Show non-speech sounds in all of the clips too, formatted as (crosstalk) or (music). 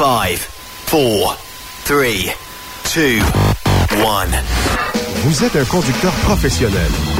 5, 4, 3, 2, 1. Vous êtes un conducteur professionnel.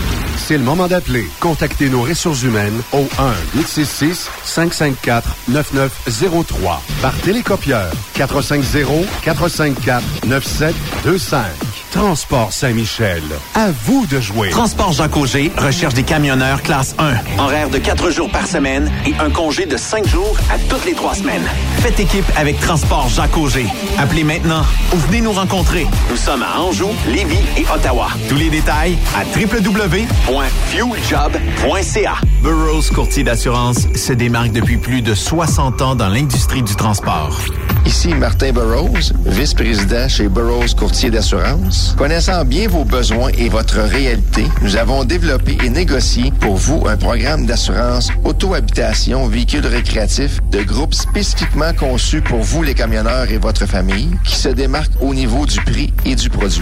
C'est le moment d'appeler. Contactez nos ressources humaines au 1-866-554-9903 par télécopieur 450-454-9725. Transport Saint-Michel. À vous de jouer. Transport Jacques Auger recherche des camionneurs classe 1. Horaire de 4 jours par semaine et un congé de 5 jours à toutes les 3 semaines. Faites équipe avec Transport Jacques Auger. Appelez maintenant ou venez nous rencontrer. Nous sommes à Anjou, Lévis et Ottawa. Tous les détails à www.fueljob.ca. Burroughs Courtier d'assurance se démarque depuis plus de 60 ans dans l'industrie du transport. Ici Martin Burroughs, vice-président chez Burroughs Courtier d'assurance. Connaissant bien vos besoins et votre réalité, nous avons développé et négocié pour vous un programme d'assurance auto-habitation véhicule récréatif de groupe spécifiquement conçu pour vous les camionneurs et votre famille qui se démarque au niveau du prix et du produit.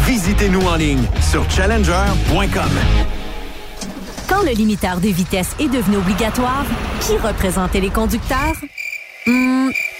Visitez-nous en ligne sur challenger.com. Quand le limiteur de vitesse est devenu obligatoire, qui représentait les conducteurs? Hmm,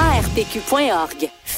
ARPQ.org.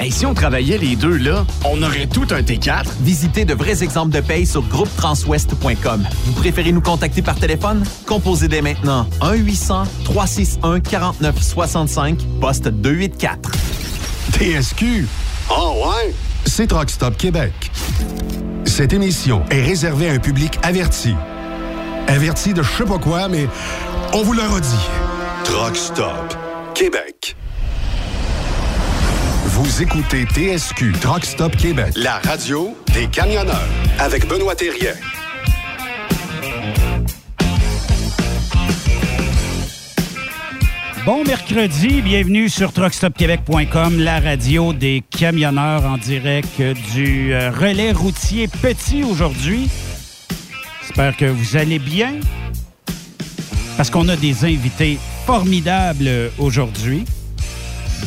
Et si on travaillait les deux là, on aurait tout un T4. Visitez de vrais exemples de paye sur groupetranswest.com. Vous préférez nous contacter par téléphone? Composez dès maintenant 1-800-361-4965, poste 284. TSQ. Oh ouais? C'est Truck Stop Québec. Cette émission est réservée à un public averti. Averti de je sais pas quoi, mais on vous le redit. Truck Stop Québec. Vous écoutez TSQ Truck Stop Québec. La radio des camionneurs avec Benoît Thérien. Bon mercredi, bienvenue sur truckstopquebec.com, la radio des camionneurs en direct du euh, relais routier petit aujourd'hui. J'espère que vous allez bien parce qu'on a des invités formidables aujourd'hui,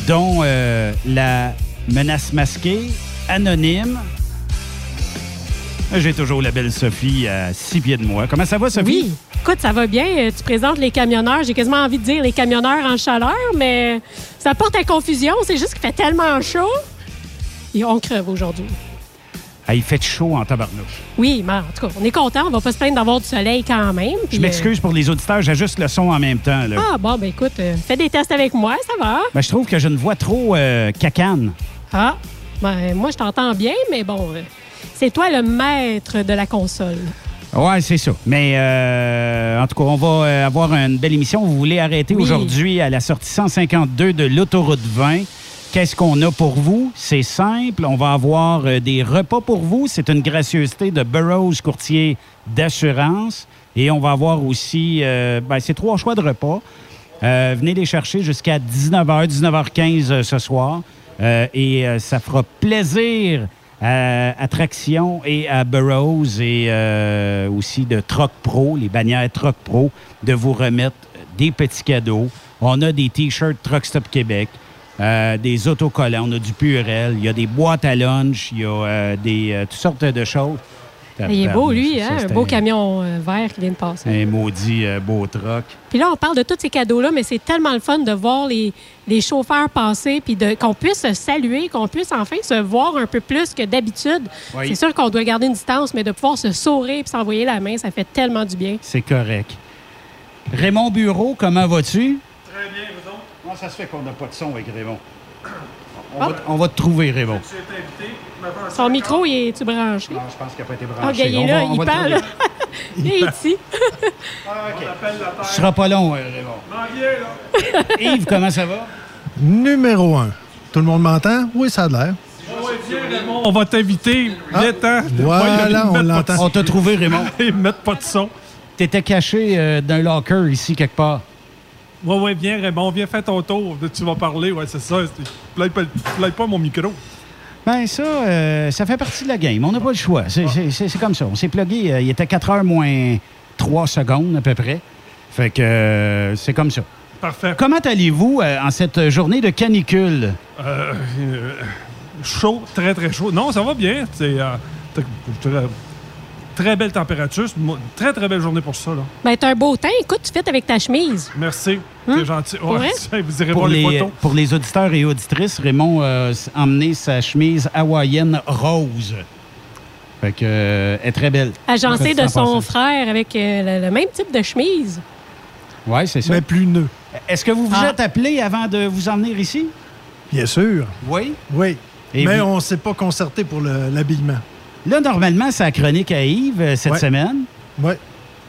dont euh, la menace masquée, anonyme. J'ai toujours la belle Sophie à six pieds de moi. Comment ça va, Sophie? Oui. Écoute, ça va bien. Euh, Tu présentes les camionneurs. J'ai quasiment envie de dire les camionneurs en chaleur, mais ça porte à confusion. C'est juste qu'il fait tellement chaud. Et on crève aujourd'hui. Ah, il fait chaud en tabarnouche. Oui, mais en tout cas, on est content. On va pas se plaindre d'avoir du soleil quand même. Je m'excuse pour les auditeurs, j'ajuste le son en même temps. Là. Ah, bon, ben écoute, euh, fais des tests avec moi, ça va. Ben, je trouve que j'ai une voix trop euh, cacane. Ah, ben moi, je t'entends bien, mais bon, euh, c'est toi le maître de la console. Ouais, c'est ça. Mais euh, en tout cas, on va euh, avoir une belle émission. Vous voulez arrêter Oui. aujourd'hui à la sortie 152 de l'autoroute 20. Qu'est-ce qu'on a pour vous? C'est simple. On va avoir euh, des repas pour vous. C'est une gracieuseté de Burroughs Courtier d'assurance. Et on va avoir aussi, euh, ben, c'est trois choix de repas. Euh, venez les chercher jusqu'à 19h, 19h15 euh, ce soir. Et ça fera plaisir à Attraction et à Burroughs et aussi de Troc Pro, les bannières Troc Pro, de vous remettre des petits cadeaux. On a des T-shirts Truck Stop Québec, euh, des autocollants, on a du Purel, il y a des boîtes à lunch, il y a euh, des, euh, toutes sortes de choses. Il est beau, lui, hein? un beau un- camion vert qui vient de passer. Un maudit euh, beau truck. Puis là, on parle de tous ces cadeaux-là, mais c'est tellement le fun de voir les, les chauffeurs passer, puis de- qu'on puisse se saluer, qu'on puisse enfin se voir un peu plus que d'habitude. Oui. C'est sûr qu'on doit garder une distance, mais de pouvoir se sourire et s'envoyer la main, ça fait tellement du bien. C'est correct. Raymond Bureau, comment vas-tu? Très bien, vous autres? Comment ça se fait qu'on n'a pas de son avec Raymond? On, va, on va te trouver, Raymond. Son micro, il est-tu branché? Non, je pense qu'il n'a pas été Ah, branché. il est On là, va- on il parle. (laughs) il est ici. (laughs) Ce sera pas long, euh, Raymond. (laughs) Yves, comment ça va? Numéro un. Tout le monde m'entend? Oui, ça a l'air. On va t'inviter. Vite, hein? Voilà, on l'entend. On t'a trouvé, Raymond. Ils mettent pas de son. T'étais caché euh, d'un locker ici, quelque part. Ouais, ouais, viens, Raymond, viens faire ton tour. Tu vas parler, ouais, c'est ça. Plaide pas, pas mon micro. Ben ça, euh, ça fait partie de la game. On n'a pas le choix. C'est- c'est comme ça. On s'est plugué. euh, il était 4 heures moins 3 secondes à peu près. Fait que euh, c'est comme ça. Parfait. Comment allez-vous euh, en cette journée de canicule? Chaud, très, très chaud. Non, ça va bien. C'est très, belle température. C'est une très, très belle journée pour ça. Là. Ben, t'as un beau teint. Écoute, tu fais avec ta chemise. Merci. Hum? C'est gentil. Pour Ouais, vrai? ça, (laughs) vous irez Pour voir les, les, photos. pour les auditeurs et auditrices, Raymond a s- emmené sa chemise hawaïenne rose. Fait que, euh, elle est très belle. Agencé Fait de son frère avec euh, le, le même type de chemise. Oui, c'est ça. Mais plus nœud. Est-ce que vous vous Ah. êtes appelé avant de vous en venir ici? Bien sûr. Oui? Oui. Et Mais vous- on ne s'est pas concerté pour le- l'habillement. Là, normalement, c'est la chronique à Yves euh, cette Ouais. semaine. Oui.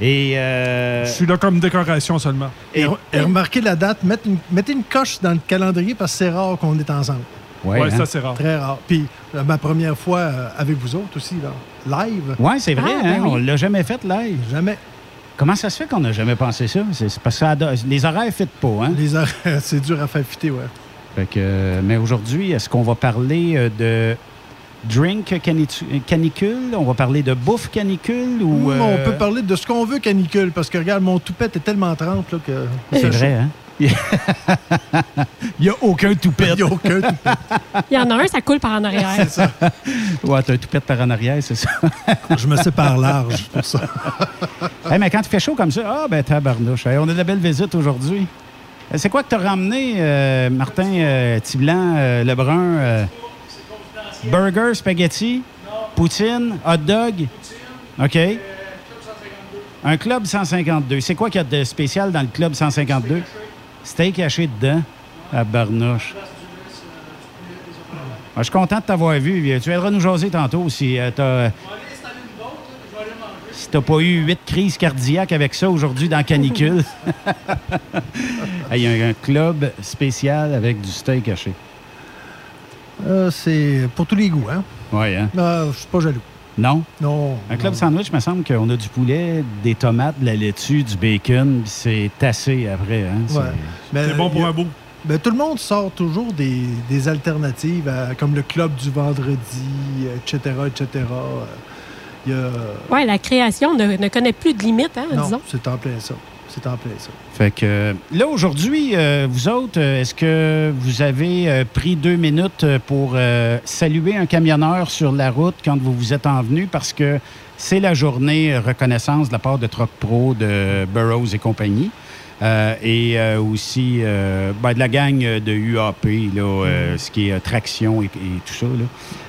Et, euh, Je suis là comme décoration seulement. Et, et- et remarquez la date, mettez une, mettez une coche dans le calendrier parce que c'est rare qu'on est ensemble. ouais, Ouais, hein? ça, c'est rare. Très rare. Puis euh, ma première fois euh, avec vous autres aussi, là, live, Ouais, c'est vrai, Ah, ben hein? oui. on l'a jamais fait live. jamais. Comment ça se fait qu'on n'a jamais pensé ça? C'est parce que les horaires ne pas, hein? Les horaires, (laughs) c'est dur à faire fitter, ouais. Fait que, mais aujourd'hui, est-ce qu'on va parler de drink cani- canicule? On va parler de bouffe canicule? ou euh, On peut parler de ce qu'on veut canicule parce que regarde, mon toupette est tellement trempe là, que. C'est vrai, hein? (laughs) Il n'y a aucun toupette. (laughs) Il n'y a aucun toupette. Il y en a un, ça coule par en arrière. C'est ça. Ouais, t'as un toupette par en arrière, c'est ça. (laughs) Je me sépare large pour ça. Hey, mais quand il fait chaud comme ça, ah ben tabarnouche. Hey, on a de la belle visite aujourd'hui. Euh, C'est quoi que t'as ramené, euh, Martin euh, Tiblan, euh, Lebrun? Euh, burger, spaghetti, poutine, hot dog? OK. Un club 152. C'est quoi qu'il y a de spécial dans le club 152? Steak haché dedans, à Barnouche. Ah, je suis content de t'avoir vu. Tu viendras nous jaser tantôt si euh, t'as... Si t'as pas eu huit crises cardiaques avec ça aujourd'hui dans Canicule. (laughs) Il y a un, un club spécial avec du steak haché. Euh, c'est pour tous les goûts, hein? Oui, hein? Euh, je suis pas jaloux. Non? Non. Un club non. sandwich, il me semble qu'on a du poulet, des tomates, de la laitue, du bacon, puis c'est tassé après. Hein? C'est- Ouais. Mais, C'est bon pour a- un bout. ben, tout le monde sort toujours des, des alternatives, à- comme le club du vendredi, etc., etc. Il y a... Ouais, la création ne, ne connaît plus de limites, hein, Non, disons. c'est en plein ça. C'est en plein ça. Fait que euh, là, aujourd'hui, euh, vous autres, euh, est-ce que vous avez pris deux minutes pour saluer un camionneur sur la route quand vous vous êtes envenu? Parce que c'est la journée reconnaissance de la part de Troc Pro, de Burroughs et compagnie. Euh, et euh, aussi euh, ben, de la gang de UAP, là, euh, ce qui est traction et, et tout ça.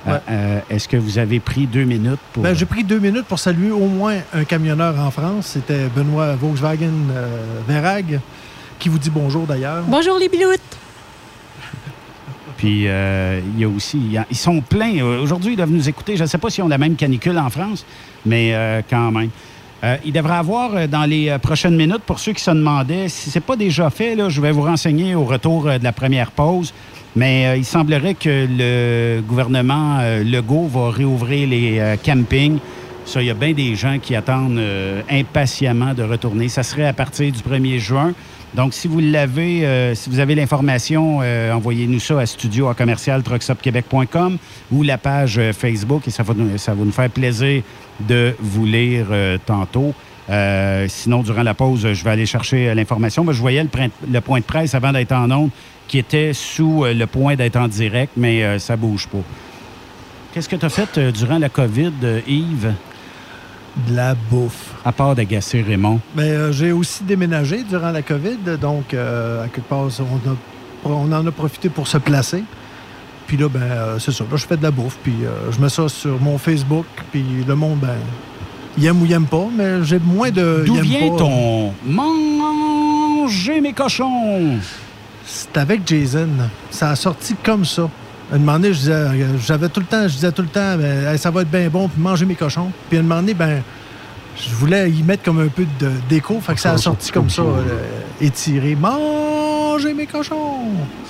Ouais. est-ce que vous avez pris deux minutes pour... Ben, J'ai pris deux minutes pour saluer au moins un camionneur en France. C'était Benoît Volkswagen euh, Verag, qui vous dit bonjour d'ailleurs. Bonjour les biloutes! (laughs) Puis euh, il y a aussi, il y a- ils sont pleins. Aujourd'hui, ils doivent nous écouter. Je ne sais pas si on a la même canicule en France, mais euh, quand même. Euh, il devrait avoir euh, dans les euh, prochaines minutes, pour ceux qui se demandaient, si ce n'est pas déjà fait, je vais vous renseigner au retour de la première pause. Mais il semblerait que le gouvernement Legault va réouvrir les campings. Ça, il y a bien des gens qui attendent impatiemment de retourner. Ça serait à partir du 1er juin. Donc, si vous l'avez, euh, si vous avez l'information, euh, envoyez-nous ça à studio à commercial ou la page euh, Facebook et ça va, nous, ça va nous faire plaisir de vous lire euh, tantôt. Euh, sinon, durant la pause, je vais aller chercher euh, l'information. Moi, je voyais le, le point de presse avant d'être en onde qui était sous le point d'être en direct, mais ça bouge pas. Qu'est-ce que tu as fait durant la COVID, Yves? De la bouffe. À part d'agacer Raymond. Ben, euh, J'ai aussi déménagé durant la COVID, donc euh, à quelque part, on, a- on en a profité pour se placer. Puis là, ben, euh, c'est ça. Là, je fais de la bouffe, puis je mets ça sur mon Facebook, puis le monde, ben, il aime ou il aime pas, mais j'ai moins de. D'où vient pas. ton manger mes cochons? C'est avec Jason. Ça a sorti comme ça. Un moment donné, je disais, euh, j'avais tout le temps, je disais tout le temps, ben, Hey, ça va être bien bon, puis manger mes cochons. Puis un moment donné, ben, je voulais y mettre comme un peu de déco, fait que ça a sorti comme ça, euh, étiré. Manger mes cochons!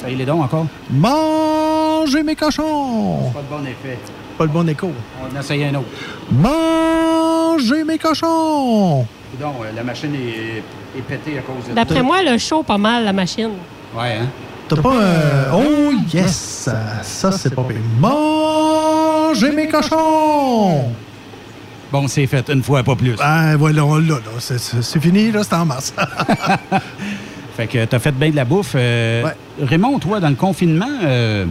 Ça y est donc encore? Manger mes cochons! Pas de bon effet. Pas le bon écho. On essaye un autre. Manger mes cochons! Donc, la machine est, est pétée à cause de D'après moi, le show pas mal, la machine. Ouais, hein? T'as pas un. Oh yes! Ça, ça, c'est pas pire. Manger mes cochons! Bon, c'est fait une fois, pas plus. Ben voilà, on l'a, là. C'est- C'est c'est fini, là, c'est en mars. (laughs) Fait que t'as fait bien de la bouffe. Euh, Raymond, toi, dans le confinement, euh,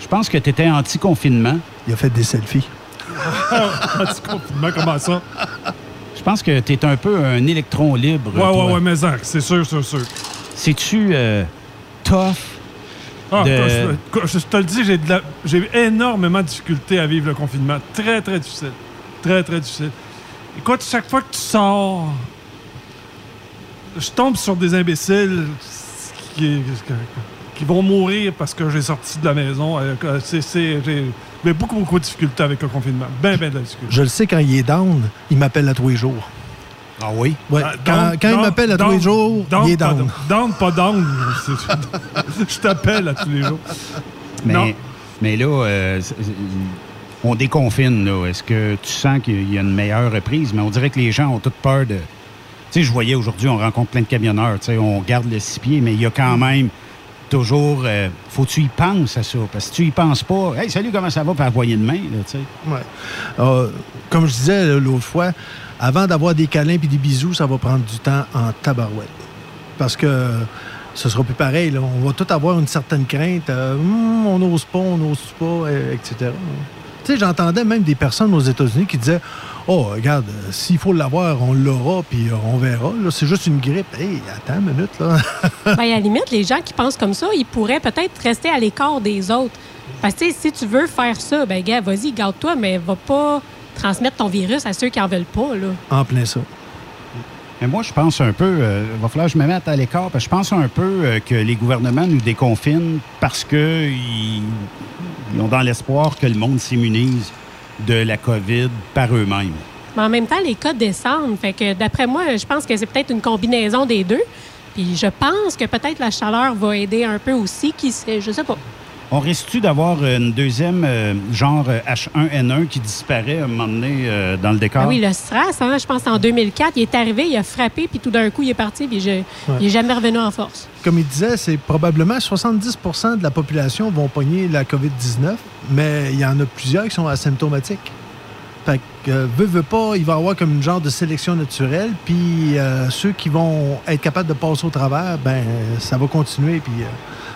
je pense que t'étais anti-confinement. Il a fait des selfies. (laughs) Anti-confinement, comment ça? Je pense que t'es un peu un électron libre. Ouais, toi. ouais, ouais, mais ça, c'est sûr, sûr, sûr. C'est-tu euh, tough? Ah, de- je, te le dis, j'ai de la- j'ai énormément de difficulté à vivre le confinement. Très, très difficile. Très, très difficile. Écoute, chaque fois que tu sors, je tombe sur des imbéciles qui, qui vont mourir parce que j'ai sorti de la maison. Euh, c'est- c'est- J'ai j'ai beaucoup, beaucoup de difficultés avec le confinement. Ben, ben de la difficulté. Je le sais, quand il est down, il m'appelle à tous les jours. Ah oui? Ouais, Ah, quand il m'appelle à tous les jours, il est pas down. Down, pas down. C'est- (laughs) Je t'appelle à tous les jours. Mais, Non. mais là, euh, on déconfine. là. Est-ce que tu sens qu'il y a une meilleure reprise? Mais on dirait que les gens ont toute peur de. Tu sais, je voyais aujourd'hui, on rencontre plein de camionneurs. Tu sais, on garde le six pieds, mais il y a quand même toujours. euh, faut que tu y penses à ça. Parce que si tu y penses pas, hey, salut, comment ça va? Par poignée de main, là, tu sais. Ouais. Euh, comme je disais l'autre fois, avant d'avoir des câlins et des bisous, ça va prendre du temps en tabarouette. Parce que ce sera plus pareil. On va tout avoir une certaine crainte. euh, Hum, on n'ose pas, on n'ose pas, euh, etc. Tu sais, j'entendais même des personnes aux États-Unis qui disaient Oh, regarde, euh, s'il faut l'avoir, on l'aura, puis euh, on verra. C'est juste une grippe. Hey, attends une minute, là. (laughs) Ben, à la limite, les gens qui pensent comme ça, ils pourraient peut-être rester à l'écart des autres. Parce que si tu veux faire ça, ben gars, vas-y, garde-toi, mais va pas transmettre ton virus à ceux qui en veulent pas. Là. en plein ça. Mais moi, je pense un peu, euh, il va falloir que je me mette à l'écart, parce que je pense un peu euh, que les gouvernements nous déconfinent parce qu'ils ils ont dans l'espoir que le monde s'immunise de la COVID par eux-mêmes. Mais en même temps, les cas descendent. Fait que d'après moi, je pense que c'est peut-être une combinaison des deux. Puis je pense que peut-être la chaleur va aider un peu aussi. Qui sait, je sais pas. On risque-tu d'avoir une deuxième euh, genre euh, H1N1 qui disparaît à un moment donné euh, dans le décor? Ah oui, le stress, hein, je pense en 2004, il est arrivé, il a frappé, puis tout d'un coup, il est parti, puis je- il n'est jamais revenu en force. Comme il disait, c'est probablement 70% de la population vont pogner la COVID-19, mais il y en a plusieurs qui sont asymptomatiques. Fait que, euh, veut, veut pas, il va y avoir comme une genre de sélection naturelle, puis euh, ceux qui vont être capables de passer au travers, ben ça va continuer, puis... euh,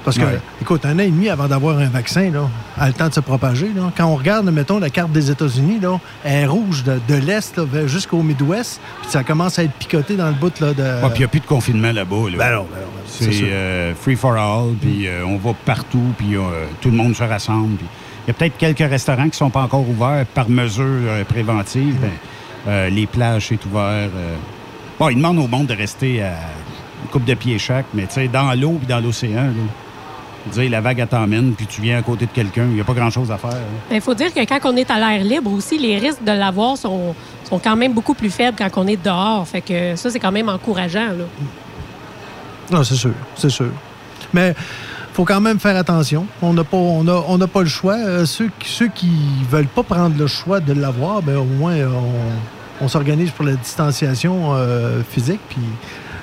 parce que, Ouais. écoute, un an et demi avant d'avoir un vaccin, là, a le temps de se propager. là. Quand on regarde, mettons, la carte des États-Unis, là, elle est rouge de, de l'Est jusqu'au Midwest, puis ça commence à être picoté dans le bout là, de... Ouais, puis il n'y a plus de confinement là-bas. là. Ben non, ben non, ben c'est euh, free for all, puis euh, on va partout, puis euh, tout le monde se rassemble. puis y a peut-être quelques restaurants qui ne sont pas encore ouverts par mesure euh, préventive. Euh, les plages, c'est ouvert. euh. Bon, ils demandent au monde de rester à une coupe de pieds chaque, mais tu sais, dans l'eau puis dans l'océan, là, dire la vague t'emmène, puis tu viens à côté de quelqu'un, il n'y a pas grand-chose à faire. là. Il faut dire que quand on est à l'air libre aussi, les risques de l'avoir sont, sont quand même beaucoup plus faibles quand on est dehors. Fait que ça, c'est quand même encourageant. Là. Non, c'est sûr, c'est sûr. Mais faut quand même faire attention. On n'a pas, on a, on pas le choix. Euh, ceux, qui- ceux qui veulent pas prendre le choix de l'avoir, ben au moins on, on s'organise pour la distanciation euh, physique. Puis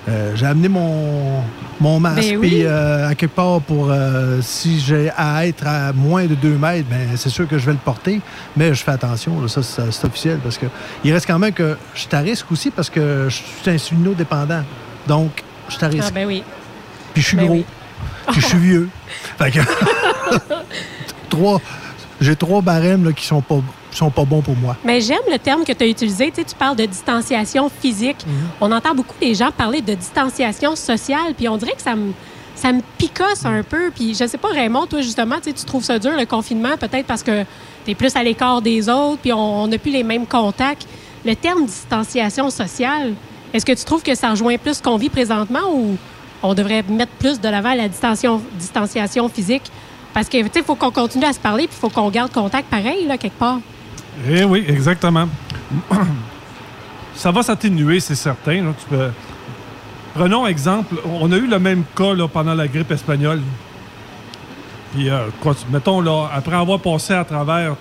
euh, j'ai amené mon, mon masque. Ben oui. Puis euh, à quelque part pour euh, si j'ai à être à moins de 2 mètres, ben c'est sûr que je vais le porter. Mais je fais attention. là, ça, c'est c'est officiel parce que il reste quand même que je suis à risque aussi parce que je suis insulino-dépendant. Donc je suis à risque. Ah ben oui. Puis je suis Ben gros. oui. Puis je suis (laughs) vieux. Fait que. (laughs) trois. J'ai trois barèmes là, qui sont pas, sont pas bons pour moi. Mais j'aime le terme que tu as utilisé. Tu, sais, tu parles de distanciation physique. On entend beaucoup les gens parler de distanciation sociale, puis on dirait que ça me, ça me picosse un peu. Puis je sais pas, Raymond, toi, justement, tu sais, tu trouves ça dur, le confinement, peut-être parce que tu es plus à l'écart des autres, puis on n'a plus les mêmes contacts. Le terme distanciation sociale, est-ce que tu trouves que ça rejoint plus ce qu'on vit présentement ou on devrait mettre plus de l'avant la distanciation, physique? Parce que, il faut qu'on continue à se parler, puis il faut qu'on garde contact pareil, là, quelque part. Eh oui, exactement. (clears throat) Ça va s'atténuer, c'est certain. Tu Prenons exemple, on a eu le même cas là, pendant la grippe espagnole. Puis, euh, mettons, là, après avoir passé à travers,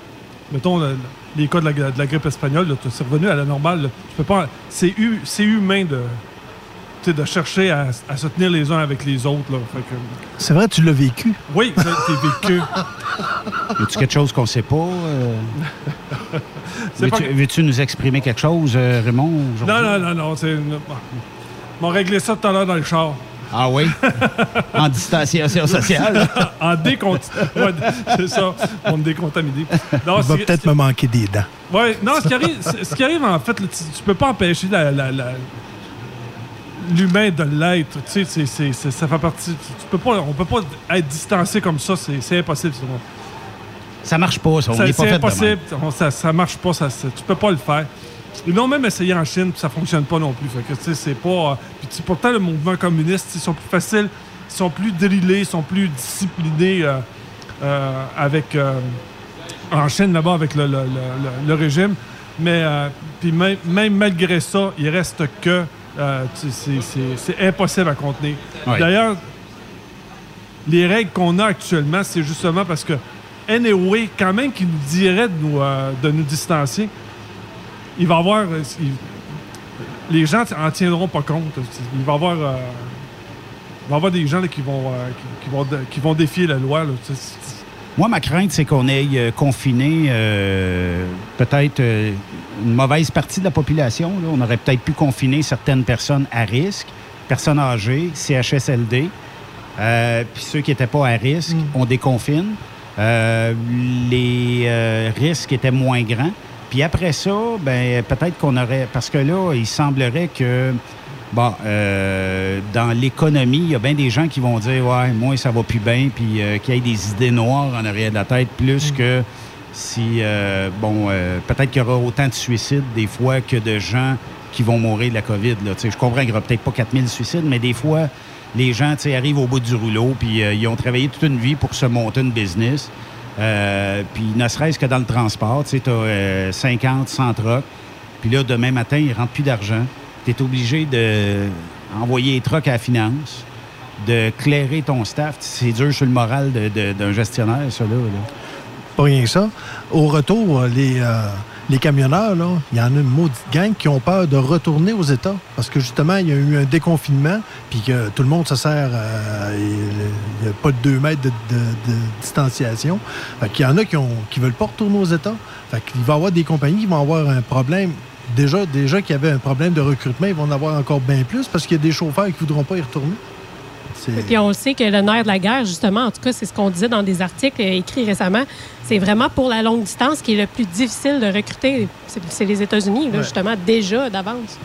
mettons, le- les cas de la, grippe espagnole, es revenu à la normale. Tu peux pas. C'est hu- c'est humain de, de chercher à, à se tenir les uns avec les autres. Là. Fait que- C'est vrai, tu l'as vécu. oui, ça, t'es vécu. Y a-tu quelque chose qu'on ne sait pas? euh? (laughs) Pas- Veux-tu nous exprimer quelque chose, euh, Raymond? Non, non, non, non. C'est une... On va régler ça tout à l'heure dans le char. Ah oui? (laughs) en distanciation sociale? (laughs) en décont... ouais, c'est ça. On me décontaminé. Non, Il va peut-être me manquer des dents. Ouais, non, ce qui arrive, ce qui arrive en fait, tu, tu peux pas empêcher la- la- la- l'humain de l'être. Tu sais, c'est- c'est- ça fait partie. Tu, peux pas, on peut pas être distancé comme ça. C'est c'est impossible. bon. Ça marche pas, ça. On Ça- pas C'est fait de impossible. On- ça, ça marche pas. Ça, ça- tu peux pas le faire. Ils l'ont même essayé en Chine, puis ça fonctionne pas non plus. Fait que, tu sais, c'est pas. euh, puis, pourtant, le mouvement communiste, ils sont plus faciles, ils sont plus drillés, ils sont plus disciplinés euh, euh, avec. en Chine, là-bas, avec le, le- le- le- régime. Mais, euh, puis même, même malgré ça, il reste que. Euh, c'est- impossible à contenir. Ouais. D'ailleurs, les règles qu'on a actuellement, c'est justement parce que, anyway, quand même qu'il nous dirait de nous, euh, de nous distancier, il va y avoir. euh, il- les gens en tiendront pas compte. Il va y avoir. euh, il va avoir des gens là, qui, vont, euh, qui, qui vont, qui vont défier la loi. là. Moi, ma crainte, c'est qu'on ait euh, confiné euh, peut-être euh, une mauvaise partie de la population. là. On aurait peut-être pu confiner certaines personnes à risque, personnes âgées, CHSLD. Euh, Puis ceux qui n'étaient pas à risque, on déconfine. Les risques étaient moins grands. Puis après ça, ben peut-être qu'on aurait... Parce que là, il semblerait que... Bon, euh, dans l'économie, il y a bien des gens qui vont dire Ouais, moi, ça va plus bien, puis euh, qu'il y ait des idées noires en arrière de la tête, plus que si, euh, bon, peut-être qu'il y aura autant de suicides des fois que de gens qui vont mourir de la COVID. Là. Je comprends qu'il n'y aura peut-être pas 4000 suicides, mais des fois, les gens tu sais, arrivent au bout du rouleau, puis ils ont travaillé toute une vie pour se monter une business. Puis ne serait-ce que dans le transport, tu as 50, 100 trucks. Puis là, demain matin, il ne rentre plus d'argent. Tu es obligé d'envoyer les trucks à la finance. de clairer ton staff. C'est dur sur le moral de- de- d'un gestionnaire, ça, là. Pas rien que ça. Au retour, les, euh, les camionneurs, il y en a une maudite gang qui ont peur de retourner aux États. Parce que justement, il y a eu un déconfinement, puis que tout le monde se sert. euh, Il n'y a pas de deux mètres de, de- de distanciation. Qu'il y en a qui ne qui veulent pas retourner aux États. Fait qu'il va y avoir des compagnies qui vont avoir un problème. Déjà, déjà qu'il y avait un problème de recrutement, ils vont en avoir encore bien plus parce qu'il y a des chauffeurs qui ne voudront pas y retourner. C'est- Puis on le sait que le nerf de la guerre, justement, en tout cas, c'est ce qu'on disait dans des articles écrits récemment, c'est vraiment pour la longue distance qui est le plus difficile de recruter. C'est les États-Unis, Ouais. justement, déjà d'avance.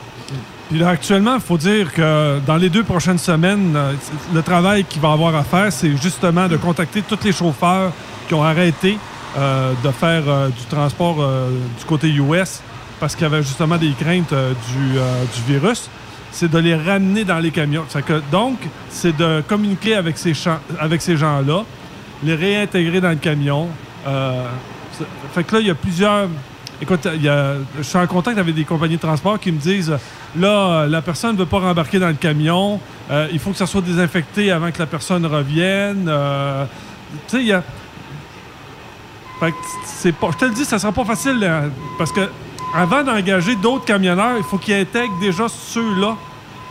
Puis là, actuellement, il faut dire que dans les deux prochaines semaines, euh, le travail qu'il va avoir à faire, c'est justement de contacter tous les chauffeurs qui ont arrêté euh, de faire euh, du transport euh, du côté US parce qu'il y avait justement des craintes euh, du, euh, du virus. C'est de les ramener dans les camions. Donc, c'est de communiquer avec ces, avec ces gens-là, les réintégrer dans le camion. Euh, fait que là, il y a plusieurs. Écoute, il y a- je suis en contact avec des compagnies de transport qui me disent là, la personne ne veut pas rembarquer dans le camion, il faut que ça soit désinfecté avant que la personne revienne. tu sais, il y a. Fait que pas. Je te le dis, ça sera pas facile euh, parce que avant d'engager d'autres camionneurs, il faut qu'ils intègrent déjà ceux-là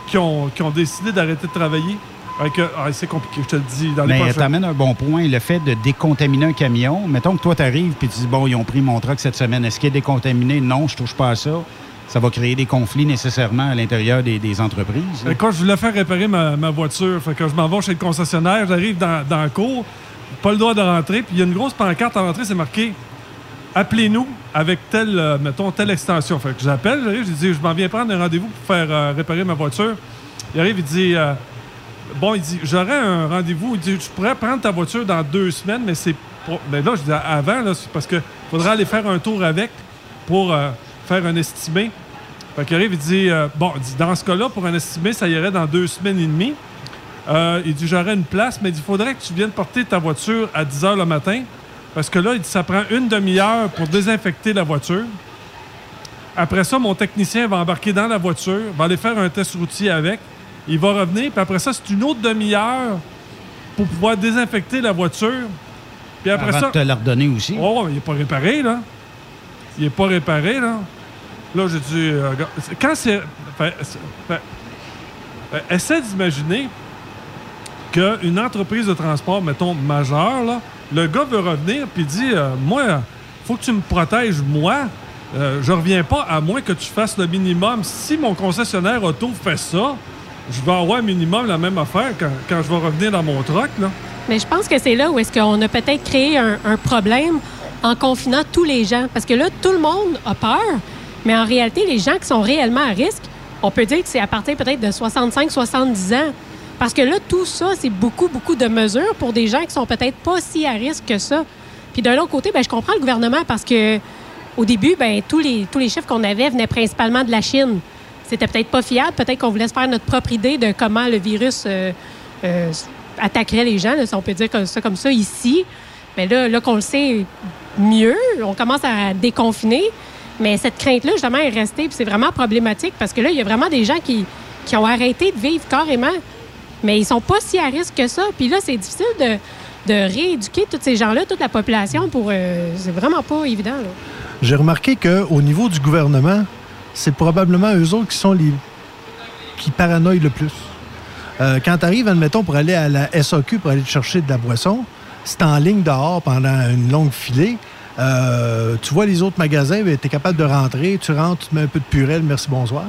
qui ont, qui ont décidé d'arrêter de travailler. Ah, c'est compliqué, je te le dis. Dans les Mais un bon point, le fait de décontaminer un camion. Mettons que toi, tu arrives et tu dis, bon, ils ont pris mon truck cette semaine. Est-ce qu'il est décontaminé? Non, je touche pas à ça. Ça va créer des conflits nécessairement à l'intérieur des, des entreprises. là. Quand je voulais faire réparer ma, ma voiture, fait que je m'en vais chez le concessionnaire, j'arrive dans, dans la cour, pas le droit de rentrer, puis il y a une grosse pancarte à l'entrée, c'est marqué Appelez-nous avec telle, euh, mettons, telle extension. Fait que j'appelle, j'arrive, je dis Je m'en viens prendre un rendez-vous pour faire euh, réparer ma voiture. Il arrive, il dit euh, Bon, il dit J'aurais un rendez-vous. Il dit Je pourrais prendre ta voiture dans deux semaines, mais c'est. Mais là, je dis Avant, là, parce que faudra aller faire un tour avec pour faire un estimé. Fait qu'il arrive, il dit, bon, dans ce cas-là, pour un estimé, ça irait dans deux semaines et demie. Il dit, j'aurais une place, mais il dit, faudrait que tu viennes porter ta voiture à 10 h le matin. Parce que là, il dit, ça prend une demi-heure pour désinfecter la voiture. Après ça, mon technicien va embarquer dans la voiture, va aller faire un test routier avec. Il va revenir, puis après ça, c'est une autre demi-heure pour pouvoir désinfecter la voiture. Puis après Avant ça. de te la redonner aussi. Oh, il n'est pas réparé, là. Il n'est pas réparé, là. Là, j'ai dit. euh, quand c'est. fait, essaie d'imaginer qu'une entreprise de transport, mettons, majeure, là, le gars veut revenir puis dit euh, Moi, faut que tu me protèges, moi. Euh, je reviens pas à moins que tu fasses le minimum. Si mon concessionnaire auto fait ça, je vais avoir minimum la même affaire quand, je vais revenir dans mon truck. Mais je pense que c'est là où est-ce qu'on a peut-être créé un, un problème en confinant tous les gens. Parce que là, tout le monde a peur, mais en réalité, les gens qui sont réellement à risque, on peut dire que c'est à partir peut-être de 65-70 ans. Parce que là, tout ça, c'est beaucoup, beaucoup de mesures pour des gens qui sont peut-être pas si à risque que ça. Puis d'un autre côté, ben, je comprends le gouvernement parce que au début, ben, tous, les, tous les chiffres qu'on avait venaient principalement de la Chine. C'était peut-être pas fiable. Peut-être qu'on voulait se faire notre propre idée de comment le virus euh, euh, attaquerait les gens, si on peut dire ça, comme ça ici. Mais là, là qu'on le sait mieux, on commence à déconfiner. Mais cette crainte-là, justement, est restée. Puis c'est vraiment problématique parce que là, il y a vraiment des gens qui, qui ont arrêté de vivre carrément. Mais ils sont pas si à risque que ça. Puis là, c'est difficile de, de rééduquer tous ces gens-là, toute la population pour. euh, c'est vraiment pas évident. J'ai remarqué qu'au niveau du gouvernement, c'est probablement eux autres qui sont les qui paranoïent le plus. Euh, quand tu arrives, admettons, pour aller à la SAQ pour aller te chercher de la boisson, c'est en ligne dehors pendant une longue filée. Euh, tu vois les autres magasins, tu es capable de rentrer, tu rentres, tu mets un peu de purée, merci, bonsoir.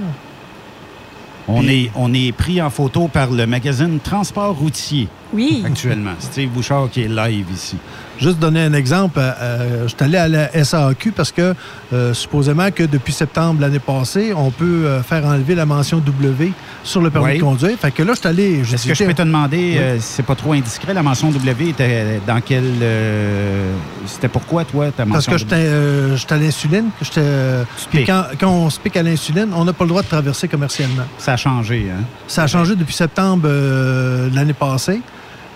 On, est, on est pris en photo par le magazine Transport routier. Oui. Actuellement. Steve Bouchard qui est live ici. Juste donner un exemple, euh, euh, je suis allé à la SAQ parce que euh, supposément que depuis septembre l'année passée, on peut euh, faire enlever la mention W sur le permis Oui. de conduire. Fait que là, je suis allé. Est-ce que je peux te demander, Oui. euh, si c'est pas trop indiscret, la mention W était dans quel. euh, c'était pourquoi, toi, ta Parce mention que j'étais euh, j'étais à l'insuline. euh, puis piques. quand, quand on se pique à l'insuline, on n'a pas le droit de traverser commercialement. Ça a changé, hein? Ça a changé depuis septembre euh, l'année passée.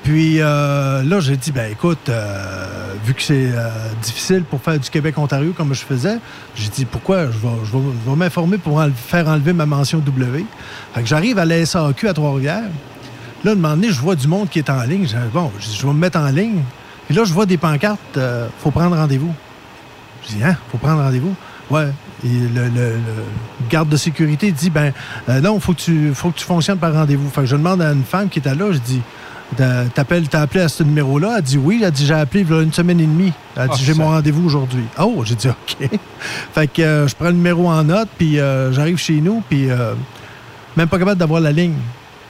Puis euh, là, j'ai dit, ben écoute, euh, vu que c'est euh, difficile pour faire du Québec-Ontario comme je faisais, j'ai dit, pourquoi je vais, m'informer pour faire enlever ma mention W? Fait que j'arrive à la SAQ à Trois-Rivières. Là, un moment donné, je vois du monde qui est en ligne. Dis, bon, je vais me mettre en ligne. Puis là, je vois des pancartes, faut prendre rendez-vous. Je dis, hein, faut prendre rendez-vous? Ouais. Et le, garde de sécurité dit, ben, non, faut que, tu, faut que tu fonctionnes par rendez-vous. Fait que je demande à une femme qui était là, je dis, T'as- T'appelles, t'as appelé à ce numéro-là? Elle dit oui. Elle dit j'ai appelé il y a une semaine et demie. Elle dit Ah, j'ai mon rendez-vous aujourd'hui. Oh, j'ai dit OK. (laughs) fait que euh, je prends le numéro en note, puis euh, j'arrive chez nous, puis euh, même pas capable d'avoir la ligne.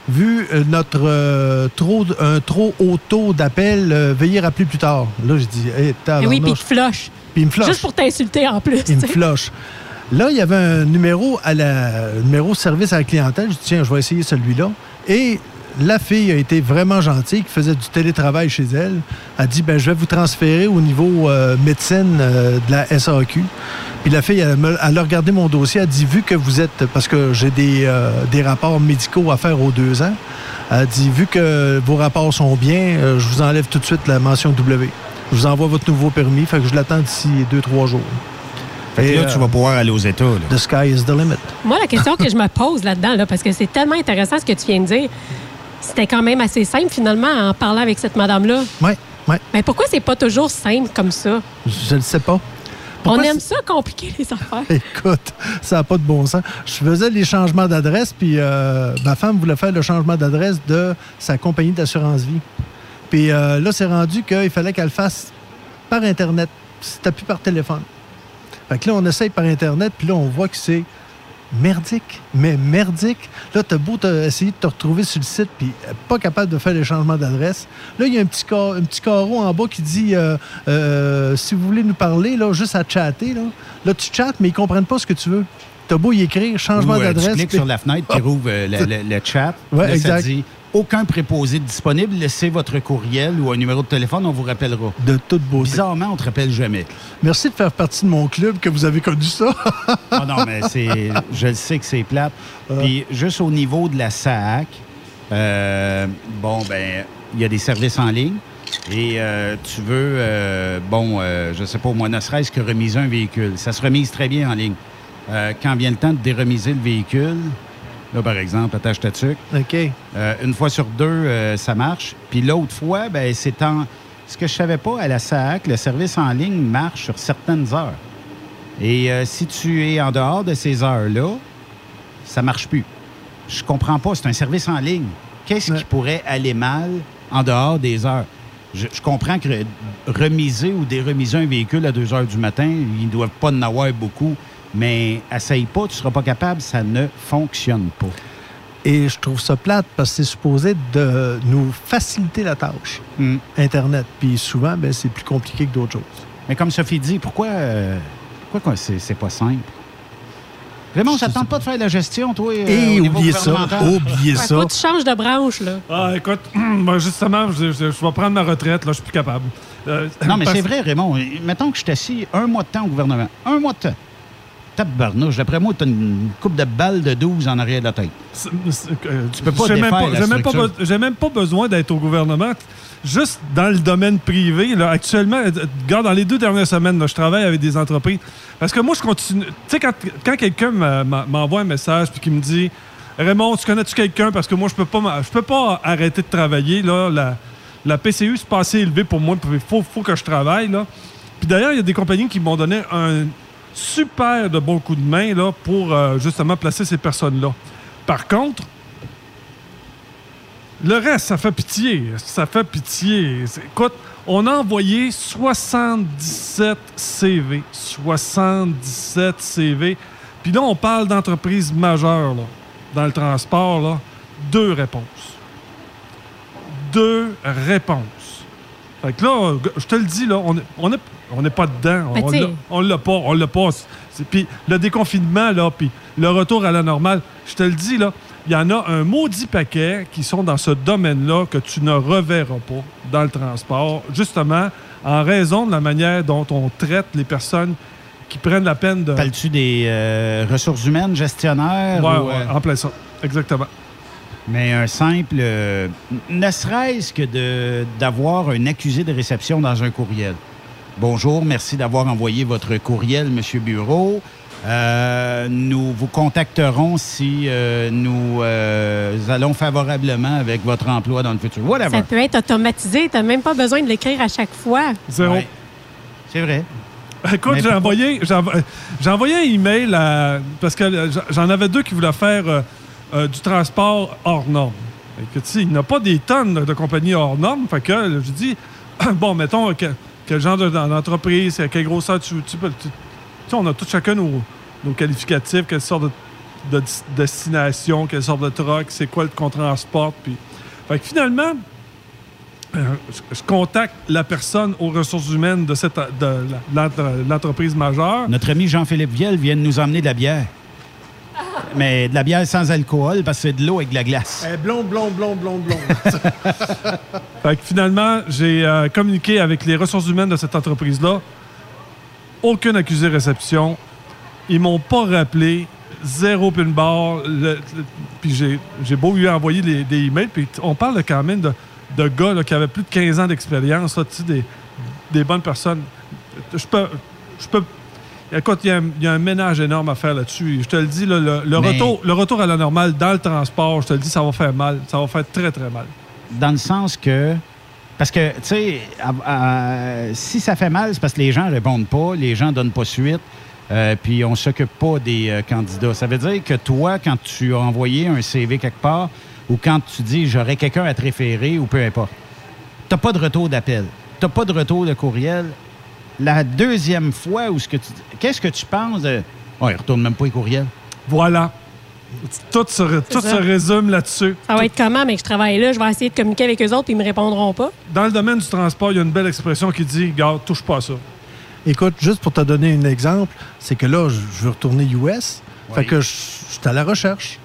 Vu notre euh, trop, un trop haut taux d'appel, euh, veuillez rappeler plus tard. Là, je dis, hey, Et oui, puis il flush. Puis il me flush. Juste pour t'insulter en plus. Il me flush. Là, il y avait un numéro à la un numéro service à la clientèle. Je dis, tiens, je vais essayer celui-là. Et la fille a été vraiment gentille, qui faisait du télétravail chez elle. Elle a dit, ben, je vais vous transférer au niveau euh, médecine euh, de la SAQ. Puis la fille, elle, me- elle a regardé mon dossier. Elle a dit, vu que vous êtes, parce que j'ai des, euh, des rapports médicaux à faire aux deux ans, elle a dit, vu que vos rapports sont bien, euh, je vous enlève tout de suite la mention W. Je vous envoie votre nouveau permis. Fait que je l'attends d'ici deux, trois jours. Fait que Et, là, tu vas pouvoir aller aux États. là. The sky is the limit. Moi, la question que je me pose là-dedans, là, parce que c'est tellement intéressant ce que tu viens de dire, c'était quand même assez simple finalement en parlant avec cette madame-là. Oui, oui. Mais pourquoi c'est pas toujours simple comme ça? Je ne sais pas. On aime ça compliquer les affaires. (laughs) Écoute, ça n'a pas de bon sens. Je faisais les changements d'adresse, puis euh, ma femme voulait faire le changement d'adresse de sa compagnie d'assurance vie. Puis euh, là, c'est rendu qu'il fallait qu'elle le fasse par Internet. C'était plus par téléphone. Fait que là, on essaye par Internet, puis là, on voit que c'est merdique. Mais merdique. Là, t'as beau essayer de te retrouver sur le site, puis euh, pas capable de faire les changements d'adresse. Là, il y a un petit, car- un petit carreau en bas qui dit euh, euh, si vous voulez nous parler, là, juste à chatter, là, là tu chattes, mais ils comprennent pas ce que tu veux. T'as beau y écrire changement d'adresse. Tu cliques sur la fenêtre qui rouvre le, le- le chat. Ouais, Là, exact. Ça dit aucun préposé disponible. Laissez votre courriel ou un numéro de téléphone, on vous rappellera. De toute beauté. Bizarrement, on te rappelle jamais. Merci de faire partie de mon club que vous avez connu ça. Ah non, mais c'est. (laughs) Je le sais que c'est plate. Puis juste au niveau de la SAC, euh, bon, ben, il y a des services en ligne. Et euh, tu veux, euh, bon, euh, je sais pas, au moins ne serait-ce que remiser un véhicule. Ça se remise très bien en ligne. Euh, quand vient le temps de déremiser le véhicule, là, par exemple, attache ta tuque. OK. Euh, une fois sur deux, euh, ça marche. Puis l'autre fois, ben, c'est en. Ce que je savais pas, à la SAC, le service en ligne marche sur certaines heures. Et euh, si tu es en dehors de ces heures-là, ça marche plus. Je comprends pas. C'est un service en ligne. Qu'est-ce qui pourrait aller mal en dehors des heures? Je, je comprends que re- remiser ou déremiser un véhicule à 2 heures du matin, ils ne doivent pas en avoir beaucoup. Mais essaye pas, tu seras pas capable, ça ne fonctionne pas. Et je trouve ça plate parce que c'est supposé de nous faciliter la tâche, Hmm. Internet. Puis souvent, ben, c'est plus compliqué que d'autres choses. Mais comme Sophie dit, pourquoi, euh, pourquoi quoi, c'est, c'est pas simple? Raymond, ça ne tente pas de faire la gestion, toi? euh, Et au niveau oubliez ça, oubliez Ouais, ça. Tu changes de branche, là. Ah, écoute, (clears throat) ben, justement, je, je- je vais prendre ma retraite, là, je suis plus capable. Euh, Non, mais parce- c'est vrai, Raymond. Mettons que je t'assis un mois de temps au gouvernement. Un mois de temps. Tabarnouche, d'après moi, t'as une coupe de balles de 12 en arrière de la tête. C'est- c'est- euh, Tu peux pas j'ai même pas, même même besoin d'être au gouvernement. Juste dans le domaine privé, là, actuellement, euh, regarde, dans les deux dernières semaines, là, je travaille avec des entreprises. Parce que moi, je continue. Tu sais, quand, quand quelqu'un m'envoie un message puis qui me dit Raymond, tu connais-tu quelqu'un? Parce que moi, je peux pas je peux pas arrêter de travailler. Là, la, la PCU, c'est pas assez élevé pour moi. Il faut, faut que je travaille. Là. Puis d'ailleurs, il y a des compagnies qui m'ont donné un super de bon coup de main là, pour euh, justement placer ces personnes-là. Par contre, le reste, ça fait pitié. Ça fait pitié. Écoute, on a envoyé 77 CV. 77 CV. Puis là, on parle d'entreprises majeures là, dans le transport. Là. Deux réponses. Deux réponses. Fait que là, je te le dis, là, on on est, on est pas dedans. On l'a- pas. On l'a pas. C'est- Puis le déconfinement, là, puis le retour à la normale, je te le dis, là, il y en a un maudit paquet qui sont dans ce domaine-là que tu ne reverras pas dans le transport, justement en raison de la manière dont on traite les personnes qui prennent la peine de... Parles-tu des euh, ressources humaines, gestionnaires? Ouais, ou, ouais, euh, en plein ça. Exactement. Mais un simple. euh, ne serait-ce que de- d'avoir un accusé de réception dans un courriel. Bonjour, merci d'avoir envoyé votre courriel, Monsieur Bureau. Euh, nous vous contacterons si euh, nous euh, allons favorablement avec votre emploi dans le futur. Whatever. Ça peut être automatisé. Tu n'as même pas besoin de l'écrire à chaque fois. Zéro. Ouais. C'est vrai. Écoute, j'ai envoyé, j'ai envo- j'ai envoyé un email à- parce que j'en avais deux qui voulaient faire euh, euh, du transport hors norme. Fait que, tu sais, il n'y a pas des tonnes de compagnies hors norme. Fait que je dis, (clears throat) bon, mettons, que- quel genre de- d'entreprise, quelle grosseur tu, tu tu- tu on a tous chacun nos, nos qualificatifs, quelle sorte de, destination, quelle sorte de truck, c'est quoi le qu'on transporte. Puis, fait que finalement, euh, je, contacte la personne aux ressources humaines de, cette, de l'entreprise majeure. Notre ami Jean-Philippe Vielle vient de nous emmener de la bière. Mais de la bière sans alcool, parce que c'est de l'eau avec de la glace. Eh, blonde, blonde, blonde, blonde, blonde. (laughs) Fait que finalement, j'ai euh, communiqué avec les ressources humaines de cette entreprise-là. Aucune accusé réception. Ils m'ont pas rappelé. Zéro pin bar. Le- le- puis j'ai, j'ai beau lui envoyer des, des emails. Puis on parle quand même de, de gars là, qui avaient plus de 15 ans d'expérience. Des, des bonnes personnes. Je peux. Je peux Écoute, il y, a un- il y a un ménage énorme à faire là-dessus. Je te le dis, le, le Mais- retour, le retour à la normale dans le transport, je te le dis, ça va faire mal. Ça va faire très, très mal. Dans le sens que. Parce que, tu sais, si ça fait mal, c'est parce que les gens répondent pas, les gens donnent pas suite, euh, puis on s'occupe pas des euh, candidats. Ça veut dire que toi, quand tu as envoyé un CV quelque part, ou quand tu dis j'aurais quelqu'un à te référer, ou peu importe, t'as pas de retour d'appel, t'as pas de retour de courriel. La deuxième fois où ce que tu. Qu'est-ce que tu penses de. Oh, il retourne même pas les courriels. Voilà. Tout se, tout se résume là-dessus. Ça va être comment, mais que je travaille là, je vais essayer de communiquer avec eux autres, puis ils me répondront pas. Dans le domaine du transport, il y a une belle expression qui dit Garde, touche pas à ça. Écoute, juste pour te donner un exemple, c'est que là, je veux retourner US. Fait que je je suis à la recherche.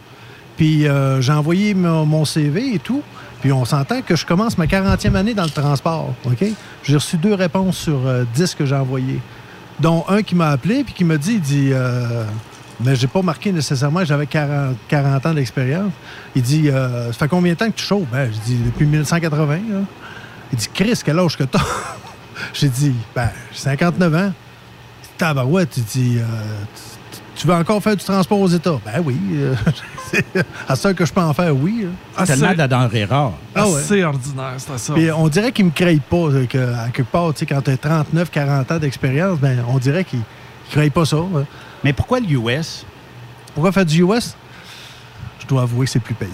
Puis euh, j'ai envoyé mon, mon CV et tout. Puis on s'entend que je commence ma 40e année dans le transport. OK? J'ai reçu deux réponses sur euh, 10 que j'ai envoyées. Dont un qui m'a appelé puis qui m'a dit, il dit, euh, mais j'ai pas marqué nécessairement j'avais 40, 40 ans d'expérience. Il dit, euh, ça fait combien de temps que tu chauffes? Ben, je dis, depuis 1980. là. Il dit, Chris, quel âge que t'as? (laughs) J'ai dit, ben, j'ai 59 ans. Tabarouette, il dit, euh, tu- veux encore faire du transport aux États? Ben oui. euh, c'est- (laughs) à ça que je peux en faire, oui. là. Tellement de la denrée rare. Ah ouais. C'est ordinaire, c'est ça. Puis on dirait qu'il me crée pas, euh, que, à quelque part, tu sais, quand tu as 39, 40 ans d'expérience, ben, on dirait qu'il ne crée pas ça. hein. Mais pourquoi l'US? Pourquoi faire du US? Je dois avouer que c'est plus payant.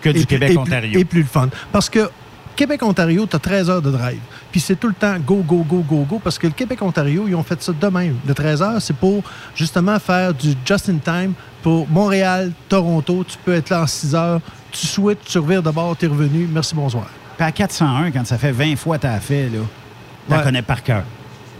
Que du plus- et Québec-Ontario. Et plus le fun. Parce que Québec-Ontario, tu as 13 heures de drive. Puis c'est tout le temps go, go, go, go, go. Parce que le Québec-Ontario, ils ont fait ça de même. Le 13 heures, c'est pour justement faire du just-in-time pour Montréal, Toronto. Tu peux être là en 6 heures. Tu souhaites, tu revires de bord, tu es revenu. Merci, bonsoir. Puis à 401, quand ça fait 20 fois que tu as fait, là, tu la Ouais. connais par cœur.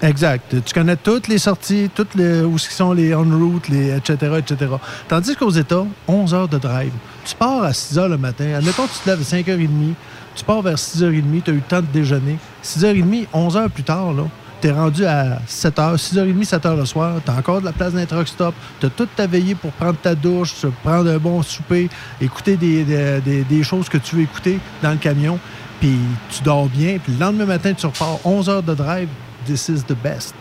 Exact. Tu connais toutes les sorties, toutes les, où sont les on-route, les etc., etc. Tandis qu'aux États, 11 heures de drive. Tu pars à 6 heures le matin. Admettons tu te lèves à 5h30. Tu pars vers 6h30. Tu as eu le temps de déjeuner. 6h30, 11 heures plus tard, là, tu es rendu à 7 h, 6h30, 7 h le soir. Tu as encore de la place les truck stop. Tu as toute ta veillée pour prendre ta douche, prendre un bon souper, écouter des, des- des- des choses que tu veux écouter dans le camion. Puis tu dors bien. Puis le lendemain matin, tu repars 11 heures de drive. This is the best.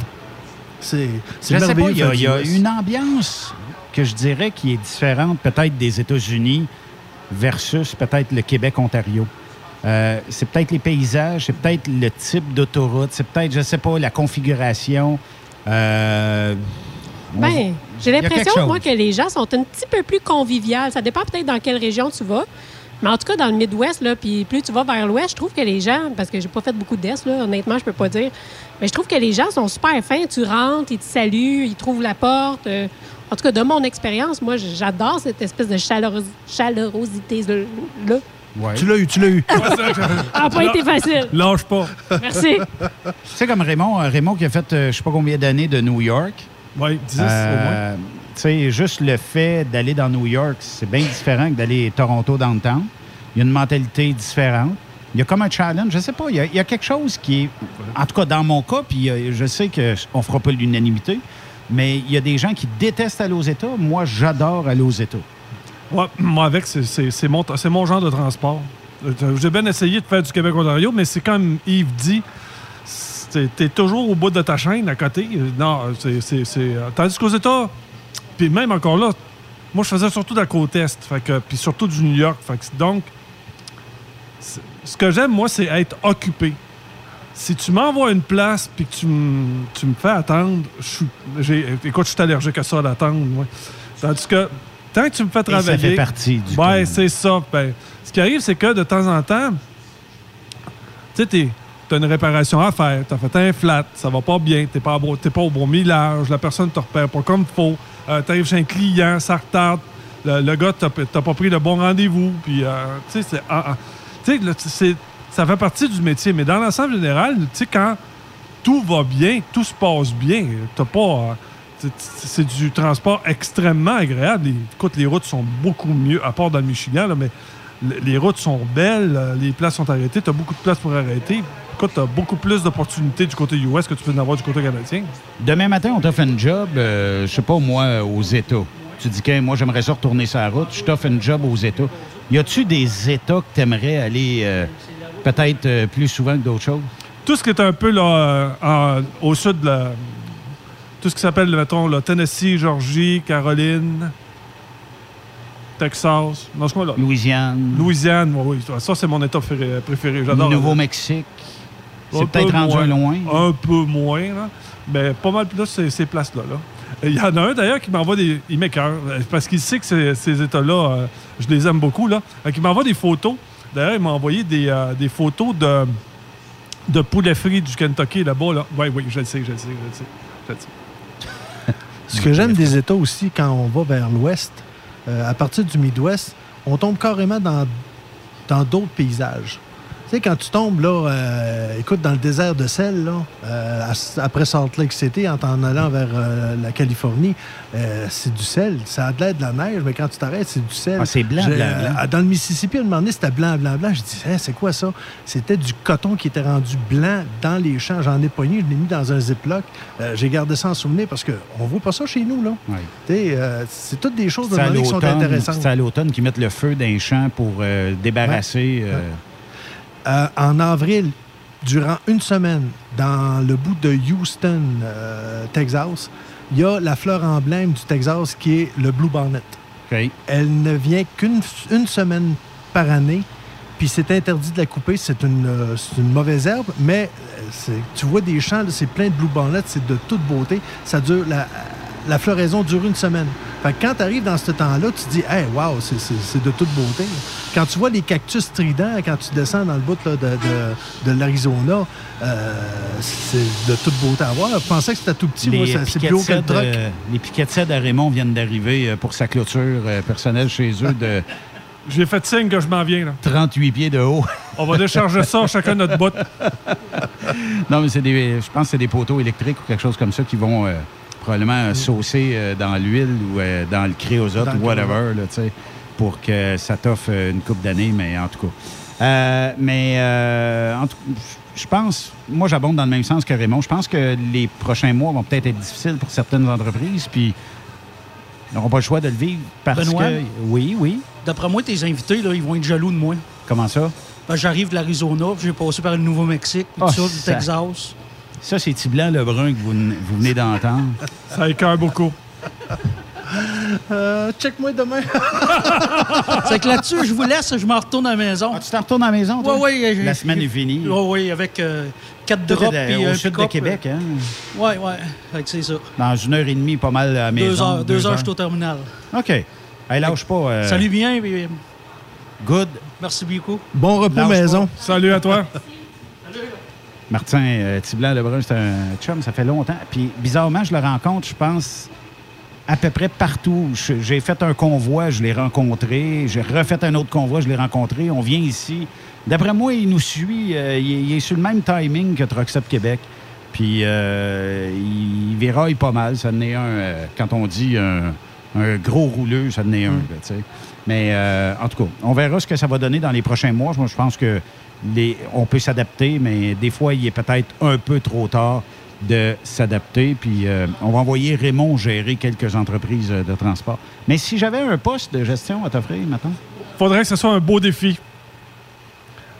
C'est merveilleux. il y a, y a une ambiance que je dirais qui est différente peut-être des États-Unis versus peut-être le Québec-Ontario. Euh, c'est peut-être les paysages, c'est peut-être le type d'autoroute, c'est peut-être, je sais pas, la configuration. Euh, Ben, j'ai l'impression, moi, que les gens sont un petit peu plus conviviales. Ça dépend peut-être dans quelle région tu vas. Mais en tout cas, dans le Midwest, là, puis plus tu vas vers l'Ouest, je trouve que les gens, parce que j'ai pas fait beaucoup d'Est, là, honnêtement, je peux pas dire, mais je trouve que les gens sont super fins. Tu rentres, ils te saluent, ils trouvent la porte. euh, en tout cas, de mon expérience, moi, j'adore cette espèce de chaleureux- Tu l'as eu, tu l'as eu. (laughs) Ça n'a pas été facile. Lâche pas. Merci. Tu sais, comme Raymond, euh, Raymond qui a fait euh, je sais pas combien d'années de New York. Oui, 10 Euh, Tu sais, juste le fait d'aller dans New York, c'est bien différent que d'aller Toronto downtown. Il y a une mentalité différente. Il y a comme un challenge, je sais pas, il y a, il y a quelque chose qui est, en tout cas dans mon cas, puis euh, je sais qu'on fera pas l'unanimité, mais il y a des gens qui détestent aller aux États. Moi, j'adore aller aux États. Ouais, moi, avec, c'est- mon, genre de transport. J'ai bien essayé de faire du Québec-Ontario, mais c'est comme Yves dit, c- Tu es toujours au bout de ta chaîne à côté. Non, c'est. Tandis qu'aux États, puis même encore là, moi, je faisais surtout de la côte Est, puis surtout du New York. Donc, ce que j'aime, moi, c'est être occupé. Si tu m'envoies une place puis que tu me fais attendre, je suis. Écoute, je suis allergique à ça d'attendre. Tandis que tant que tu me fais Et travailler. ça fait partie du Ouais, c'est ça. Ben, ce qui arrive, c'est que de temps en temps, tu sais, tu as une réparation à faire, tu as fait un flat, ça va pas bien, tu n'es pas, au pas au bon millage, la personne ne te repère pas comme il faut, tu arrives chez un client, ça retarde, le, le gars t'a t'a pas pris le bon rendez-vous, puis euh, tu sais, c'est- ah, ah. Tu c'est- ça fait partie du métier, mais dans l'ensemble général, tu sais, quand tout va bien, tout se passe bien, t'as pas... euh, c'est- du transport extrêmement agréable. Les- écoute, les routes sont beaucoup mieux, à part dans le Michigan, là, mais le- les routes sont belles, euh, les places sont arrêtées, tu as beaucoup de places pour arrêter. Écoute, tu as beaucoup plus d'opportunités du côté US que tu peux en avoir du côté canadien. Demain matin, on t'offre une job, euh, je sais pas, moi, aux États. Tu dis que moi, j'aimerais ça retourner sur la route. Je t'offre une job aux États. Y a-tu des États que tu aimerais aller euh, peut-être euh, plus souvent que d'autres choses? Tout ce qui est un peu là, en- au sud de la. Tout ce qui s'appelle, mettons, là, Tennessee, Georgie, Caroline, Texas. Dans ce coin-là. Louisiane. Louisiane, oui, oui. Ça, c'est mon état préféré. J'adore. Nouveau-Mexique. C'est peut-être peu rendu moins. loin. Un peu moins, là. Mais pas mal plus ces, ces places-là. là. Il y en a un d'ailleurs qui m'envoie des. Il m'écoeure, euh, parce qu'il sait que ces, ces États-là, euh, je les aime beaucoup. Là. Fait qu'il m'envoie des photos. D'ailleurs, il m'a envoyé des, euh, des photos de, de poulet frit du Kentucky là-bas. Là. Oui, oui, je le sais, je le sais, je le sais. je le sais. Ce que j'aime des États aussi, quand on va vers l'ouest, euh, à partir du Midwest, on tombe carrément dans dans d'autres paysages. Sais, quand tu tombes, là, euh, écoute, dans le désert de sel, là, euh, après Salt Lake City, en t'en allant vers euh, la Californie, c'est du sel. Ça a de l'air de la neige, mais quand tu t'arrêtes, c'est du sel. Ah, c'est blanc, blanc, blanc. dans le Mississippi, à un moment donné, c'était blanc, blanc, blanc. Je dis, Hein, c'est quoi ça? C'était du coton qui était rendu blanc dans les champs. J'en ai pogné, je l'ai mis dans un Ziploc. J'ai gardé ça en souvenir parce qu'on voit pas ça chez nous, là. Oui. C'est toutes des choses de qui sont intéressantes. c'est à l'automne qu'ils mettent le feu d'un champ pour euh, débarrasser. Euh, en avril, durant une semaine, dans le bout de Houston, euh, Texas, il y a la fleur emblème du Texas qui est le Blue Bonnet. OK. Elle ne vient qu'une une semaine par année, puis c'est interdit de la couper. C'est une, euh, une mauvaise herbe, mais tu vois des champs, c'est plein de Blue Bonnet, c'est de toute beauté. Ça dure, la, la floraison dure une semaine. Fait que quand tu arrives dans ce temps-là, tu te dis, hey, wow, c'est- de toute beauté. Quand tu vois les cactus tridents, quand tu descends dans le bout là, de, de- de l'Arizona, euh, c'est de toute beauté à voir. Je pensais que c'était tout petit, moi, c'est plus de haut que le truck. euh, les piquets de cèdre à Raymond viennent d'arriver euh, pour sa clôture euh, personnelle chez eux de (laughs) J'ai fait signe que je m'en viens. Là. 38 pieds de haut. (laughs) On va décharger ça chacun notre bout. non, mais c'est des, je pense que c'est des poteaux électriques ou quelque chose comme ça qui vont euh, probablement euh, saucer euh, dans l'huile ou euh, dans le créosote ou whatever, là, pour que ça t'offre une coupe d'années, mais en tout cas. Euh, mais euh, en tout je pense, moi j'abonde dans le même sens que Raymond. Je pense que les prochains mois vont peut-être être difficiles pour certaines entreprises, puis ils n'auront pas le choix de le vivre parce Benoît? que. Oui, oui. D'après moi, tes invités, là, ils vont être jaloux de moi. Comment ça? Ben, J'arrive de l'Arizona, puis j'ai passé par le Nouveau-Mexique, puis Ah, tout ça, du Texas. Ça, c'est Tiblan Lebrun que vous, vous venez d'entendre. Ça écœure beaucoup. Euh, check-moi demain. (laughs) C'est que là-dessus, je vous laisse, je m'en retourne à la maison. Ah, tu t'en retournes à la maison, toi? Oui, oui. La semaine est finie. Oui, oui, avec euh, quatre drops au un sud de Québec, hein? Oui, oui. C'est ça. Dans une heure et demie, pas mal à la maison. Deux heures, deux heures, je suis au terminal. OK. Hey, lâche pas. euh, Salut bien. euh, Good. Merci beaucoup. Bon repos Lâche maison. Salut à toi. (laughs) Martin euh, Tiblan Lebrun, c'est un chum, ça fait longtemps. Puis bizarrement, je le rencontre, je pense, à peu près partout. J'ai fait un convoi, je l'ai rencontré. J'ai refait un autre convoi, je l'ai rencontré. On vient ici. D'après moi, il nous suit. euh, il, est- il est sur le même timing que Truck Stop Québec. Puis euh, il verraille pas mal. Ça en est un, euh, quand on dit un, un gros rouleux, ça en est un. là, sais. Mais en tout cas, on verra ce que ça va donner dans les prochains mois. Moi, je pense que les, on peut s'adapter, mais des fois, il est peut-être un peu trop tard de s'adapter. Puis euh, on va envoyer Raymond gérer quelques entreprises euh, de transport. Mais si j'avais un poste de gestion à t'offrir maintenant, Faudrait que ce soit un beau défi.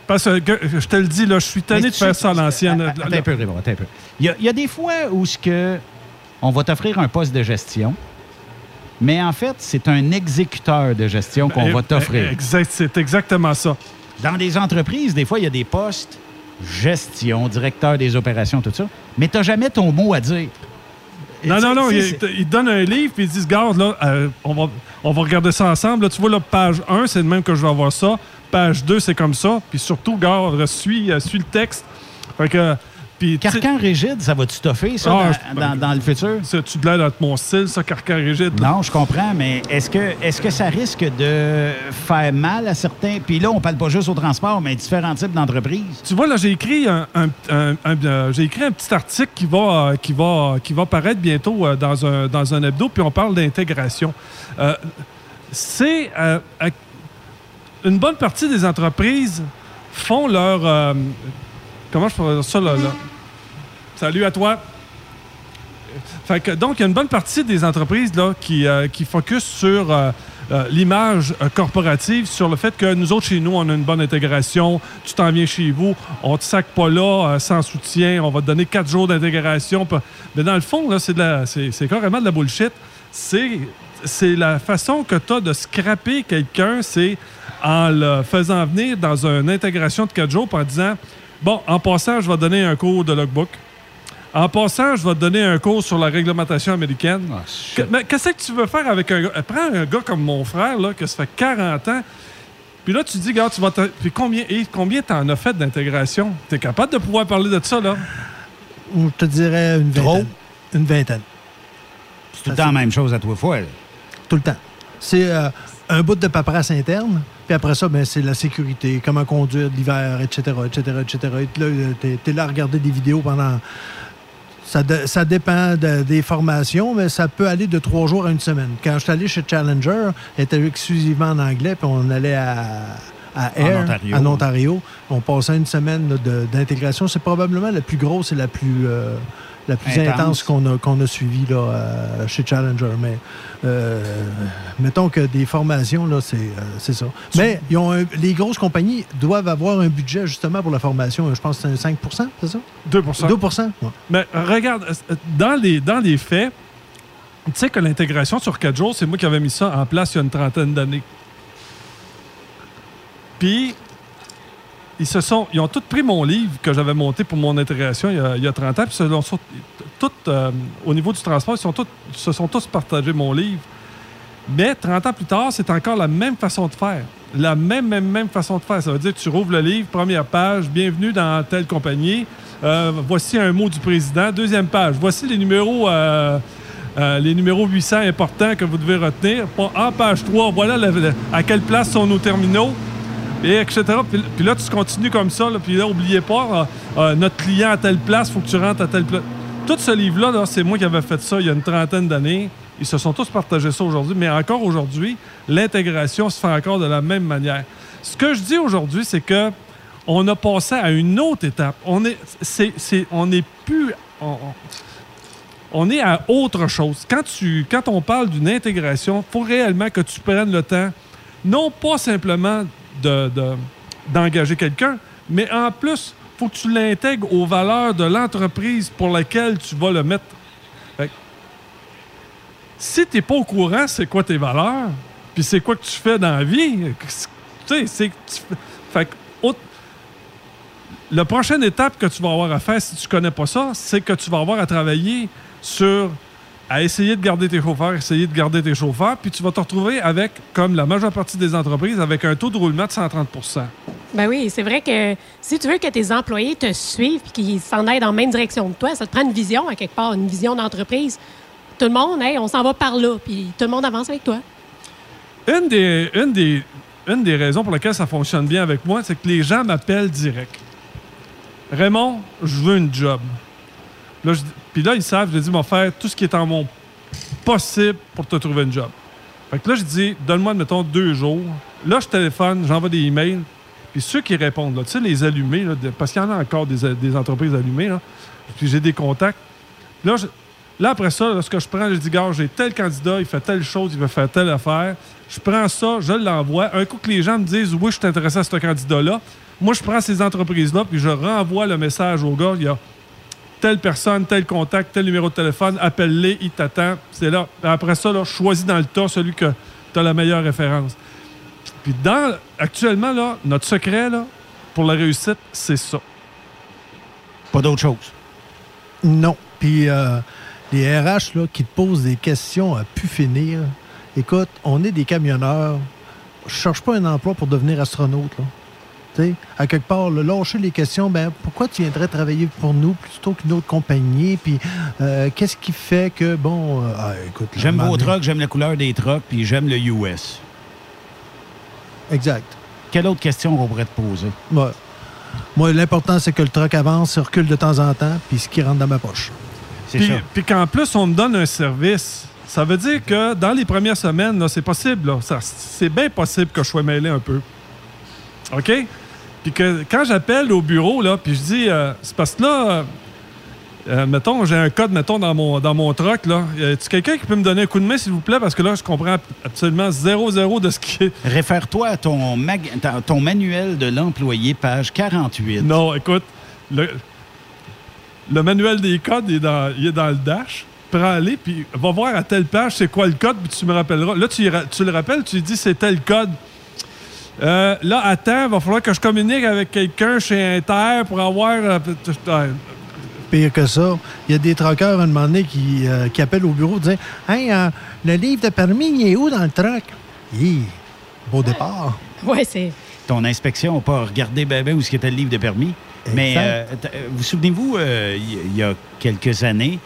Parce que je te le dis, là, je suis tanné de faire ça à l'ancienne. Attends un peu, Raymond, attends un peu. Il y a, il y a des fois où ce que on va t'offrir un poste de gestion, mais en fait, c'est un exécuteur de gestion qu'on Eh, va t'offrir. eh, Exact, c'est exactement ça. Dans des entreprises, des fois, il y a des postes gestion, directeur des opérations, tout ça, mais tu n'as jamais ton mot à dire. Non, non, non, Tu il, sais, c'est- il te donne un livre, puis ils disent, garde, là, euh, on, va, on va regarder ça ensemble. Là, tu vois, là, page 1, c'est le même que je vais avoir ça. Page 2, c'est comme ça. Puis surtout, garde, suis, euh, suis le texte. Fait que, puis, Carcan rigide, ça va-tu toffer, ça, Ah, dans, je- dans- dans le futur? Ça, tu de l'air dans mon style, ça, carcan rigide. là. Non, je comprends, mais est-ce que, est que ça risque de faire mal à certains? Puis là, on parle pas juste au transport, mais différents types d'entreprises. Tu vois, là, j'ai écrit un, un- un- un- euh, j'ai écrit un petit article qui va, euh, qui va, qui va paraître bientôt euh, dans, un, dans un hebdo, puis on parle d'intégration. Euh, c'est une bonne partie des entreprises font leur. euh, comment je pourrais dire ça, là? là? Salut à toi. Fait que, donc, il y a une bonne partie des entreprises là, qui, euh, qui focus sur euh, euh, l'image euh, corporative, sur le fait que nous autres, chez nous, on a une bonne intégration. Tu t'en viens chez vous, on te sac pas là sans soutien, on va te donner quatre jours d'intégration. Mais dans le fond, c'est, de la- c'est, c'est carrément de la bullshit. C'est, c'est la façon que tu as de scraper quelqu'un, c'est en le faisant venir dans une intégration de quatre jours, en disant Bon, en passant, je vais te donner un cours de logbook. En passant, je vais te donner un cours sur la réglementation américaine. Que- mais qu'est-ce que tu veux faire avec un gars? Euh, Prends un gars comme mon frère, là, que ça fait 40 ans. Puis là, tu dis, gars, tu vas. te- Puis combien et combien t'en as fait d'intégration? T'es capable de pouvoir parler de ça, là? Ou je te dirais une vingtaine. Une vingtaine. C'est tout le temps la même chose à toi fois. là. Tout le temps. C'est euh, un bout de paperasse interne, puis après ça, ben, c'est la sécurité, comment conduire l'hiver, etc., etc., etc. Et là, t'es, t'es là à regarder des vidéos pendant... Ça, ça dépend de- des formations, mais ça peut aller de trois jours à une semaine. Quand je suis allé chez Challenger, était exclusivement en anglais, puis on allait à, à En Air, Ontario. en Ontario. On passait une semaine d'intégration. C'est probablement la plus grosse et la plus, euh, la plus Intense. intense qu'on a, qu'on a suivie là, euh, chez Challenger. Mais euh, mettons que des formations, là, c'est, ça. Mais ils ont un- les grosses compagnies doivent avoir un budget justement pour la formation. Je pense que c'est un 5 c'est ça? 2% 2 ouais. Mais regarde, dans les, dans les faits, tu sais que l'intégration sur 4 jours, c'est moi qui avais mis ça en place il y a une trentaine d'années. Puis, ils se sont, ils ont tous pris mon livre que j'avais monté pour mon intégration il y a, il y a 30 ans, puis euh, au niveau du transport, ils se sont tous partagés mon livre. Mais 30 ans plus tard, c'est encore la même façon de faire. La même, même, même façon de faire. Ça veut dire que tu rouvres le livre, première page, bienvenue dans telle compagnie. Euh, voici un mot du président. Deuxième page, voici les numéros, euh, les numéros 800 importants que vous devez retenir. En page 3, voilà à quelle place sont nos terminaux, et etc. Puis, là, tu continues comme ça. puis là, n'oubliez pas, euh, euh, notre client à telle place, faut que tu rentres à telle place. Tout ce livre-là, là, c'est moi qui avais fait ça il y a une trentaine d'années. Ils se sont tous partagés ça aujourd'hui, mais encore aujourd'hui, l'intégration se fait encore de la même manière. Ce que je dis aujourd'hui, c'est que on a passé à une autre étape. On est, on n'est plus, on, on- on est à autre chose. Quand, tu, quand on parle d'une intégration, il faut réellement que tu prennes le temps, non pas simplement de- de- d'engager quelqu'un, mais en plus, il faut que tu l'intègres aux valeurs de l'entreprise pour laquelle tu vas le mettre. Fait si tu n'es pas au courant, c'est quoi tes valeurs, puis c'est quoi que tu fais dans la vie, tu sais, c'est fait que, au- la prochaine étape que tu vas avoir à faire, si tu connais pas ça, c'est que tu vas avoir à travailler sur à essayer de garder tes chauffeurs, essayer de garder tes chauffeurs, puis tu vas te retrouver avec, comme la majeure partie des entreprises, avec un taux de roulement de 130% Ben oui, c'est vrai que si tu veux que tes employés te suivent et qu'ils s'en aillent dans la même direction que toi, ça te prend une vision à quelque part, une vision d'entreprise. Tout le monde, hey, on s'en va par là, puis tout le monde avance avec toi. Une des, une, des, une des raisons pour lesquelles ça fonctionne bien avec moi, c'est que les gens m'appellent direct. Raymond, je veux une job. Là, je dis- puis là, ils savent, je dis, m'en faire tout ce qui est en mon possible pour te trouver une job. Fait que là, je dis, donne-moi, mettons, deux jours. Là, je téléphone, j'envoie des emails. Puis ceux qui répondent, tu sais, les allumés, là, parce qu'il y en a encore des, entreprises allumées, là, puis j'ai des contacts. Là, Là, après ça, là, ce que je prends, je dis, gars, j'ai tel candidat, il fait telle chose, il veut faire telle affaire. Je prends ça, je l'envoie. Un coup que les gens me disent, oui, je suis intéressé à ce candidat-là, moi, je prends ces entreprises-là, puis je renvoie le message au gars. Il y a telle personne, tel contact, tel numéro de téléphone, appelle-les, il t'attend. C'est là. Après ça, choisis dans le tas celui que tu as la meilleure référence. Puis dans, actuellement, là, notre secret là, pour la réussite, c'est ça. Pas d'autre chose. Non. Puis euh, les RH là, qui te posent des questions à pu finir. Écoute, on est des camionneurs. Je cherche pas un emploi pour devenir astronaute. Là. À quelque part, là, lâcher les questions, ben pourquoi tu viendrais travailler pour nous plutôt qu'une autre compagnie? Puis euh, qu'est-ce qui fait que, bon, euh, ah, écoute... là, J'aime vos trucks, j'aime la couleur des trucks, puis j'aime le US. Exact. Quelle autre question on pourrait te poser? Ouais. Moi, l'important, c'est que le truck avance, recule de temps en temps, puis ce qui rentre dans ma poche. Puis, puis qu'en plus, on me donne un service. Ça veut dire que dans les premières semaines, là, c'est possible. là. Ça- C'est bien possible que je sois mêlé un peu. OK? Puis que quand j'appelle au bureau, là, puis je dis, euh, c'est parce que là, euh, euh, mettons, j'ai un code, mettons, dans mon, dans mon truck, là. Y a quelqu'un qui peut me donner un coup de main, s'il vous plaît? Parce que là, je comprends absolument zéro, zéro de ce qui est. (laughs) Réfère-toi à ton, mag- ta- ton manuel de l'employé, page 48. Non, écoute, le, le manuel des codes il est dans, il est dans le dash. Prends-les, puis va voir à telle page c'est quoi le code, puis tu me rappelleras. Là, tu, tu le rappelles, tu dis c'est tel code. Euh, là, attends, va falloir que je communique avec quelqu'un chez Inter pour avoir. euh, euh, Pire que ça, il y a des truckers, à un moment donné, qui, euh, qui appellent au bureau disant Hey, euh, le livre de permis, il est où dans le truck? Hi, beau départ. Oui, c'est. (laughs) Ton inspection n'a pas regardé ben, ben où ce qu'était le livre de permis. Mais vous souvenez-vous, euh, il y- a quelques années,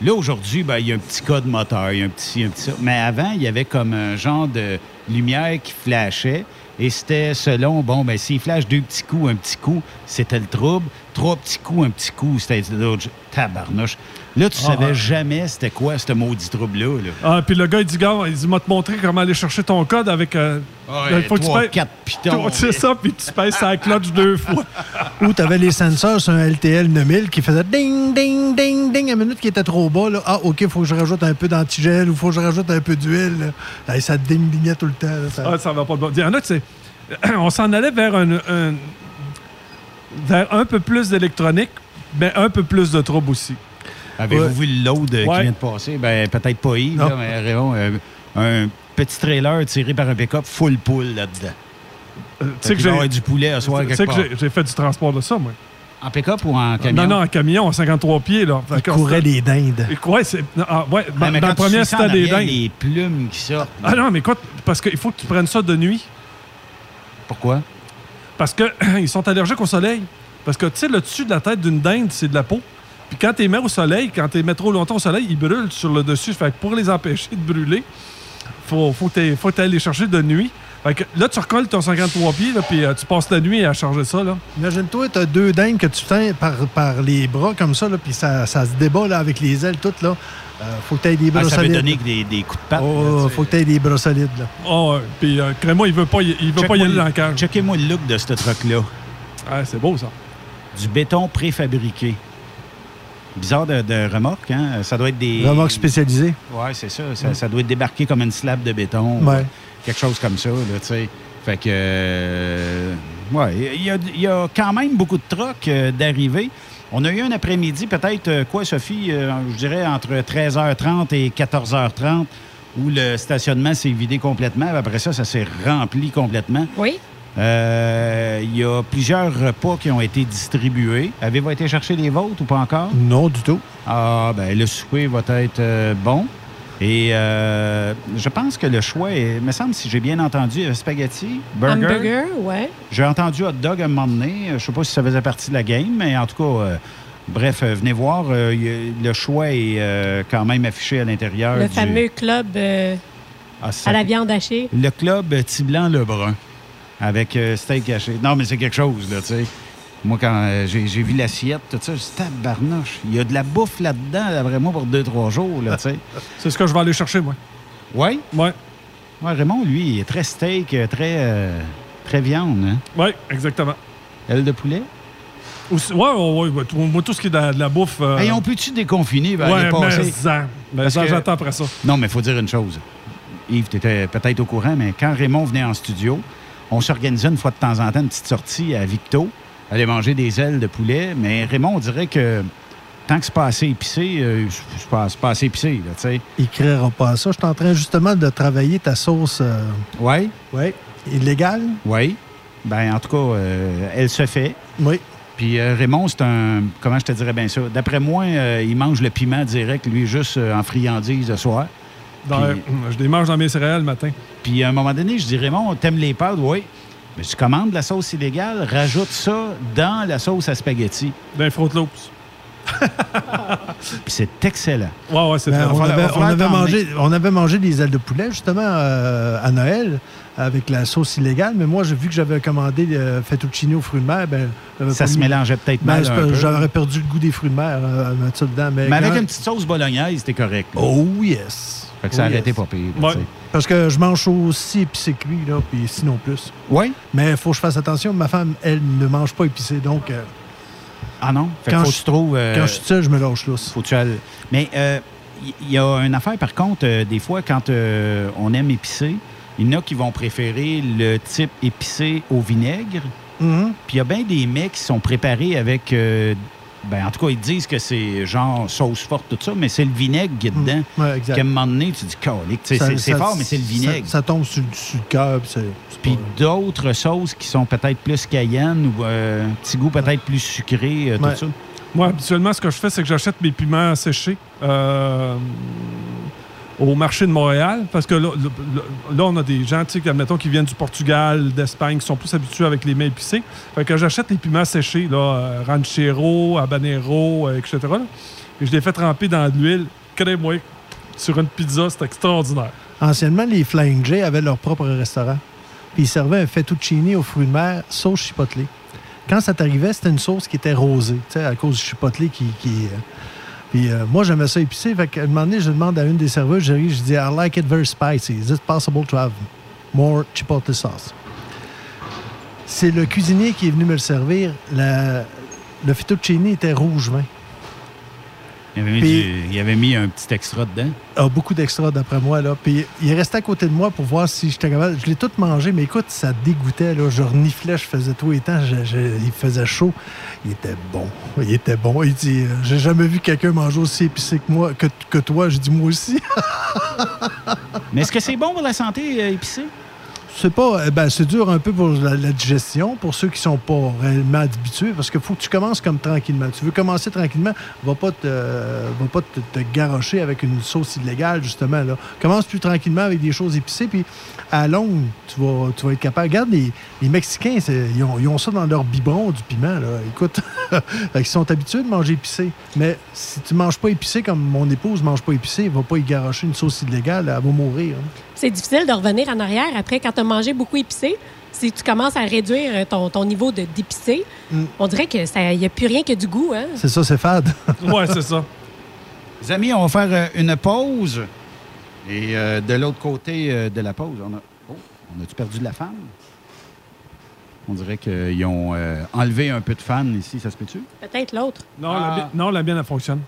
là, aujourd'hui, ben, il y a un petit code moteur, il y a un petit, un petit ça. Mais avant, il y avait comme un genre de lumière qui flashait. Et c'était selon, bon, ben, s'il flash deux petits coups, un petit coup, c'était le trouble. Trois petits coups, un petit coup, c'était l'autre. Tabarnouche. Là, tu Ah, savais ah. jamais c'était quoi ce maudit trouble-là. là. Ah, puis le gars, il dit, gars, il dit, m'a te montrer comment aller chercher ton code avec. euh, Ouais, faut que tu trois, payes- quatre pitons. C'est ça, puis tu pèses sa clutch deux fois. (laughs) Ou tu avais les sensors sur un LTL 9000 qui faisait ding, ding, ding, ding, à une minute qui était trop bas. Là. Ah, OK, il faut que je rajoute un peu d'antigel ou faut que je rajoute un peu d'huile. là. Ça ding, dingait tout le temps. là, ça- Ah, ça va pas de bon. Il y en a, tu sais, (clears throat) on s'en allait vers un, un- vers un peu plus d'électronique, mais un peu plus de trouble aussi. Avez-vous Ouais. vu le load euh, Ouais. qui vient de passer? Ben, peut-être pas Yves, là, mais Raymond, euh, un petit trailer tiré par un pick-up full pool là-dedans. Euh, qu'il va y avoir du poulet à soir Tu quelque sais que part. j'ai- j'ai fait du transport de ça, moi. En pick-up ou en camion? Non, non, en camion, en 53 pieds. Là. Il que courait des dindes. Ouais, c'est. ah, ouais, dans tu ça en c'était des dingues. les plumes qui sortent. Ah non, mais écoute, parce qu'il faut que tu prennes ça de nuit. Pourquoi? Parce qu'ils (clears throat) sont allergiques au soleil. Parce que, tu sais, le dessus de la tête d'une dinde, c'est de la peau. Puis quand tu les mets au soleil, quand tu les mets trop longtemps au soleil, ils brûlent sur le dessus. Fait que pour les empêcher de brûler, faut, faut que tu ailles les chercher de nuit. Fait que là, tu recolles ton 53 pieds, là, puis euh, tu passes la nuit à charger ça. Là. Imagine-toi, tu as deux dindes que tu tiens par, par les bras comme ça, là, puis ça, ça se débat là, avec les ailes toutes. Là. Euh, faut que tu aies des bras Ah, ça veut solides. donner que des, des coups de patte. Oh, faut que tu aies des bras solides. Là. Oh, ouais. Puis euh, Crémo, il veut pas y, il veut pas y aller le- dans le cage. Checkez-moi le look de ce truck-là. Ah, c'est beau, ça. Du béton préfabriqué. Bizarre de, de remorque, hein? Ça doit être des... Remorque spécialisée. Ouais, c'est ça. Ça, ça doit être débarqué comme une slab de béton. Ouais. Quelque chose comme ça, tu sais. Fait que... euh, ouais, il y a, il y a quand même beaucoup de trucks euh, d'arrivée. On a eu un après-midi, peut-être, euh, quoi, Sophie? euh, je dirais entre 13h30 et 14h30, où le stationnement s'est vidé complètement. Après ça, ça s'est rempli complètement. Oui. Euh, Il y a plusieurs repas qui ont été distribués. Avez-vous été chercher les vôtres ou pas encore? Non, du tout. Ah, ben le souper va être euh, bon. Et euh, je pense que le choix est, me semble, si j'ai bien entendu, euh, spaghetti, burger. Hamburger, ouais. J'ai entendu hot dog à un moment donné. Euh, Je ne sais pas si ça faisait partie de la game, mais en tout cas, euh, bref, euh, venez voir. euh, a- le choix est euh, quand même affiché à l'intérieur. Le du- fameux club euh, Ah, ça- à la viande hachée. Le club euh, Tiblan-Lebrun, avec euh, steak haché. Non, mais c'est quelque chose, là, tu sais. Moi, quand euh, j'ai j'ai vu l'assiette, tout ça, je dis, tabarnouche, il y a de la bouffe là-dedans, d'après moi, pour deux, trois jours, là, tu sais. (laughs) C'est ce que je vais aller chercher, moi. Oui? Ouais. Ouais, Raymond, lui, il est très steak, euh, très, euh, très viande, hein? Oui, exactement. Aile de poulet? Aussi- ouais, ouais, Moi, tout ce qui est de la, de la bouffe. euh, Hey, on peut-tu déconfiner? ben, Ouais, mais ça. Mais Parce ça, que- j'attends après ça. Non, mais il faut dire une chose. Yves, tu étais peut-être au courant, mais quand Raymond venait en studio, on s'organisait une fois de temps en temps une petite sortie à Victo, aller manger des ailes de poulet. Mais Raymond, on dirait que tant que c'est pas assez épicé, euh, c'est pas, c'est pas assez épicé, tu sais. Il créera pas ça. Je suis en train justement de travailler ta sauce. euh, Oui? Oui. Illégale? Oui. Ben, en tout cas, euh, elle se fait. Oui. Puis euh, Raymond, c'est un. Comment je te dirais bien ça? D'après moi, il mange le piment direct, lui, juste en friandise le soir. Dans- Puis- Je les mange dans mes céréales le matin. Puis à un moment donné, je dis Raymond, t'aimes les pâtes? Oui. Mais tu commandes la sauce illégale, rajoute ça dans la sauce à spaghetti. D'un Fruit Loops. Puis c'est excellent. Ouais, ouais, c'est Ben, très on, bon. avait, va on avait mangé, on avait mangé des ailes de poulet, justement, euh, à Noël, avec la sauce illégale. Mais moi, j'ai vu que j'avais commandé le fettuccine aux fruits de mer. Ben, Ça se mis- mélangeait peut-être Ben, mal. J'aurais perdu le goût des fruits de mer euh, à mettre ça dedans. Mais, Mais avec quand- une petite sauce bolognaise, c'était correct. là. Oh yes! Fait que ça Oh, arrêtait yes. pas pire. là, Ouais. Parce que je mange aussi épicé lui, là, puis sinon plus. Oui? Mais il faut que je fasse attention. Ma femme, elle, ne mange pas épicé. Donc, euh, Ah non? Fait Quand faut je- tu trouves. euh, quand je suis seul, je me lâche lousse. faut que tu ailles- Mais euh, il y, a une affaire, par contre, euh, des fois, quand euh, on aime épicé, il y en a qui vont préférer le type épicé au vinaigre. Mhm. Puis il y a bien des mecs qui sont préparés avec. euh, ben, en tout cas, ils disent que c'est genre sauce forte, tout ça, mais c'est le vinaigre qui est dedans. Ouais, exact. Qu'à un moment donné, tu dis, calique, c'est fort, mais c'est le vinaigre. Ça, ça tombe sur, sur le cœur. puis c'est- c'est Puis pas- d'autres sauces qui sont peut-être plus cayenne ou euh, un petit goût peut-être plus sucré, euh, Ouais. tout ça. Moi, habituellement, ce que je fais, c'est que j'achète mes piments séchés euh, au marché de Montréal. Parce que là, là- on a des gens, tu sais, admettons, qui viennent du Portugal, d'Espagne, qui sont plus habitués avec les mets épicés. Fait que j'achète les piments séchés, là, euh, ranchero, habanero, euh, etc. Et je les fais tremper dans de l'huile. Crée-moi sur une pizza, c'est extraordinaire. Anciennement, les Flying J avaient leur propre restaurant. Puis ils servaient un fettuccine aux fruits de mer, sauce chipotle. Quand ça t'arrivait, c'était une sauce qui était rosée, tu sais, à cause du chipotle qui. qui euh, puis euh, moi, j'aimais ça épicé. Fait qu'à un moment donné, je demande à une des serveuses, je dis, I like it very spicy. Is it possible to have more chipotle sauce? C'est le cuisinier qui est venu me le servir. Le fettuccine était rouge vin. Il avait, mis Puis- du- il avait mis un petit extra dedans. a beaucoup d'extra d'après moi. Là. Puis il est resté à côté de moi pour voir si j'étais capable. Je l'ai tout mangé, mais écoute, ça dégoûtait. Là. Je reniflais, je faisais tout temps. Je- je- il faisait chaud. Il était bon. Il était bon. Il dit euh, J'ai jamais vu quelqu'un manger aussi épicé que moi, que, que toi. J'ai dit moi aussi. (laughs) Mais est-ce que c'est bon pour la santé euh, épicé? C'est pas. euh, Ben, c'est dur un peu pour la, digestion, pour ceux qui sont pas réellement habitués, parce qu'il faut que tu commences comme tranquillement. Tu veux commencer tranquillement, va pas va pas te, te garrocher avec une sauce illégale, justement. Commence plus tranquillement avec des choses épicées, puis à longue, tu vas, tu vas être capable. Regarde, les, les Mexicains, ils ont, ça dans leur biberon, du piment. Là. (laughs) Ils sont habitués de manger épicé. Mais si tu manges pas épicé, comme mon épouse mange pas épicé, elle va pas y garrocher une sauce illégale, elle va mourir. hein. C'est difficile de revenir en arrière après quand tu as mangé beaucoup épicé. Si tu commences à réduire euh, ton, ton niveau de- d'épicé, Mm. on dirait qu'il n'y a plus rien que du goût. Hein? C'est ça, c'est fade. (laughs) Ouais, c'est ça. Les amis, on va faire euh, une pause. Et euh, de l'autre côté de la pause, on a. Oh, on a-tu perdu de la fan? On dirait qu'ils ont euh, enlevé un peu de fan ici, ça se peut-tu? Peut-être l'autre. Non, Ah. la, bi- non, la mienne, elle fonctionne.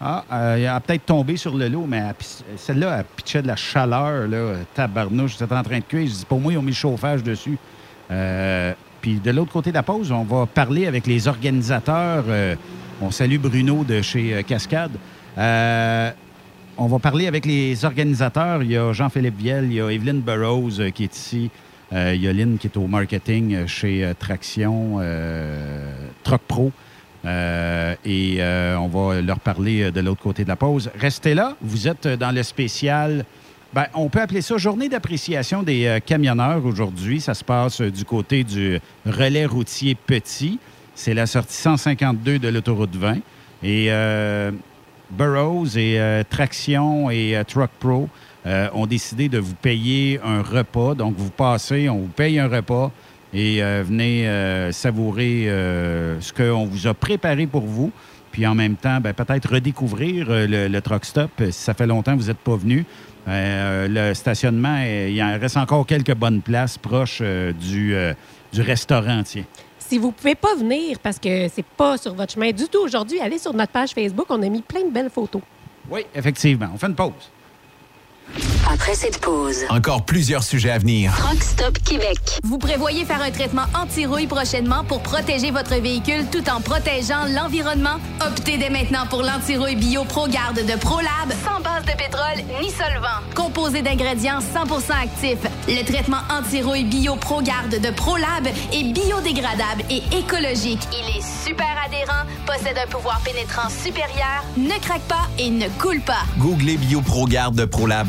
Ah, euh, elle a peut-être tombé sur le lot, mais pis- celle-là, elle pitchait de la chaleur, là, euh, tabarnouche, c'était en train de cuire. Je dis, pour moi, ils ont mis le chauffage dessus. Euh, Puis de l'autre côté de la pause, on va parler avec les organisateurs. Euh, on salue Bruno de chez euh, Cascade. Euh, on va parler avec les organisateurs. Il y a Jean-Philippe Viel, il y a Evelyne Burroughs euh, qui est ici. Euh, il y a Lynn qui est au marketing euh, chez euh, Traction euh, Truck Pro. Euh, et euh, on va leur parler euh, de l'autre côté de la pause. Restez là. Vous êtes dans le spécial. Ben, on peut appeler ça journée d'appréciation des camionneurs aujourd'hui. Ça se passe du côté du relais routier petit. C'est la sortie 152 de l'autoroute 20. Et Burroughs et Traction et Truck Pro ont décidé de vous payer un repas. Donc, vous passez, on vous paye un repas et euh, venez euh, savourer euh, ce qu'on vous a préparé pour vous. Puis en même temps, ben, peut-être redécouvrir le, le truck stop si ça fait longtemps que vous n'êtes pas venu. Le stationnement, il en reste encore quelques bonnes places proches du, du restaurant. Tiens. si vous pouvez pas venir parce que c'est pas sur votre chemin du tout aujourd'hui, allez sur notre page Facebook. On a mis plein de belles photos. Oui, effectivement. On fait une pause. Après cette pause. Encore plusieurs sujets à venir. Stop Québec. Vous prévoyez faire un traitement anti-rouille prochainement pour protéger votre véhicule tout en protégeant l'environnement? Optez dès maintenant pour l'anti-rouille bio ProGarde de ProLab, sans base de pétrole ni solvant. Composé d'ingrédients 100% actifs, le traitement anti-rouille bio ProGarde de ProLab est biodégradable et écologique. Il est super adhérent, possède un pouvoir pénétrant supérieur, ne craque pas et ne coule pas. Googlez BioProGarde de ProLab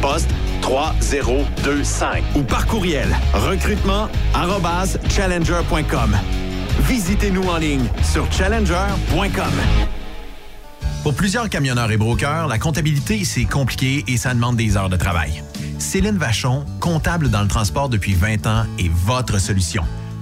poste 3025 ou par courriel recrutement challenger.com. Visitez-nous en ligne sur challenger.com. Pour plusieurs camionneurs et brokers, la comptabilité, c'est compliqué et ça demande des heures de travail. Céline Vachon, comptable dans le transport depuis 20 ans, est votre solution.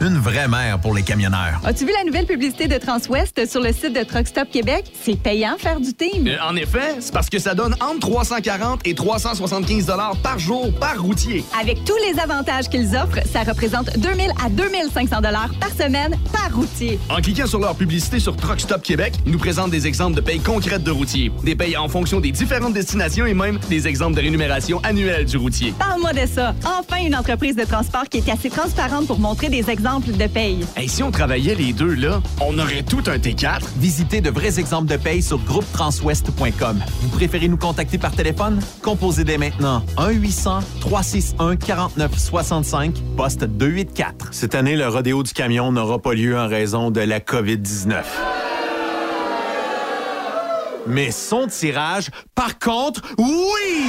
Une vraie mère pour les camionneurs. As-tu vu la nouvelle publicité de Transwest sur le site de Truck Stop Québec? C'est payant faire du team. Euh, en effet, c'est parce que ça donne entre 340 et 375 dollars par jour par routier. Avec tous les avantages qu'ils offrent, ça représente 2000 à 2500 dollars par semaine par routier. En cliquant sur leur publicité sur Truck Stop Québec, ils nous présentent des exemples de payes concrètes de routiers, des payes en fonction des différentes destinations et même des exemples de rémunération annuelle du routier. Parle-moi de ça. Enfin, une entreprise de transport qui est assez transparente pour montrer des exemples de paye. Hey, si on travaillait les deux, là, on aurait tout un T4. Visitez de vrais exemples de paye sur groupetranswest.com. Vous préférez nous contacter par téléphone? Composez dès maintenant 1-800-361-4965, poste 284. Cette année, le rodéo du camion n'aura pas lieu en raison de la COVID-19. Mais son tirage, par contre, oui!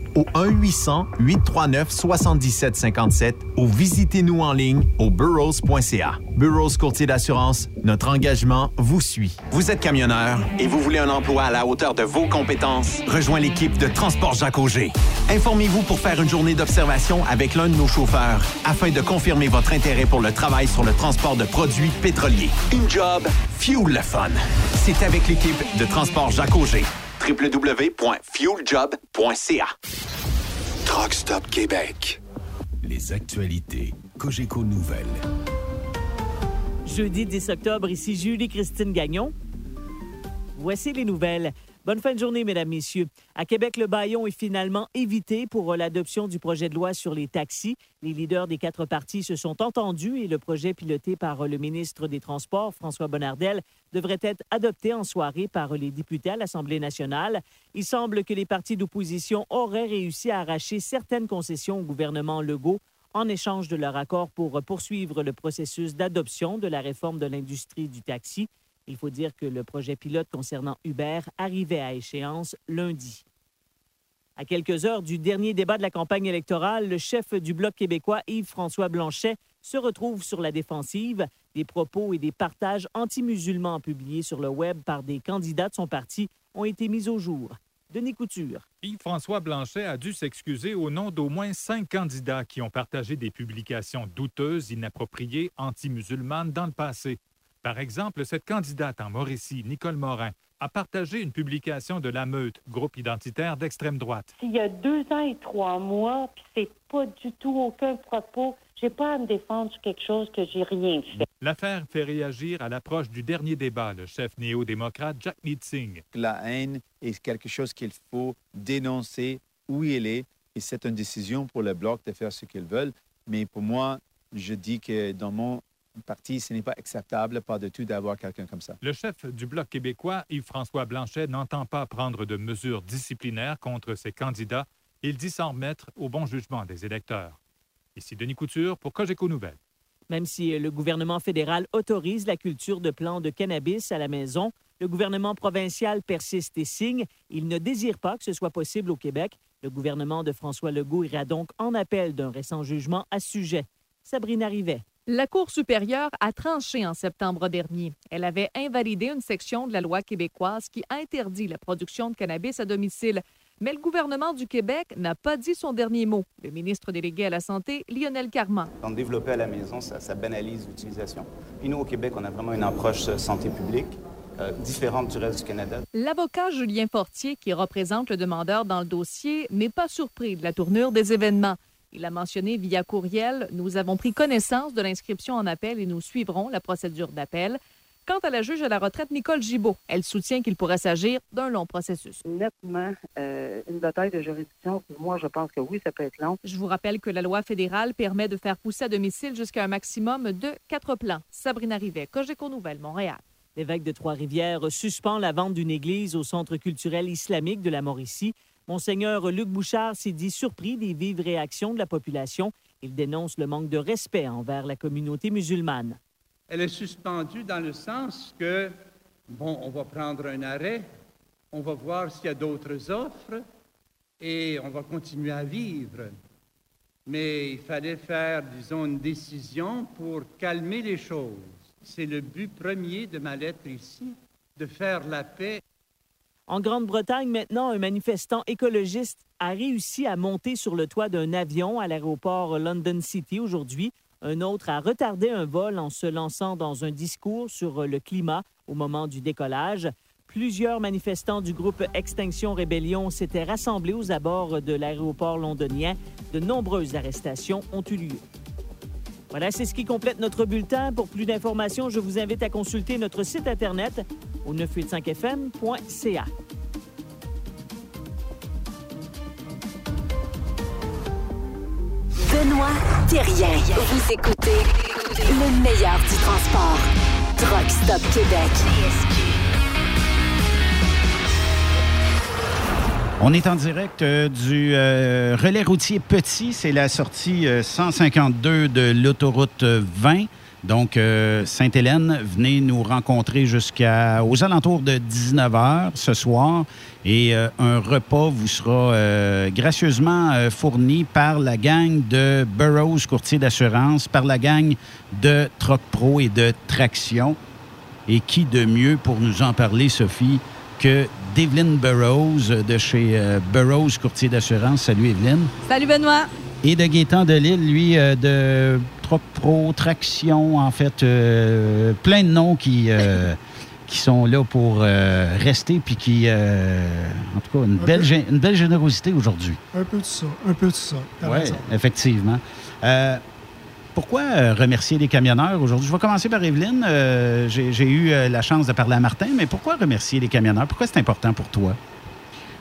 au 1-800-839-7757 ou visitez-nous en ligne au burrows.ca. Burrows Courtier d'assurance, notre engagement vous suit. Vous êtes camionneur et vous voulez un emploi à la hauteur de vos compétences? Rejoins l'équipe de Transport Jacques Auger. Informez-vous pour faire une journée d'observation avec l'un de nos chauffeurs afin de confirmer votre intérêt pour le travail sur le transport de produits pétroliers. Une job, fuel le fun. C'est avec l'équipe de Transport Jacques Auger www.fueljob.ca. Truck Stop Québec. Les actualités Cogeco Nouvelles. Jeudi 10 octobre, ici Julie-Christine Gagnon. Voici les nouvelles. Bonne fin de journée, mesdames, messieurs. À Québec, le baillon est finalement évité pour l'adoption du projet de loi sur les taxis. Les leaders des quatre partis se sont entendus et le projet piloté par le ministre des Transports, François Bonnardel, devrait être adopté en soirée par les députés à l'Assemblée nationale. Il semble que les partis d'opposition auraient réussi à arracher certaines concessions au gouvernement Legault en échange de leur accord pour poursuivre le processus d'adoption de la réforme de l'industrie du taxi. Il faut dire que le projet pilote concernant Uber arrivait à échéance lundi. À quelques heures du dernier débat de la campagne électorale, le chef du Bloc québécois, Yves-François Blanchet, se retrouve sur la défensive. Des propos et des partages anti-musulmans publiés sur le web par des candidats de son parti ont été mis au jour. Denis Couture. Yves-François Blanchet a dû s'excuser au nom d'au moins cinq candidats qui ont partagé des publications douteuses, inappropriées, anti-musulmanes dans le passé. Par exemple, cette candidate en Mauricie, Nicole Morin, a partagé une publication de La Meute, groupe identitaire d'extrême droite. Il y a deux ans et trois mois, puis c'est pas du tout aucun propos. J'ai pas à me défendre sur quelque chose que j'ai rien fait. L'affaire fait réagir à l'approche du dernier débat, le chef néo-démocrate Jack Singh. La haine est quelque chose qu'il faut dénoncer où il est, et c'est une décision pour le Bloc de faire ce qu'ils veulent. Mais pour moi, je dis que dans mon parti, ce n'est pas acceptable, pas de tout, d'avoir quelqu'un comme ça. Le chef du Bloc québécois, Yves-François Blanchet, n'entend pas prendre de mesures disciplinaires contre ses candidats. Il dit s'en remettre au bon jugement des électeurs. Ici Denis Couture pour Cogeco Nouvelles. Même si le gouvernement fédéral autorise la culture de plants de cannabis à la maison, le gouvernement provincial persiste et signe. Il ne désire pas que ce soit possible au Québec. Le gouvernement de François Legault ira donc en appel d'un récent jugement à ce sujet. Sabrina Rivet. La Cour supérieure a tranché en septembre dernier. Elle avait invalidé une section de la loi québécoise qui interdit la production de cannabis à domicile. Mais le gouvernement du Québec n'a pas dit son dernier mot. Le ministre délégué à la Santé, Lionel Carman. En développer à la maison, ça, ça banalise l'utilisation. Puis nous, au Québec, on a vraiment une approche euh, santé publique. Euh, différente du reste du Canada. L'avocat Julien Fortier, qui représente le demandeur dans le dossier, n'est pas surpris de la tournure des événements. Il a mentionné via courriel Nous avons pris connaissance de l'inscription en appel et nous suivrons la procédure d'appel. Quant à la juge à la retraite Nicole Gibault, elle soutient qu'il pourrait s'agir d'un long processus. Nettement, euh, une bataille de juridiction, moi, je pense que oui, ça peut être long. Je vous rappelle que la loi fédérale permet de faire pousser à domicile jusqu'à un maximum de quatre plants. Sabrina Rivet, Cogeco Nouvelle, Montréal. L'évêque de Trois-Rivières suspend la vente d'une église au Centre culturel islamique de la Mauricie. Monseigneur Luc Bouchard s'est dit surpris des vives réactions de la population. Il dénonce le manque de respect envers la communauté musulmane. Elle est suspendue dans le sens que, bon, on va prendre un arrêt, on va voir s'il y a d'autres offres et on va continuer à vivre. Mais il fallait faire, disons, une décision pour calmer les choses. C'est le but premier de ma lettre ici, de faire la paix en Grande-Bretagne, maintenant, un manifestant écologiste a réussi à monter sur le toit d'un avion à l'aéroport London City aujourd'hui. Un autre a retardé un vol en se lançant dans un discours sur le climat au moment du décollage. Plusieurs manifestants du groupe Extinction Rébellion s'étaient rassemblés aux abords de l'aéroport londonien. De nombreuses arrestations ont eu lieu. Voilà, c'est ce qui complète notre bulletin. Pour plus d'informations, je vous invite à consulter notre site Internet au 985fm.ca. Benoît Thérien. Vous écoutez le meilleur du transport. Truck Stop Québec. On est en direct euh, du euh, relais routier Petit. C'est la sortie euh, 152 de l'autoroute 20. Donc, euh, Sainte-Hélène, venez nous rencontrer jusqu'aux alentours de 19h ce soir. Et euh, un repas vous sera euh, gracieusement fourni par la gang de Burroughs Courtier d'assurance, par la gang de Troc Pro et de Traction. Et qui de mieux pour nous en parler, Sophie, que d'Evelyne Burroughs de chez Burroughs Courtier d'assurance? Salut Evelyne. Salut Benoît. Et de Gaétan Delille, lui, de Troc Pro, Traction, en fait, euh, plein de noms qui, euh, qui sont là pour euh, rester, puis qui, en tout cas, une Un belle, peu. une belle générosité aujourd'hui. Un peu de ça, un peu de ça. Oui, effectivement. Pourquoi remercier les camionneurs aujourd'hui? Je vais commencer par Evelyne. J'ai eu la chance de parler à Martin, mais pourquoi remercier les camionneurs? Pourquoi c'est important pour toi?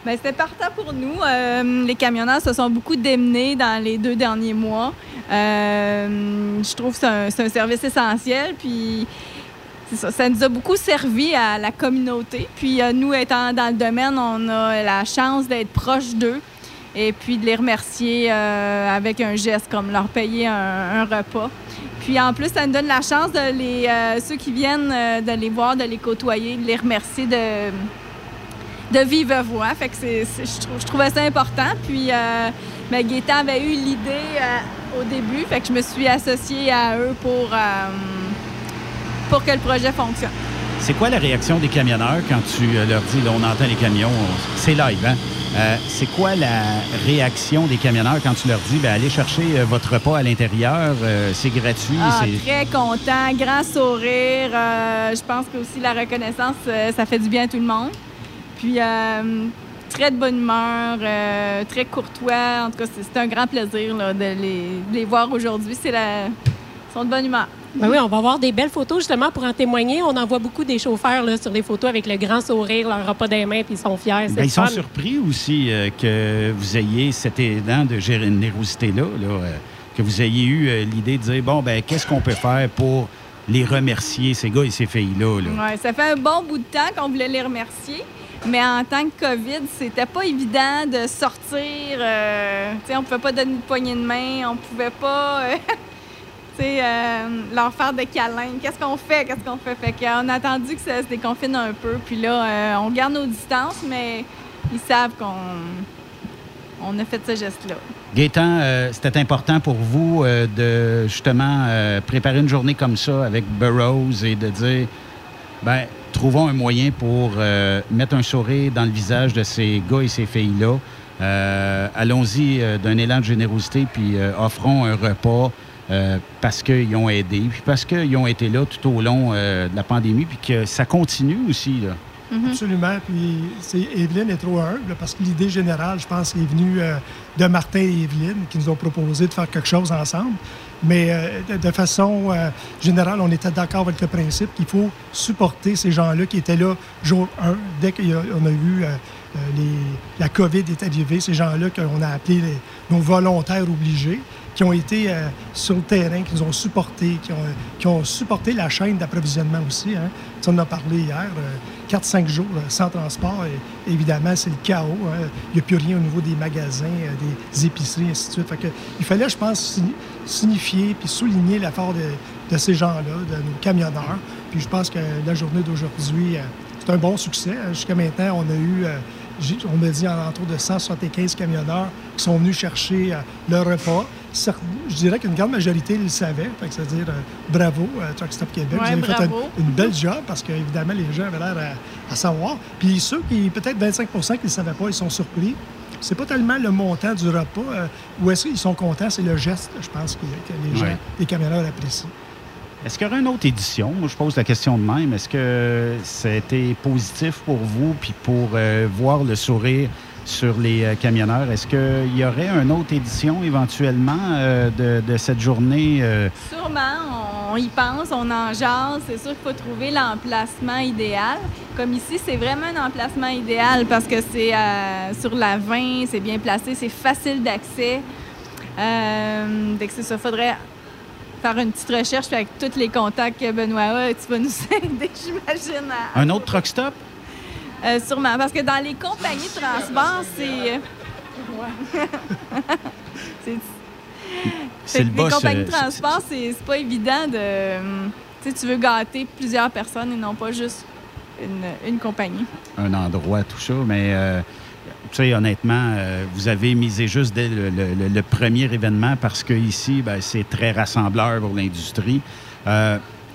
Ben, c'était partant pour nous. Euh, les camionneurs se sont beaucoup démenés dans les deux derniers mois. Euh, je trouve que c'est un, service essentiel. Puis ça, nous a beaucoup servi à la communauté. Puis euh, nous, étant dans le domaine, on a la chance d'être proche d'eux et puis de les remercier avec un geste comme leur payer un, repas. Puis en plus, ça nous donne la chance de ceux qui viennent de les voir, de les côtoyer, de les remercier de, de vive voix. Fait que c'est, je, trou- je trouvais ça important. Puis euh, ben, Gaétan avait eu l'idée euh, au début, fait que je me suis associée à eux pour, euh, pour que le projet fonctionne. C'est quoi la réaction des camionneurs quand tu euh, leur dis, là, on entend les camions, on- c'est live, hein? Euh, c'est quoi la réaction des camionneurs quand tu leur dis, ben, allez chercher euh, votre repas à l'intérieur, euh, c'est gratuit, Ah, très content, grand sourire. Je pense que aussi la reconnaissance, ça fait du bien à tout le monde. Puis euh, très de bonne humeur, euh, très courtois. En tout cas, c'est un grand plaisir là, de, les, de les voir aujourd'hui. C'est la... Ils sont de bonne humeur. Ben oui, on va avoir des belles photos justement pour en témoigner. On en voit beaucoup des chauffeurs là, sur les photos avec le grand sourire, leur repas des mains, puis ils sont fiers. Ben, ils sont fun. surpris aussi euh, que vous ayez cet élan de générosité-là, là, euh, que vous ayez eu euh, l'idée de dire, bon, ben qu'est-ce qu'on peut faire pour les remercier, ces gars et ces filles-là? là? Ouais, ça fait un bon bout de temps qu'on voulait les remercier. Mais en tant que COVID, c'était pas évident de sortir. euh, tu on pouvait pas donner de poignée de main, on pouvait pas euh, (laughs) euh, leur faire des câlins. Qu'est-ce qu'on fait? Qu'est-ce qu'on fait? Fait qu'on a attendu que ça se déconfine un peu. Puis là, euh, on garde nos distances, mais ils savent qu'on on a fait ce geste-là. Gaétan, c'était important pour vous de justement préparer une journée comme ça avec Burroughs et de dire, ben, trouvons un moyen pour euh, mettre un sourire dans le visage de ces gars et ces filles-là. Euh, Allons-y euh, d'un élan de générosité, puis euh, offrons un repas euh, parce qu'ils ont aidé, puis parce qu'ils ont été là tout au long euh, de la pandémie, puis que ça continue aussi. Là. Absolument. Puis c'est, Evelyne est trop humble parce que l'idée générale, je pense, est venue euh, de Martin et Evelyne qui nous ont proposé de faire quelque chose ensemble. Mais euh, de, façon euh, générale, on était d'accord avec le principe qu'il faut supporter ces gens-là qui étaient là jour 1, dès qu'on a, on a eu euh, euh, les, la COVID est arrivée, ces gens-là qu'on a appelés nos volontaires obligés, qui ont été euh, sur le terrain, qui nous ont supportés, qui ont, qui ont supporté la chaîne d'approvisionnement aussi. Hein. Tu en as parlé hier, euh, 4-5 jours euh, sans transport, évidemment, c'est le chaos. hein. Il n'y a plus rien au niveau des magasins, des épiceries, ainsi de suite. Fait que, il fallait, je pense, signifier puis souligner l'effort de, de ces gens-là, de nos camionneurs. Puis je pense que la journée d'aujourd'hui, euh, c'est un bon succès. Euh, Jusqu'à maintenant, on a eu, euh, on m'a dit, en autour de 175 camionneurs qui sont venus chercher leur repas. Je dirais qu'une grande majorité le que c'est-à-dire, bravo, Truck Stop Québec. Ouais, Vous avez fait une belle job parce qu'évidemment, les gens avaient l'air à, à savoir. Puis ceux qui, peut-être 25% qui ne savaient pas, ils sont surpris. C'est pas tellement le montant du repas. euh, ou est-ce qu'ils sont contents? C'est le geste, je pense, que, que les gens, Ouais. les camionneurs apprécient. Est-ce qu'il y aura une autre édition? Moi, je pose la question de même. Est-ce que ça a été positif pour vous, puis pour euh, voir le sourire sur les euh, camionneurs? Est-ce qu'il y aurait une autre édition éventuellement euh, de, de cette journée? euh, Sûrement, on y pense, on en jase. C'est sûr qu'il faut trouver l'emplacement idéal. Comme ici, c'est vraiment un emplacement idéal parce que c'est euh, sur la 20, c'est bien placé, c'est facile d'accès. Euh, que c'est ça, faudrait faire une petite recherche avec tous les contacts que Benoît a, tu vas nous (laughs) aider, j'imagine. à- Un autre truck stop? Euh, sûrement, parce que dans les compagnies de transport, c'est. euh, (laughs) c'est. C'est le boss, Les compagnies euh, de transport, c'est pas évident de. Tu sais, tu veux gâter plusieurs personnes et non pas juste une, une compagnie. un endroit, tout ça, mais euh, tu sais, honnêtement, euh, vous avez misé juste dès le, le- le- le premier événement parce que ici, ben, c'est très rassembleur pour l'industrie.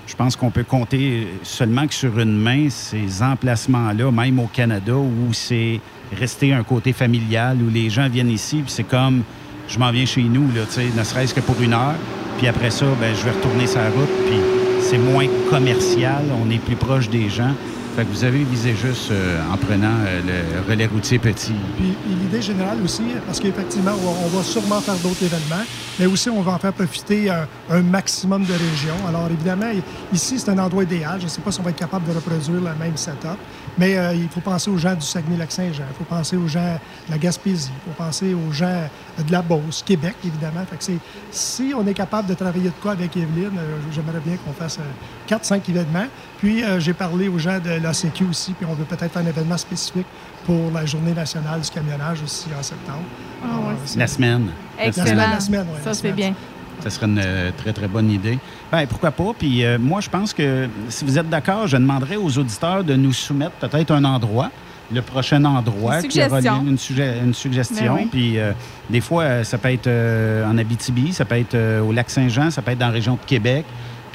Je pense qu'on peut compter seulement que sur une main ces emplacements-là, même au Canada, où c'est resté un côté familial, où les gens viennent ici, puis c'est comme je m'en viens chez nous, là, ne serait-ce que pour une heure. Puis après ça, ben, je vais retourner la route, puis c'est moins commercial, on est plus proche des gens. Fait que vous avez visé juste euh, en prenant euh, le relais routier petit. Puis, l'idée générale aussi, parce qu'effectivement, on, va- sûrement faire d'autres événements, mais aussi on va en faire profiter un, un maximum de régions. Alors évidemment, ici, c'est un endroit idéal. Je ne sais pas si on va être capable de reproduire le même setup, mais euh, il faut penser aux gens du Saguenay-Lac-Saint-Jean, il faut penser aux gens de la Gaspésie, il faut penser aux gens de la Beauce, Québec, évidemment. Fait que c'est- si on est capable de travailler de quoi avec Evelyne, euh, j'aimerais bien qu'on fasse 4-5 événements. Puis euh, j'ai parlé aux gens de l'ACQ aussi, puis on veut peut-être faire un événement spécifique pour la Journée nationale du camionnage aussi en septembre. Euh, c'est- La semaine. La Excellent. semaine. La semaine, ouais, Ça, la c'est bien. Ça serait une euh, très, très bonne idée. Ben, pourquoi pas? Puis euh, moi, je pense que si vous êtes d'accord, je demanderai aux auditeurs de nous soumettre peut-être un endroit, le prochain endroit Une qui suggestion. une, suggé- une suggestion. Ben oui. Puis euh, des fois, ça peut être euh, en Abitibi, ça peut être euh, au Lac-Saint-Jean, ça peut être dans la région de Québec.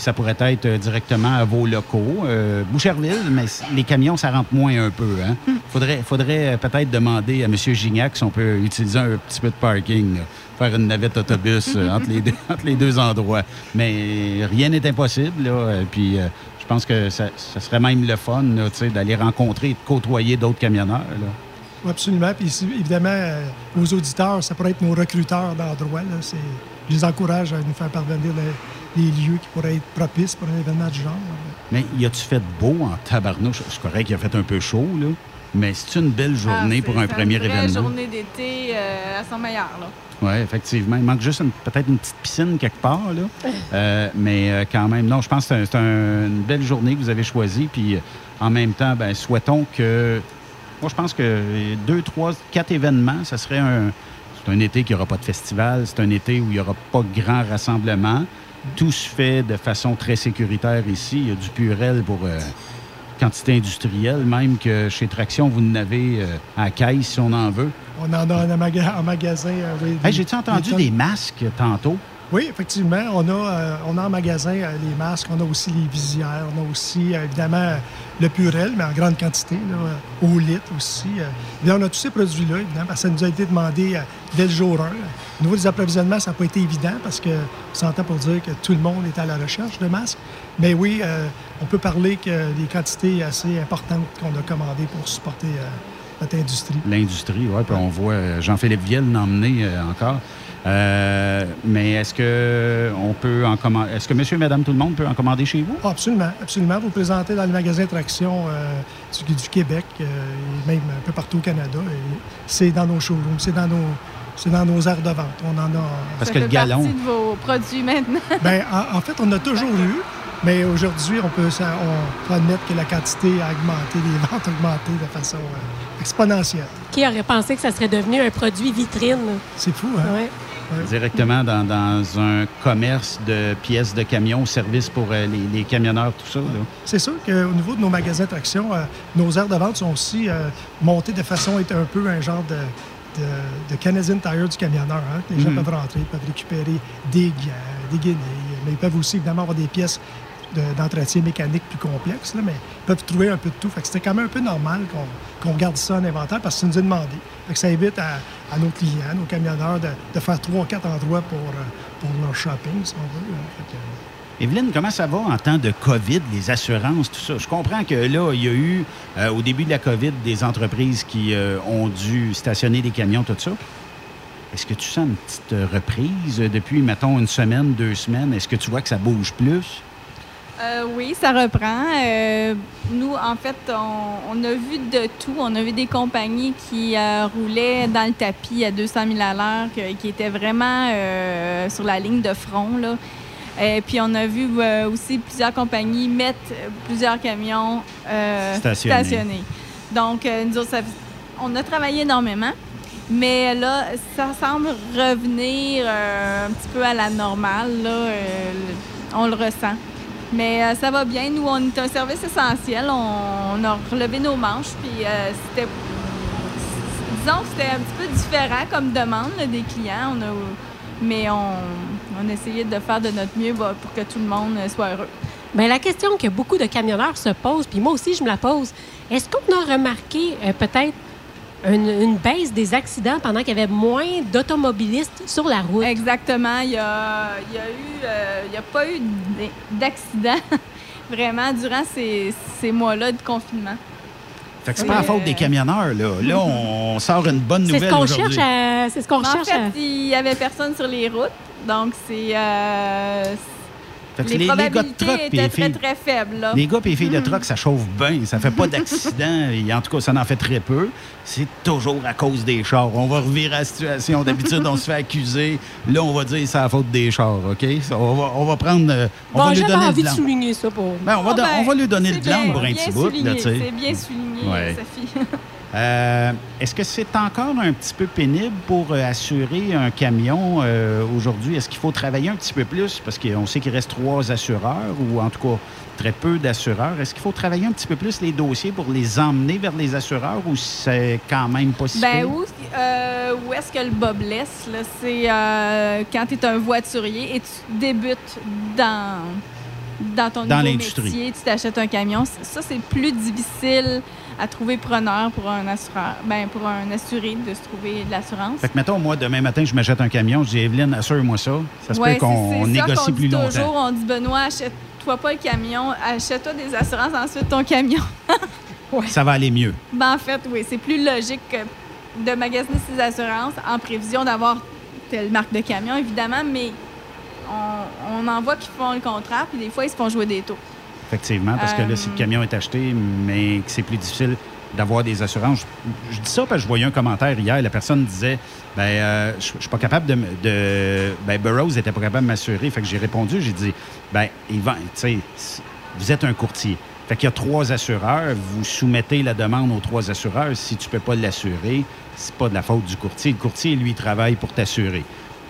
Puis ça pourrait être euh, directement à vos locaux. Euh, Boucherville, mais les camions, ça rentre moins un peu. Hein? Faudrait, faudrait euh, peut-être demander à M. Gignac si on peut utiliser un petit peu de parking, là. faire une navette autobus (laughs) entre, les deux, entre les deux endroits. Mais rien n'est impossible. Là. Puis euh, je pense que ça, ça serait même le fun d'aller rencontrer et de côtoyer d'autres camionneurs. Là. Oui, absolument. Puis évidemment, euh, aux auditeurs, ça pourrait être nos recruteurs. C'est- Je les encourage à nous faire parvenir les, les lieux qui pourraient être propices pour un événement du genre. Mais y a-tu fait beau en tabarnouche? C'est correct qu'il a fait un peu chaud, là. Mais c'est une belle journée Ah, pour c'est- un premier une vraie événement. journée d'été euh, à son meilleur. Là. Oui, effectivement. Il manque juste peut-être une petite piscine quelque part, là. (laughs) Euh, mais euh, quand même, non, je pense que c'est un- c'est un- une belle journée que vous avez choisie. Puis en même temps, ben, souhaitons que. Moi, je pense que deux, trois, quatre événements, ça serait un. C'est un été qui n'y aura pas de festival. C'est un été où il n'y aura pas de grand rassemblement. Tout se fait de façon très sécuritaire ici. Il y a du purel pour euh, quantité industrielle, même que chez Traction, vous en avez euh, à caisse si on en veut. On en a en magasin. euh, oui, Hey, des- J'ai-tu entendu des masques tantôt? Oui, effectivement. On a, euh, en magasin euh, les masques, on a aussi les visières, on a aussi, euh, évidemment, le purel, mais en grande quantité, là, au litre aussi. Bien, on a tous ces produits-là, évidemment, parce que ça nous a été demandé dès le jour 1. Au niveau des approvisionnements, ça n'a pas été évident parce que on s'entend pour dire que tout le monde est à la recherche de masques. Mais oui, on peut parler que des quantités assez importantes qu'on a commandées pour supporter notre industrie. L'industrie, oui. Puis on voit Jean-Philippe Vielle l'emmener encore. Euh, mais est-ce que on peut en commander? Est-ce que monsieur et madame tout le monde peut en commander chez vous? Absolument, absolument. Vous présentez dans les magasins Traction euh, du, du Québec euh, et même un peu partout au Canada. C'est dans nos showrooms, c'est dans nos, c'est dans nos aires de vente. On en a. Parce Ça que le fait galon- partie de vos produits maintenant. (laughs) Ben, en, en fait, on a toujours eu, mais aujourd'hui, on peut, ça- on peut admettre que la quantité a augmenté, les (laughs) ventes ont augmenté de façon euh, exponentielle. Qui aurait pensé que ça serait devenu un produit vitrine? C'est fou, hein? Ouais. Directement dans, dans un commerce de pièces de camions, services pour euh, les, les camionneurs, tout ça. C'est sûr qu'au niveau de nos magasins Traction, euh, nos aires de vente sont aussi euh, montées de façon à être un peu un genre de, de, de Canadian Tire du camionneur. hein. Les gens Mhm. peuvent rentrer, peuvent récupérer des gants, des guenilles, mais ils peuvent aussi évidemment avoir des pièces de- d'entretien mécanique plus complexes, là, mais ils peuvent trouver un peu de tout. C'était quand même un peu normal qu'on garde ça en inventaire parce que ça nous est demandé. Ça évite à, à nos clients, nos camionneurs, de, de faire trois, quatre endroits pour, euh, pour leur shopping, si on veut. hein. Que, Evelyne, comment ça va en temps de COVID, les assurances, tout ça? Je comprends que là, il y a eu, euh, au début de la COVID, des entreprises qui euh, ont dû stationner des camions, tout ça. Est-ce que tu sens une petite euh, reprise euh, depuis, mettons, une semaine, deux semaines? Est-ce que tu vois que ça bouge plus? Euh, oui, ça reprend. Euh, nous, en fait, on, on a vu de tout. On a vu des compagnies qui euh, roulaient dans le tapis à 200 000 à l'heure, qui étaient vraiment sur la ligne de front. Là. Et puis, on a vu aussi plusieurs compagnies mettre plusieurs camions Stationnés. Donc, nous autres, ça- on a travaillé énormément. Mais là, ça semble revenir un petit peu à la normale. Là, on le ressent. Mais euh, ça va bien. Nous, on est un service essentiel. On, a relevé nos manches. Puis euh, c'était. Disons que c'était un petit peu différent comme demande des clients. Mais on, on a essayé de faire de notre mieux bah, pour que tout le monde euh, soit heureux. Bien, la question que beaucoup de camionneurs se posent, puis moi aussi je me la pose, est-ce qu'on a remarqué peut-être une, une baisse des accidents pendant qu'il y avait moins d'automobilistes sur la route? Exactement. Il y a, il y a eu, euh, il y a pas eu d- d'accident (laughs) vraiment durant ces, ces mois-là de confinement. Fait que c'est pas la faute des camionneurs, là. Là, (laughs) on sort une bonne C'est nouvelle ce qu'on cherche à- C'est ce qu'on en cherche fait, à- il y avait personne sur les routes, donc c'est euh, Fait que les, les- les gars de probabilités truck puis les étaient très filles- très faibles. Là. Les gars et les filles de Mhm. truck, ça chauffe bien. Ça fait pas d'accident. (laughs) Et en tout cas, ça en fait très peu. C'est toujours à cause des chars. On va revirer la situation. D'habitude, on se fait accuser. Là, on va dire c'est la faute des chars, OK? Ça, On va, on va prendre... euh, On Bon, va lui donner envie de souligner ça pour. Ben, on, va, Ah don- ben, on va lui donner le c'est blanc bien- pour un petit bout. C'est bien souligné, Ouais. Sophie. (laughs) Euh, Est-ce que c'est encore un petit peu pénible pour euh, assurer un camion euh, aujourd'hui? Est-ce qu'il faut travailler un petit peu plus? Parce qu'on sait qu'il reste trois assureurs, ou en tout cas très peu d'assureurs? Est-ce qu'il faut travailler un petit peu plus les dossiers pour les emmener vers les assureurs ou c'est quand même pas si Ben, où, euh, où est-ce que le bas blesse? C'est quand tu es un voiturier et tu débutes dans, dans ton Dans nouveau métier, tu t'achètes un camion. Ça, c'est plus difficile à trouver preneur pour un assureur, ben, pour un assuré de se trouver de l'assurance. Fait que, mettons, moi, demain matin, je m'achète un camion, je dis, Evelyne, assure-moi ça. Ça se Ouais, peut qu'on négocie qu'on plus dit longtemps. toujours. On dit, Benoît, achète-toi pas le camion, achète-toi des assurances, ensuite ton camion. (laughs) Ça va aller mieux. Ben, en fait, oui, c'est plus logique que de magasiner ses assurances en prévision d'avoir telle marque de camion, évidemment, mais on, on en voit qui font le contraire, puis des fois, ils se font jouer des taux. Effectivement, parce que là, si le Euh, camion est acheté, mais que c'est plus difficile d'avoir des assurances. Je, je dis ça parce que je voyais un commentaire hier. La personne disait ben euh, je, je suis pas capable de. de ben, Burroughs n'était pas capable de m'assurer. Fait que j'ai répondu, j'ai dit ben, Yvan, tu sais, vous êtes un courtier. Fait qu'il y a trois assureurs. Vous soumettez la demande aux trois assureurs. Si tu peux pas l'assurer, c'est pas de la faute du courtier. Le courtier, lui, travaille pour t'assurer.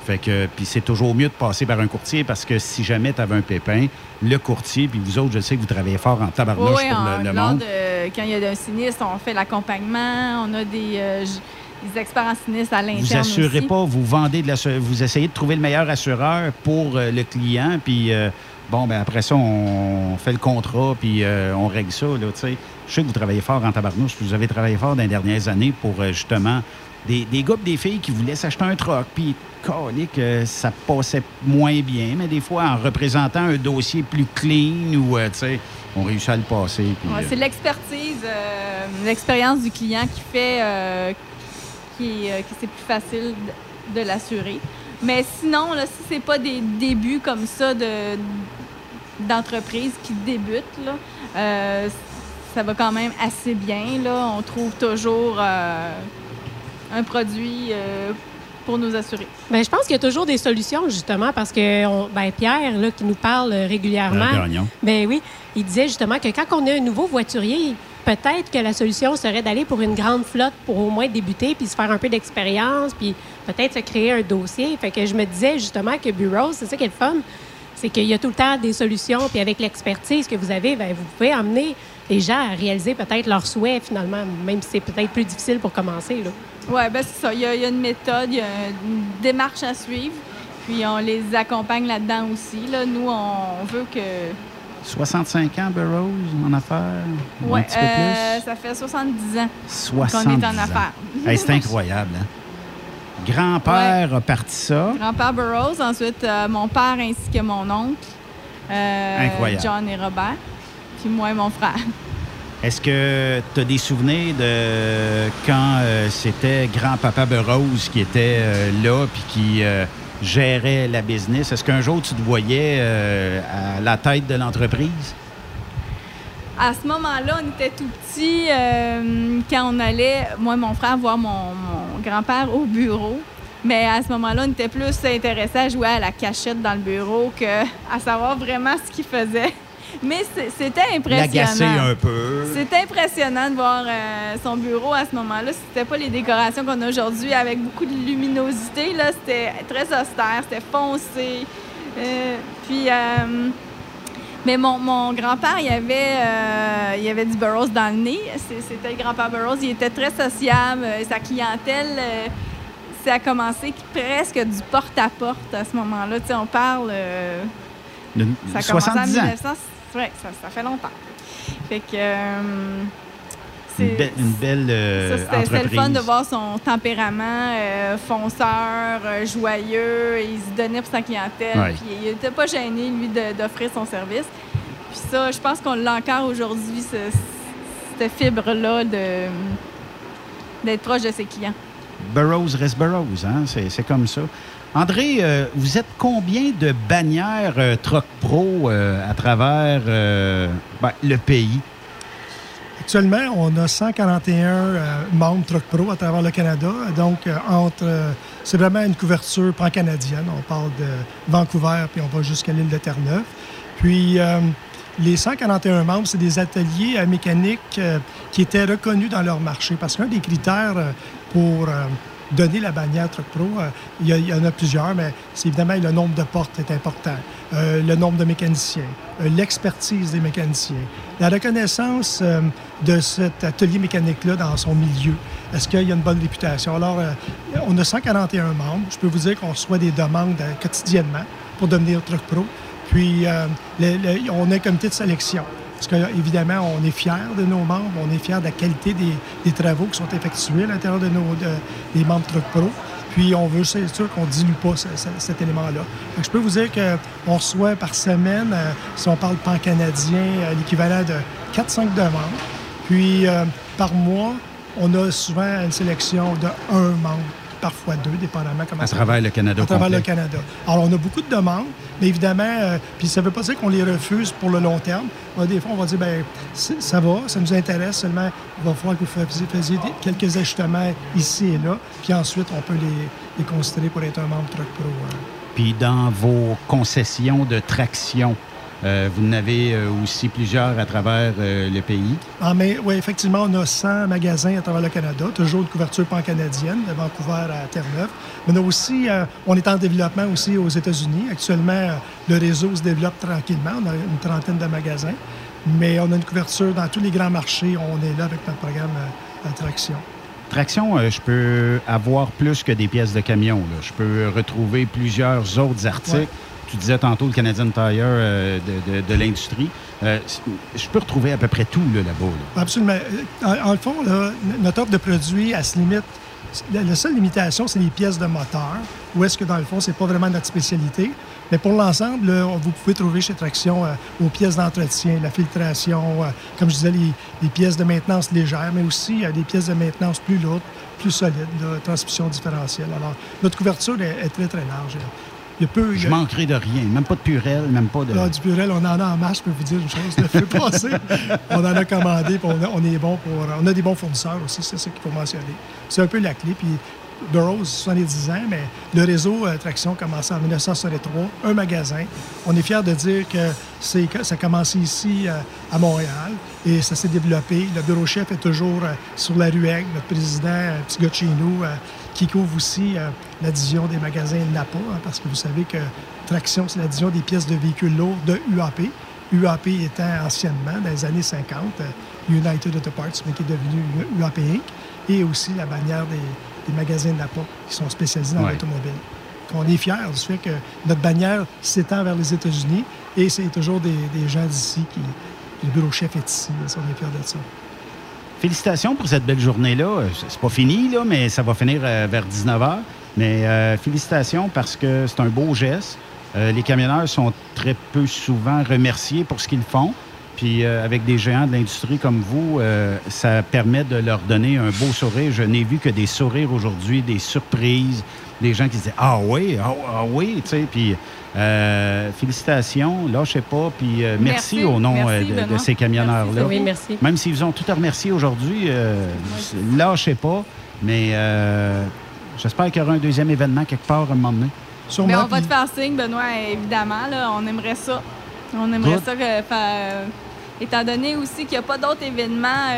Fait que, puis c'est toujours mieux de passer par un courtier parce que si jamais tu avais un pépin, le courtier, puis vous autres, je sais que vous travaillez fort en tabarnouche Oui, pour en- le, monde. de- quand il y a un sinistre, on fait l'accompagnement, on a des, euh, des experts en sinistre à l'interne Vous assurez aussi. pas, vous vendez de la, vous essayez de trouver le meilleur assureur pour euh, le client, puis euh, bon, ben après ça, on fait le contrat, puis on règle ça, là, tu sais. Je sais que vous travaillez fort en tabarnouche, vous avez travaillé fort dans les dernières années pour justement des, des gars des filles qui voulaient s'acheter un truck, puis calique, euh, ça passait moins bien, mais des fois, en représentant un dossier plus clean, ou, euh, tu sais, on réussit à le passer. Ouais, euh, c'est l'expertise, euh, l'expérience du client qui fait euh, qui, euh, que c'est plus facile de, de l'assurer. Mais sinon, là, si c'est pas des débuts comme ça de d'entreprise qui débutent, là, ça va quand même assez bien. Là. On trouve toujours un produit euh, pour nous assurer. Ben, je pense qu'il y a toujours des solutions, justement, parce que on- ben, Pierre, là, qui nous parle euh, régulièrement, ben oui, il disait justement que quand on a un nouveau voiturier, peut-être que la solution serait d'aller pour une grande flotte pour au moins débuter, puis se faire un peu d'expérience, puis peut-être se créer un dossier. Fait que je me disais justement que Bureau, c'est ça qui est le fun, c'est qu'il y a tout le temps des solutions, puis avec l'expertise que vous avez, ben, vous pouvez amener les gens à réaliser peut-être leurs souhaits finalement, même si c'est peut-être plus difficile pour commencer. Là. Oui, ben c'est ça. Il y, a, il y a une méthode, il y a une démarche à suivre. Puis on les accompagne là-dedans aussi. Là. Nous, on veut que. 65 ans, Burroughs, en affaires? ou Ouais, un petit peu euh, plus? ça fait 70 ans 70 qu'on est en ans. affaires. Hey, c'est incroyable. Hein? Grand-père a parti ça. Grand-père Burroughs, ensuite euh, mon père ainsi que mon oncle, euh, Incroyable. John et Robert, puis moi et mon frère. Est-ce que tu as des souvenirs de quand euh, c'était grand-papa Burroughs qui était euh, là puis qui euh, gérait la business? Est-ce qu'un jour tu te voyais à la tête de l'entreprise? À ce moment-là, on était tout petits quand on allait, moi et mon frère, voir mon, mon grand-père au bureau. Mais à ce moment-là, on était plus intéressés à jouer à la cachette dans le bureau que à savoir vraiment ce qu'il faisait. Mais c'était impressionnant. un peu. C'était impressionnant de voir euh, son bureau à ce moment-là. C'était pas les décorations qu'on a aujourd'hui avec beaucoup de luminosité. Là, c'était très austère, c'était foncé. Euh, puis, euh, mais mon, mon grand-père, il avait, euh, il avait du Burroughs dans le nez. C'était le grand-père Burroughs. Il était très sociable. Sa clientèle, euh, ça a commencé presque du porte-à-porte à ce moment-là. Tu sais, on parle. euh, De- ça a commencé en 70 ans. 1900. Ouais, ça, ça fait longtemps. Fait que. euh, Une, c'est- belle- une belle euh, ça, c'était- le fun de voir son tempérament euh, fonceur, euh, joyeux. Il se donnait pour sa clientèle. Ouais. Puis il n'était pas gêné, lui, d'offrir son service. Puis ça, je pense qu'on l'a encore aujourd'hui, ce- cette fibre-là d'être proche de ses clients. Burroughs reste Burroughs, hein? c'est comme ça. André, euh, vous êtes combien de bannières euh, Troc Pro euh, à travers euh, ben, le pays? Actuellement, on a 141 euh, membres Truck Pro à travers le Canada. Donc, entre, c'est vraiment une couverture pan-canadienne. On parle de Vancouver, puis on va jusqu'à l'île de Terre-Neuve. Puis, les 141 membres, c'est des ateliers mécaniques euh, qui étaient reconnus dans leur marché. Parce qu'un des critères pour donner la bannière Truck Pro, euh, il y, en a plusieurs, mais c'est évidemment le nombre de portes est important, Euh, le nombre de mécaniciens, euh, l'expertise des mécaniciens, la reconnaissance de cet atelier mécanique-là dans son milieu. Est-ce qu'il y a une bonne réputation? Alors, on a 141 membres. Je peux vous dire qu'on reçoit des demandes quotidiennement pour devenir Truck Pro. Puis, on a un comité de sélection. Parce qu'évidemment, on est fiers de nos membres, on est fiers de la qualité des, travaux qui sont effectués à l'intérieur de nos, de- des membres Truck Pro. Puis, on veut c'est sûr qu'on ne dilue pas ce- ce- cet élément-là. Je peux vous dire qu'on reçoit par semaine, euh, si on parle pan-canadien, euh, l'équivalent de 4-5 demandes. Puis, euh, par mois, on a souvent une sélection de un membre, parfois deux, dépendamment comment À ça travers va. le Canada À travers complet. le Canada. Alors, on a beaucoup de demandes, mais évidemment, euh, puis ça ne veut pas dire qu'on les refuse pour le long terme. Des fois, on va dire, ben ça va, ça nous intéresse, seulement il va falloir que vous fassiez, fassiez des- quelques ajustements ici et là, puis ensuite, on peut les, les considérer pour être un membre Truck Pro. euh. Puis dans vos concessions de traction, euh, vous en avez euh, aussi plusieurs à travers euh, le pays? Ah, mais oui, effectivement, on a 100 magasins à travers le Canada, toujours une couverture pan-canadienne, de Vancouver à Terre-Neuve. Mais on a aussi, euh, on est en développement aussi aux États-Unis. Actuellement, le réseau se développe tranquillement. On a une trentaine de magasins. Mais on a une couverture dans tous les grands marchés. On est là avec notre programme euh, Attraction. Traction, je peux avoir plus que des pièces de camion. là. Je peux retrouver plusieurs autres articles. Ouais. Tu disais tantôt le Canadian Tire euh, de, l'industrie. Euh, je peux retrouver à peu près tout là, là-bas. là. Absolument. En, le fond, notre offre de produits, elle se limite. La, seule limitation, c'est les pièces de moteur, où est-ce que, dans le fond, c'est pas vraiment notre spécialité. Mais pour l'ensemble, vous pouvez trouver chez Traction euh, aux pièces d'entretien, la filtration, comme je disais, les, pièces de maintenance légères, mais aussi des pièces de maintenance plus lourdes, plus solides, transmission différentielle. Alors, notre couverture est très, très large. Il y a peu, il y Je a- manquerai de rien. Même pas de purée, même pas de... Là, du purel, on en a en masse, je peux vous dire une chose. Le feu (laughs) passé, on en a commandé, puis on, a, on est bon pour. On a des bons fournisseurs aussi, c'est ça qu'il faut mentionner. C'est un peu la clé. Puis Burroughs, 70 ans, mais le réseau euh, Traction a commencé en 1963, un magasin. On est fiers de dire que, c'est, que ça a commencé ici euh, à Montréal et ça s'est développé. Le bureau chef est toujours euh, sur la Ruelle, notre président, un petit gars de chez nous, euh, qui couvre aussi euh, la division des magasins Napa, hein, parce que vous savez que Traction, c'est la division des pièces de véhicules lourds de UAP. UAP étant anciennement, dans les années 50, euh, United Auto Parts, mais qui est devenu UAP Inc., et aussi la bannière des, des magasins Napa, qui sont spécialisés dans Ouais. l'automobile. On est fiers du fait que notre bannière s'étend vers les États-Unis, et c'est toujours des, des gens d'ici qui... Le bureau chef est ici, ça, on est fiers de ça. Félicitations pour cette belle journée-là. C'est pas fini, là, mais ça va finir euh, vers 19h. Mais euh, félicitations parce que c'est un beau geste. Euh, les camionneurs sont très peu souvent remerciés pour ce qu'ils font. Puis avec des géants de l'industrie comme vous, ça permet de leur donner un beau sourire. Je n'ai vu que des sourires aujourd'hui, des surprises, des gens qui se disent Ah oui, ah, ah oui, tu sais. Euh, félicitations, lâchez pas. Puis euh, merci, Merci. au nom Merci, euh, de- ces camionneurs-là. Oui, merci. Même s'ils ont tout à remercier aujourd'hui, euh, lâchez pas. Mais J'espère qu'il y aura un deuxième événement quelque part à un moment donné. Mais on va te faire signe, Benoît, évidemment. Là, on aimerait ça. On aimerait Good. ça que, fa- étant donné aussi qu'il n'y a pas d'autres événements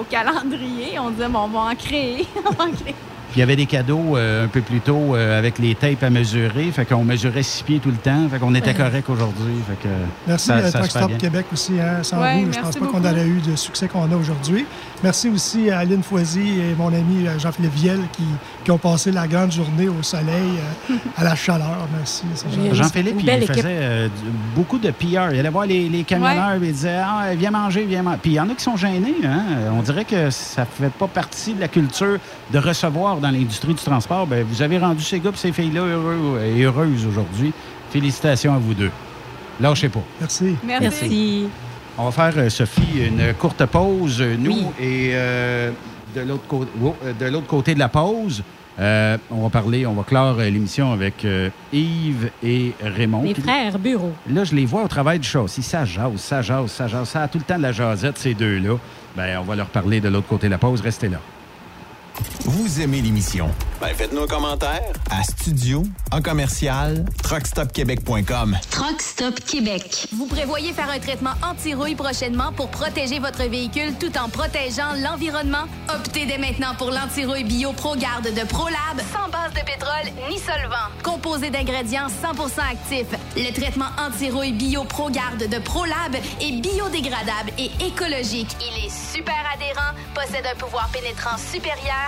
au calendrier, on disait, bon, on va en créer. (laughs) On va en créer. Puis il y avait des cadeaux euh, un peu plus tôt euh, avec les tapes à mesurer. Fait qu'on mesurait six pieds tout le temps. Fait qu'on était Ouais. correct aujourd'hui. Fait que Merci ça, à ça Truck fait Stop. Québec aussi. hein. Sans Ouais, vous, je pense pas qu'on aurait eu le succès qu'on a aujourd'hui. Merci aussi à Aline Foisy et mon ami euh, Jean-Philippe Viel qui, qui ont passé la grande journée au soleil, euh, à la chaleur. Merci. Jean-Philippe, il faisait euh, beaucoup de PR. Il allait voir les, les camionneurs et il disait ah, Viens manger, viens manger. Puis il y en a qui sont gênés. Hein? On dirait que ça ne fait pas partie de la culture de recevoir dans l'industrie du transport. Ben, vous avez rendu ces gars et ces filles-là heureux et heureuses aujourd'hui. Félicitations à vous deux. Lâchez pas. Merci. Merci. On va faire, euh, Sophie, une courte pause, nous, et euh, de l'autre côté, oh, euh, de l'autre côté de la pause, euh, on va parler, on va clore euh, l'émission avec euh, Yves et Raymond. Les frères Bureau. Là, je les vois au travail du châssis. Ça jase, ça jase, ça jase. Ça a tout le temps de la jasette, ces deux-là. Ben, on va leur parler de l'autre côté de la pause. Restez là. Vous aimez l'émission? Ben faites-nous un commentaire à studio en commercial truckstopquebec.com. Truck Stop Québec. Vous prévoyez faire un traitement anti-rouille prochainement pour protéger votre véhicule tout en protégeant l'environnement? Optez dès maintenant pour l'anti-rouille bio ProGarde de ProLab sans base de pétrole ni solvant. Composé d'ingrédients 100% actifs, le traitement anti-rouille bio ProGarde de ProLab est biodégradable et écologique. Il est super adhérent, possède un pouvoir pénétrant supérieur,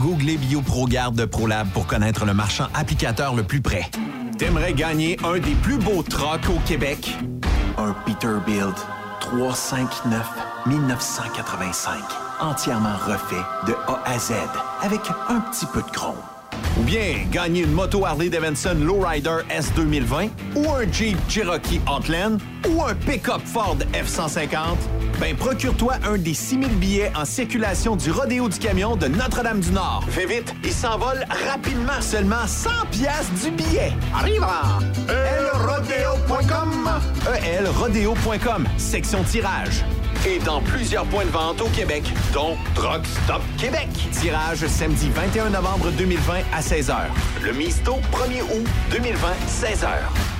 Googlez BioProGarde de ProLab pour connaître le marchand applicateur le plus près. T'aimerais gagner un des plus beaux trucks au Québec? Un Peterbilt 359 1985. Entièrement refait de A à Z avec un petit peu de chrome. Ou bien gagner une moto Harley Davidson Lowrider S 2020 ou un Jeep Cherokee Outland ou un pick-up Ford F-150? Ben, procure-toi un des 6000 billets en circulation du Rodéo du Camion de Notre-Dame-du-Nord. Fais vite, il s'envole rapidement. Seulement 100 piastres du billet. Arrive elrodeo.com elrodeo.com, section tirage. Et dans plusieurs points de vente au Québec, dont Truck Stop Québec. Tirage samedi 21 novembre 2020 à 16h. Le Misto 1er août 2020, 16h.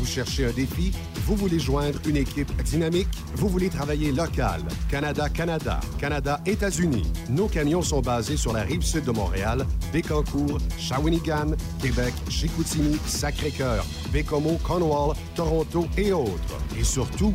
Vous cherchez un défi? Vous voulez joindre une équipe dynamique? Vous voulez travailler local? Canada-Canada, Canada-États-Unis. Nos camions sont basés sur la rive sud de Montréal, Bécancour, Shawinigan, Québec, Chicoutimi, Sacré-Cœur, Bécomo, Cornwall, Toronto et autres. Et surtout,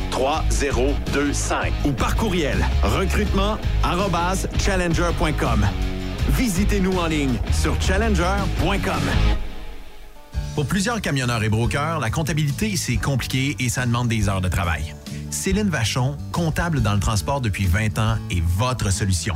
3025 ou par courriel recrutement challenger.com. Visitez-nous en ligne sur challenger.com. Pour plusieurs camionneurs et brokers, la comptabilité, c'est compliqué et ça demande des heures de travail. Céline Vachon, comptable dans le transport depuis 20 ans, est votre solution.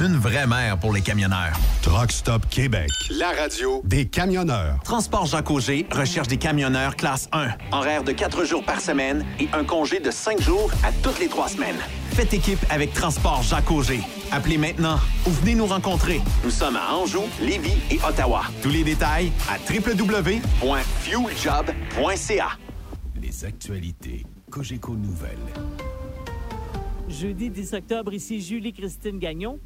Une vraie mère pour les camionneurs. Truck Stop Québec. La radio des camionneurs. Transport Jacques Auger recherche des camionneurs classe 1. Horaire de 4 jours par semaine et un congé de 5 jours à toutes les 3 semaines. Faites équipe avec Transport Jacques Auger. Appelez maintenant ou venez nous rencontrer. Nous sommes à Anjou, Lévis et Ottawa. Tous les détails à www.fueljob.ca. Les actualités Cogeco Nouvelles. Jeudi 10 octobre, ici Julie-Christine Gagnon.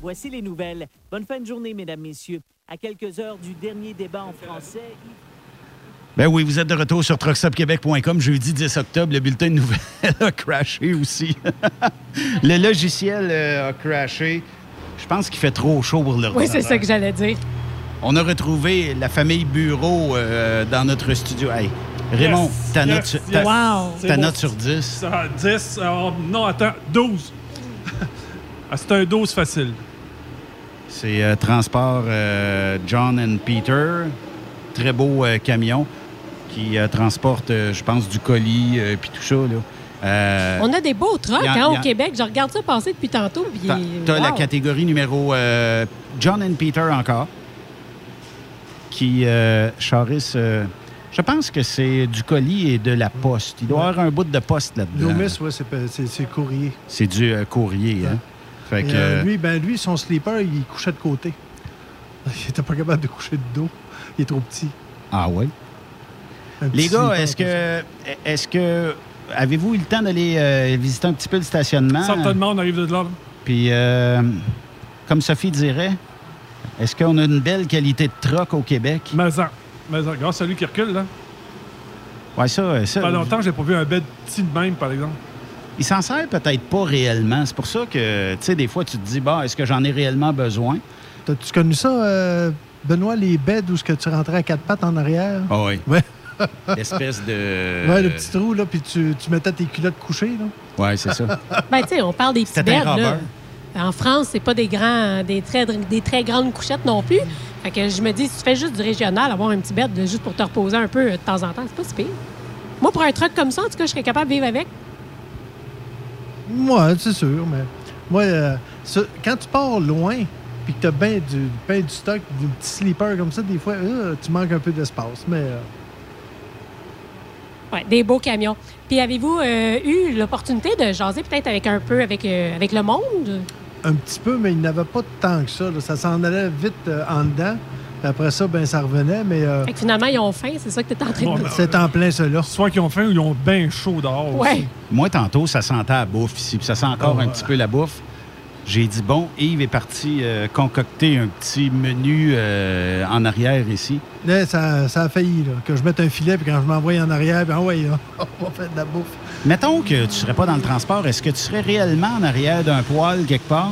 Voici les nouvelles. Bonne fin de journée, mesdames, messieurs. À quelques heures du dernier débat en français. Ben oui, vous êtes de retour sur truckstopquebec.com jeudi 10 octobre. Le bulletin de nouvelles (laughs) a crashé aussi. (laughs) le logiciel euh, a crashé. Je pense qu'il fait trop chaud pour le Oui, c'est ça que j'allais dire. On a retrouvé la famille Bureau euh, dans notre studio. Hey, Raymond, Yes, ta, note, sur- yes. ta- Wow. ta C'est note sur 10. Ça, 10. euh, non, attends, 12. (laughs) Ah, c'est un 12 facile. C'est euh, Transport euh, John and Peter. Très beau euh, camion qui euh, transporte, euh, je pense, du colis et puis tout ça. Là. Euh, On a des beaux trucks hein, au Québec. Je regarde ça passer depuis tantôt. puis- T'as t'as la wow. catégorie numéro euh, John and Peter encore, qui euh, charisse, euh, je pense que c'est du colis et de la poste. Il doit y avoir un bout de poste là-dedans. Loomis, ouais, c'est pas- c'est c'est courrier. C'est du euh, courrier. Hein? Fait Et, que, euh, euh, lui, ben, lui, son sleeper, il couchait de côté. (laughs) Il était pas capable de coucher de dos. Il est trop petit. Ah oui? Un Les gars, est-ce que, est-ce que avez-vous eu le temps d'aller euh, visiter un petit peu le stationnement? Certainement, on arrive de là. Puis, euh, comme Sophie dirait, est-ce qu'on a une belle qualité de troc au Québec? Mais ça, mais ça, regarde celui qui recule, là. Ouais, ça, ça. Pas longtemps, j'ai pas vu un bed petit de même, par exemple. Il s'en sert peut-être pas réellement. C'est pour ça que, tu sais, des fois, tu te dis, bah, est-ce que j'en ai réellement besoin? T'as-tu connu ça, euh, Benoît, les beds où ce que tu rentrais à quatre pattes en arrière? Ah oui. Ouais. (laughs) L'espèce de. Ouais, le petit trou, là, puis tu, tu mettais tes culottes couchées, là. Oui, c'est ça. (laughs) Ben, tu sais, on parle des petits beds, là. En France, c'est pas des grands, des très, des très grandes couchettes non plus. Fait que je me dis, si tu fais juste du régional, avoir un petit bed juste pour te reposer un peu euh, de temps en temps, c'est pas si pire. Moi, pour un truc comme ça, en tout cas, je serais capable de vivre avec. Moi, c'est sûr, mais moi, euh, quand tu pars loin, puis que tu as bien du, ben du stock, du petit sleeper comme ça, des fois, euh, tu manques un peu d'espace. Mais euh, Ouais, des beaux camions. Puis avez-vous euh, eu l'opportunité de jaser peut-être avec un peu avec, avec le monde? un petit peu, mais il n'y avait pas tant que ça. là. Ça s'en allait vite en dedans. Puis après ça, ben ça revenait, mais euh, Fait que finalement, ils ont faim, c'est ça que tu es en train de dire. c'est en plein cela. Soit qu'ils ont faim ou ils ont bien chaud dehors. Ouais. aussi. Moi, tantôt, ça sentait la bouffe ici, puis ça sent encore Ah, un ouais. petit peu la bouffe. J'ai dit, bon, Yves est parti euh, concocter un petit menu euh, en arrière ici. Là, ça, ça a failli, là, que je mette un filet, puis quand je m'envoie en arrière, ben ouais, là, (laughs) on va faire de la bouffe. Mettons que tu ne serais pas dans le transport, est-ce que tu serais réellement en arrière d'un poêle quelque part?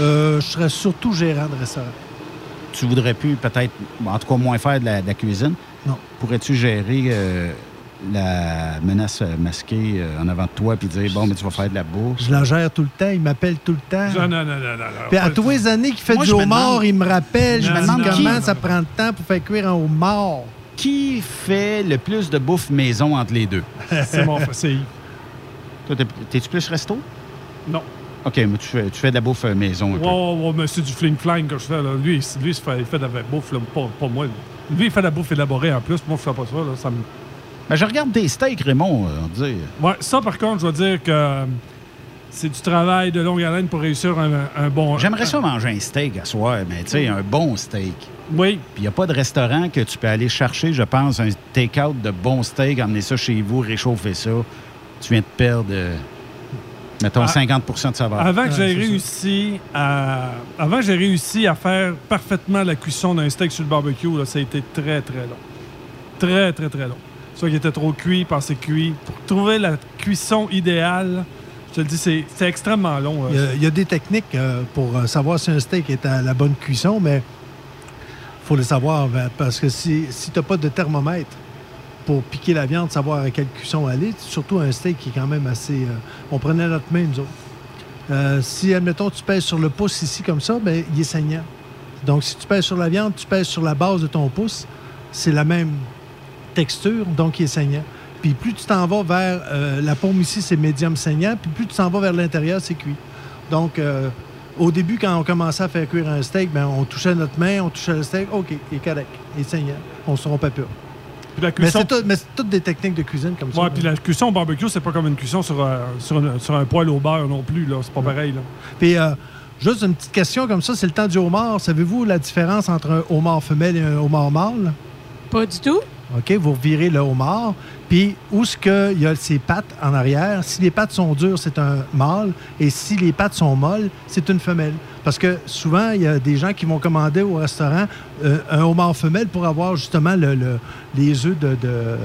Euh, je serais surtout gérant de restaurant. Tu voudrais plus peut-être, en tout cas moins faire de la, de la cuisine? Non. Pourrais-tu gérer euh, la menace euh, masquée euh, en avant de toi puis dire, bon, mais tu vas faire de la bouffe? Je la gère tout le temps, il m'appelle tout le temps. Non, non, non, non, non. Puis à tous les années qu'il fait Moi, du homard, demande- il me rappelle, je me demande non. comment ça prend de temps pour faire cuire un homard. Qui fait le plus de bouffe maison entre les deux? C'est mon c'est Toi, t'es- t'es-tu plus resto? Non. OK, mais tu fais, tu fais de la bouffe maison un peu. Ouais, mais c'est du fling-flang que je fais. Là. Lui, lui il, fait, il fait de la bouffe, là, pas, pas moi. Lui, il fait de la bouffe élaborée en plus. Moi, je fais pas ça. Là. ça me... Ben, je regarde des steaks, Raymond, euh, on va dire. Ouais, ça, par contre, je dois dire que euh, c'est du travail de longue haleine pour réussir un, un bon... J'aimerais ça manger un steak à soir, mais tu sais, un bon steak. Oui. Puis il n'y a pas de restaurant que tu peux aller chercher, je pense, un take-out de bon steak, emmener ça chez vous, réchauffer ça. Tu viens de perdre, euh, mettons, Ah. 50 de saveur. Avant que Ouais, j'ai c'est ça. réussi à avant que j'ai réussi à faire parfaitement la cuisson d'un steak sur le barbecue, là, ça a été très très long. Très très très long. Soit qu'il était trop cuit, pas assez cuit. Pour trouver la cuisson idéale, je te le dis, c'est extrêmement long. Il y, euh. a, il y a des techniques euh, pour euh, savoir si un steak est à la bonne cuisson, mais il faut le savoir ben, parce que si, si tu n'as pas de thermomètre pour piquer la viande, savoir à quelle cuisson aller, surtout un steak qui est quand même assez... euh, on prenait notre main, nous autres. Euh, si, admettons, tu pèses sur le pouce ici comme ça, ben, il est saignant. Donc, si tu pèses sur la viande, tu pèses sur la base de ton pouce, c'est la même texture, donc il est saignant. Puis plus tu t'en vas vers euh, la paume ici, c'est médium saignant, puis plus tu t'en vas vers l'intérieur, c'est cuit. Donc, au début, quand on commençait à faire cuire un steak, ben, on touchait notre main, on touchait le steak, OK, il est correct, il est saignant, on se trompait pas. Puis la Mais cuisson, c'est tout- mais c'est toutes des techniques de cuisine comme ça. ouais, puis la cuisson au barbecue, c'est pas comme une cuisson sur, un- sur, une- sur un poêle au beurre non plus. là. C'est pas pareil. Là. Puis, euh, juste une petite question comme ça, c'est le temps du homard. Savez-vous la différence entre un homard femelle et un homard mâle? Pas du tout. OK, vous revirez le homard. Puis, où est-ce qu'il y a ses pattes en arrière? Si les pattes sont dures, c'est un mâle. Et si les pattes sont molles, c'est une femelle. Parce que souvent, il y a des gens qui vont commander au restaurant euh, un homard femelle pour avoir justement le- le- les œufs de, de,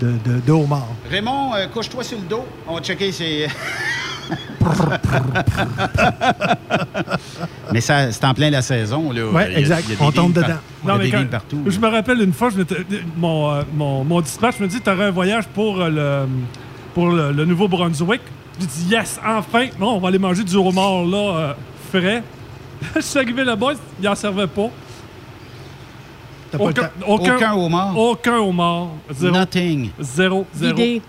de, de- de homard. Raymond, euh, couche-toi sur le dos. On va checker ses... (laughs) (laughs) Mais ça, c'est en plein la saison. Là. A- exact. il y a des On tombe dedans. Non, des mais partout. Je me rappelle une fois, je mon, euh, mon, mon dispatch me dit Tu aurais un voyage pour euh, le, pour le, le Nouveau-Brunswick. J'ai dit Yes, enfin Non, on va aller manger du homard là, euh, frais. (laughs) je suis arrivé là-bas, il n'en servait pas. T'as pas le Aucun, aucun, Aucun homard? Aucun homard. Zéro. Nothing. Zéro. Zéro. L'idée.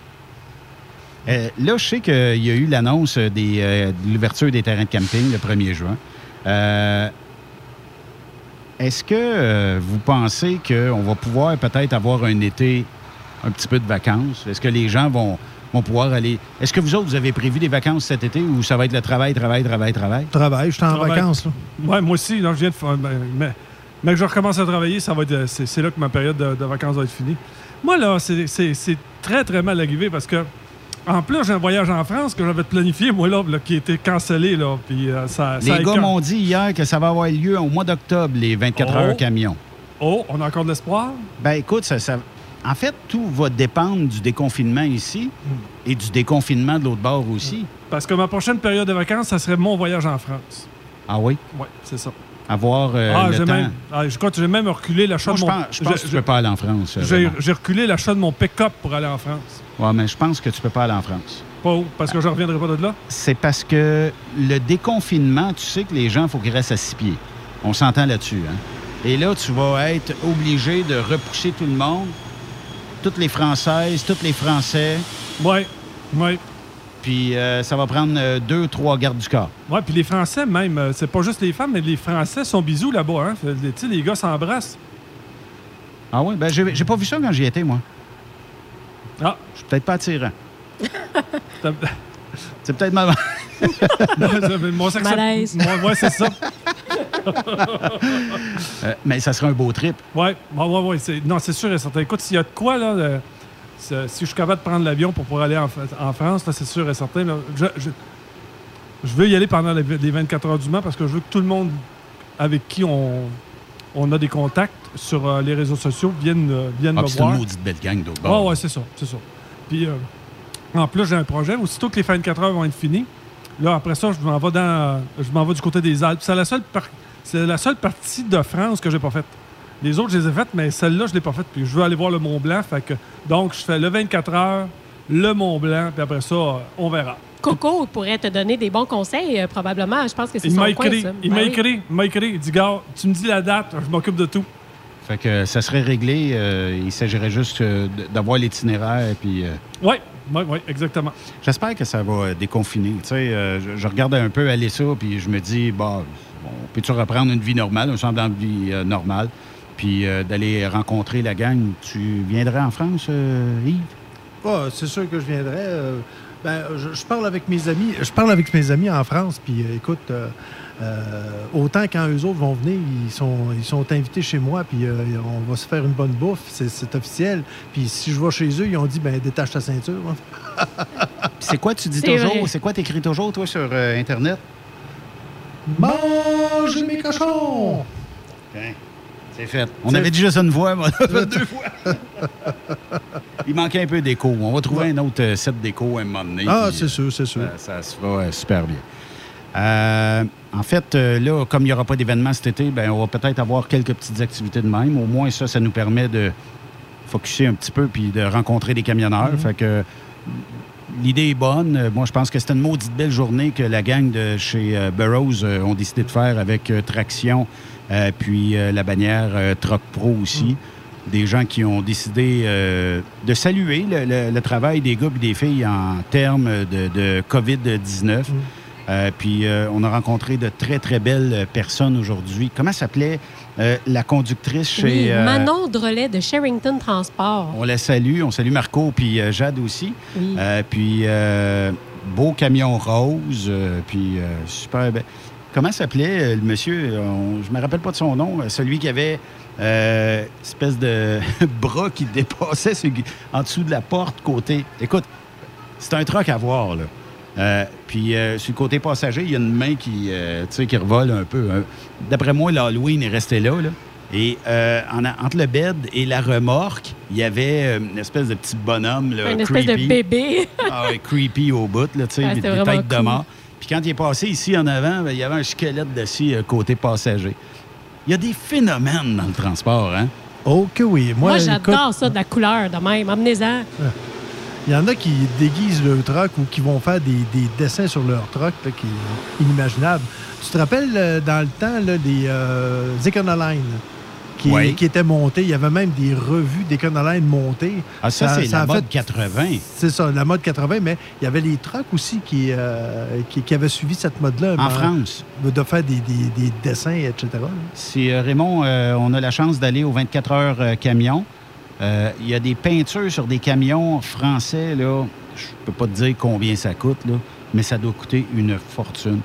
Euh, là, je sais qu'il y a eu l'annonce des, euh, de l'ouverture des terrains de camping le 1er juin. Euh, Est-ce que euh, vous pensez qu'on va pouvoir peut-être avoir un été un petit peu de vacances? Est-ce que les gens vont, vont pouvoir aller... Est-ce que vous autres, vous avez prévu des vacances cet été ou ça va être le travail, travail, travail, travail? Travail, je suis en Travail. vacances. Là. Ouais, moi aussi, je viens de faire. ben, mais, mais que je recommence à travailler, ça va être, euh, c'est, c'est là que ma période de, de vacances va être finie. Moi, là, c'est, c'est- c'est très, très mal arrivé parce que, en plus, j'ai un voyage en France que j'avais planifié, moi, là, là, qui a été cancellé, là. Puis euh, ça, Les gars m'ont dit hier que ça va avoir lieu au mois d'octobre, les 24 Oh. heures camion. Oh, on a encore de l'espoir? Ben écoute, ça, ça- en fait, tout va dépendre du déconfinement ici Hmm. et du déconfinement de l'autre bord aussi. Parce que ma prochaine période de vacances, ça serait mon voyage en France. Ah oui? Oui, c'est ça. avoir euh, ah, le temps. même, ah, je crois que j'ai même reculé l'achat de je mon... pense, je pense que tu peux pas aller en France. euh, j'ai reculé l'achat de mon pick-up pour aller en France. Ouais, mais je pense que tu peux pas aller en France. Pas où? Parce que je reviendrai pas de là? C'est parce que le déconfinement, tu sais que les gens, il faut qu'ils restent à six pieds. On s'entend là-dessus. Hein? Et là, tu vas être obligé de repousser tout le monde, toutes les Françaises, tous les Français. Oui, oui. Puis euh, ça va prendre euh, deux, trois gardes du corps. Ouais, puis les Français même, euh, c'est pas juste les femmes, mais les Français sont bisous là-bas. Hein? Tu sais, les gars s'embrassent. Ah oui? Ben, j'ai pas vu ça quand j'y étais, moi. Ah. Je suis peut-être pas attirant. (laughs) C'est peut-être ma... (laughs) Mon sexe- Malaise. Moi, c'est ça. (laughs) Euh, mais ça serait un beau trip. Ouais, ouais, ouais, ouais, c'est- Non, c'est sûr et certain. Écoute, s'il y a de quoi, là, si je suis capable de prendre l'avion pour pouvoir aller en, en France, là, c'est sûr et certain. là, je, je- je veux y aller pendant les, les 24 heures du Mans parce que je veux que tout le monde avec qui on, on a des contacts sur euh, les réseaux sociaux vienne, euh, vienne Ah, me puis c'est une voir. maudite belle gang d'autre bord. ouais, c'est ça, c'est ça. Puis, euh, en plus, j'ai un projet. Aussitôt que les 24 heures vont être finies, là, après ça, je m'en vais dans, je m'en vais du côté des Alpes. C'est la seule, par- c'est la seule partie de France que j'ai pas faite. Les autres, je les ai faites, mais celle-là, je l'ai pas faite. Puis je veux aller voir le Mont Blanc. Fait que, donc, je fais le 24 heures, le Mont Blanc, puis après ça, euh, on verra. Coco pourrait te donner des bons conseils, euh, probablement. Je pense que c'est Il son m'a coin, écrit, ça. il Ben m'a oui. écrit, il m'a écrit. Il dit, gars, tu me dis la date, je m'occupe de tout. Fait que ça serait réglé. euh, il s'agirait juste euh, d- d'avoir l'itinéraire. Puis, euh, Oui, oui, oui, exactement. j'espère que ça va euh, déconfiner. Tu sais, euh, je, je regarde un peu aller ça, puis je me dis, bah, bon, peux-tu reprendre une vie normale, un semblant de vie euh, normale, puis euh, d'aller rencontrer la gang. Tu viendrais en France, euh, Yves? Ah, c'est sûr que je viendrai. euh, ben, je, je parle avec mes amis. Je parle avec mes amis en France. Puis, euh, écoute, euh, euh, autant quand eux autres vont venir, ils sont, ils sont invités chez moi. Puis, euh, on va se faire une bonne bouffe. C'est, c'est officiel. Puis, si je vais chez eux, ils ont dit, ben, détache ta ceinture. hein. (laughs) C'est quoi tu dis C'est toujours? vrai. C'est quoi t'écris toujours, toi, sur euh, Internet? Mange mes cochons! C'est fait. On avait déjà ça une fois, mais on l'a fait deux fois. Il manquait un peu d'écho. On va trouver un autre euh, set d'écho à un moment donné. Ah, c'est sûr, c'est sûr. Ça, ça se fera euh, super bien. Euh, en fait, euh, là, comme il n'y aura pas d'événement cet été, ben, on va peut-être avoir quelques petites activités de même. Au moins, ça, ça nous permet de focuser un petit peu puis de rencontrer des camionneurs. Mhm. Fait que l'idée est bonne. Euh, Moi, je pense que c'était une maudite belle journée que la gang de chez euh, Burroughs euh, ont décidé de faire avec euh, Traction, euh, puis euh, la bannière euh, Truck Pro aussi. Des gens qui ont décidé euh, de saluer le, le- le travail des gars et des filles en termes de, de COVID-19. Euh, puis euh, on a rencontré de très, très belles personnes aujourd'hui. Comment s'appelait euh, la conductrice chez... Oui, euh, Manon Drolet de Sherrington Transport. on la salue. On salue Marco puis euh, Jade aussi. Oui. Euh, puis euh, beau camion rose. euh, puis euh, super belle. Comment s'appelait euh, le monsieur? On- je me rappelle pas de son nom. euh, Celui qui avait euh, espèce de (laughs) bras qui dépassait en dessous de la porte côté. Écoute, c'est un truc à voir, là. Euh, puis euh, sur le côté passager, il y a une main qui, qui revole un peu. hein. D'après moi, l'Halloween est resté là. là. Et euh, en entre le bed et la remorque, il y avait une espèce de petit bonhomme. Là, Une espèce de bébé. Ah creepy au bout, là, tu sais, (laughs) Ah, des, têtes de mort. Puis quand il est passé ici en avant, ben, il y avait un squelette dessus euh, côté passager. Il y a des phénomènes dans le transport, hein? Oh que oui. Moi, Moi, écoute, j'adore ça de la couleur de même. Amenez-en. Il y en a qui déguisent leur truck ou qui vont faire des, des dessins sur leur truck là, qui est inimaginable. Tu te rappelles euh, dans le temps là, des euh, Econoline qui, Oui. qui étaient montés. Il y avait même des revues d'Econoline montées. Ah, ça, c'est la mode fait- 80. C'est ça, la mode 80, mais il y avait les trucks aussi qui, euh, qui, qui avaient suivi cette mode-là. En Ben, France. De faire des, des- des dessins, etc. C'est euh, Raymond, euh, on a la chance d'aller aux 24 heures camion. Il y a des peintures sur des camions français, là. Je peux pas te dire combien ça coûte, là, mais ça doit coûter une fortune.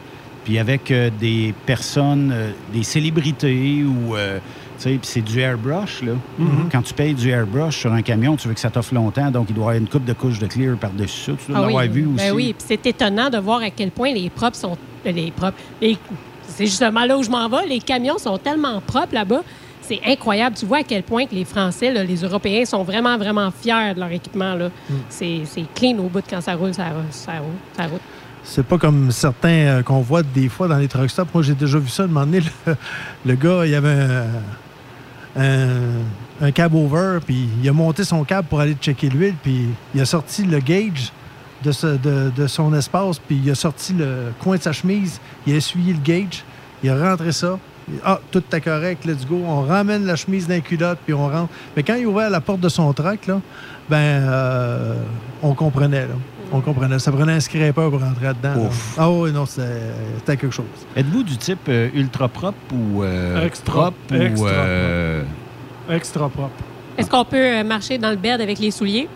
Puis avec euh, des personnes, euh, des célébrités ou. euh, puis c'est du airbrush, là. Mhm. Quand tu payes du airbrush sur un camion, tu veux que ça t'offre longtemps, donc il doit y avoir une coupe de couche de clear par-dessus ça. Tu dois Ah l'avoir oui. vu aussi. Ben oui, puis c'est étonnant de voir à quel point les propres sont. euh, Les propres. les- C'est justement là où je m'en vais. Les camions sont tellement propres là-bas. C'est incroyable. Tu vois à quel point que les Français, là, les Européens, sont vraiment, vraiment fiers de leur équipement. là. Mm. C'est c'est clean au bout de quand ça roule, ça, ça roule, ça roule. C'est pas comme certains euh, qu'on voit des fois dans les truck stops. Moi, j'ai déjà vu ça. À un moment donné, le, le gars, il y avait un, un, un cab over, puis il a monté son cab pour aller checker l'huile, puis il a sorti le gauge de, son espace, puis il a sorti le coin de sa chemise, il a essuyé le gauge, il a rentré ça. Ah, tout est correct, let's go. On ramène la chemise d'un culotte, puis on rentre. Mais quand il ouvrait la porte de son truck, ben, euh, on comprenait, là. On comprenait. Ça prenait un scraper pour rentrer. Ouf. Ah oui, non, c'était c'était quelque chose. Êtes-vous du type euh, ultra propre ou euh, Extra- propre ou extra euh, Extra propre. Est-ce qu'on peut euh, marcher dans le bed avec les souliers?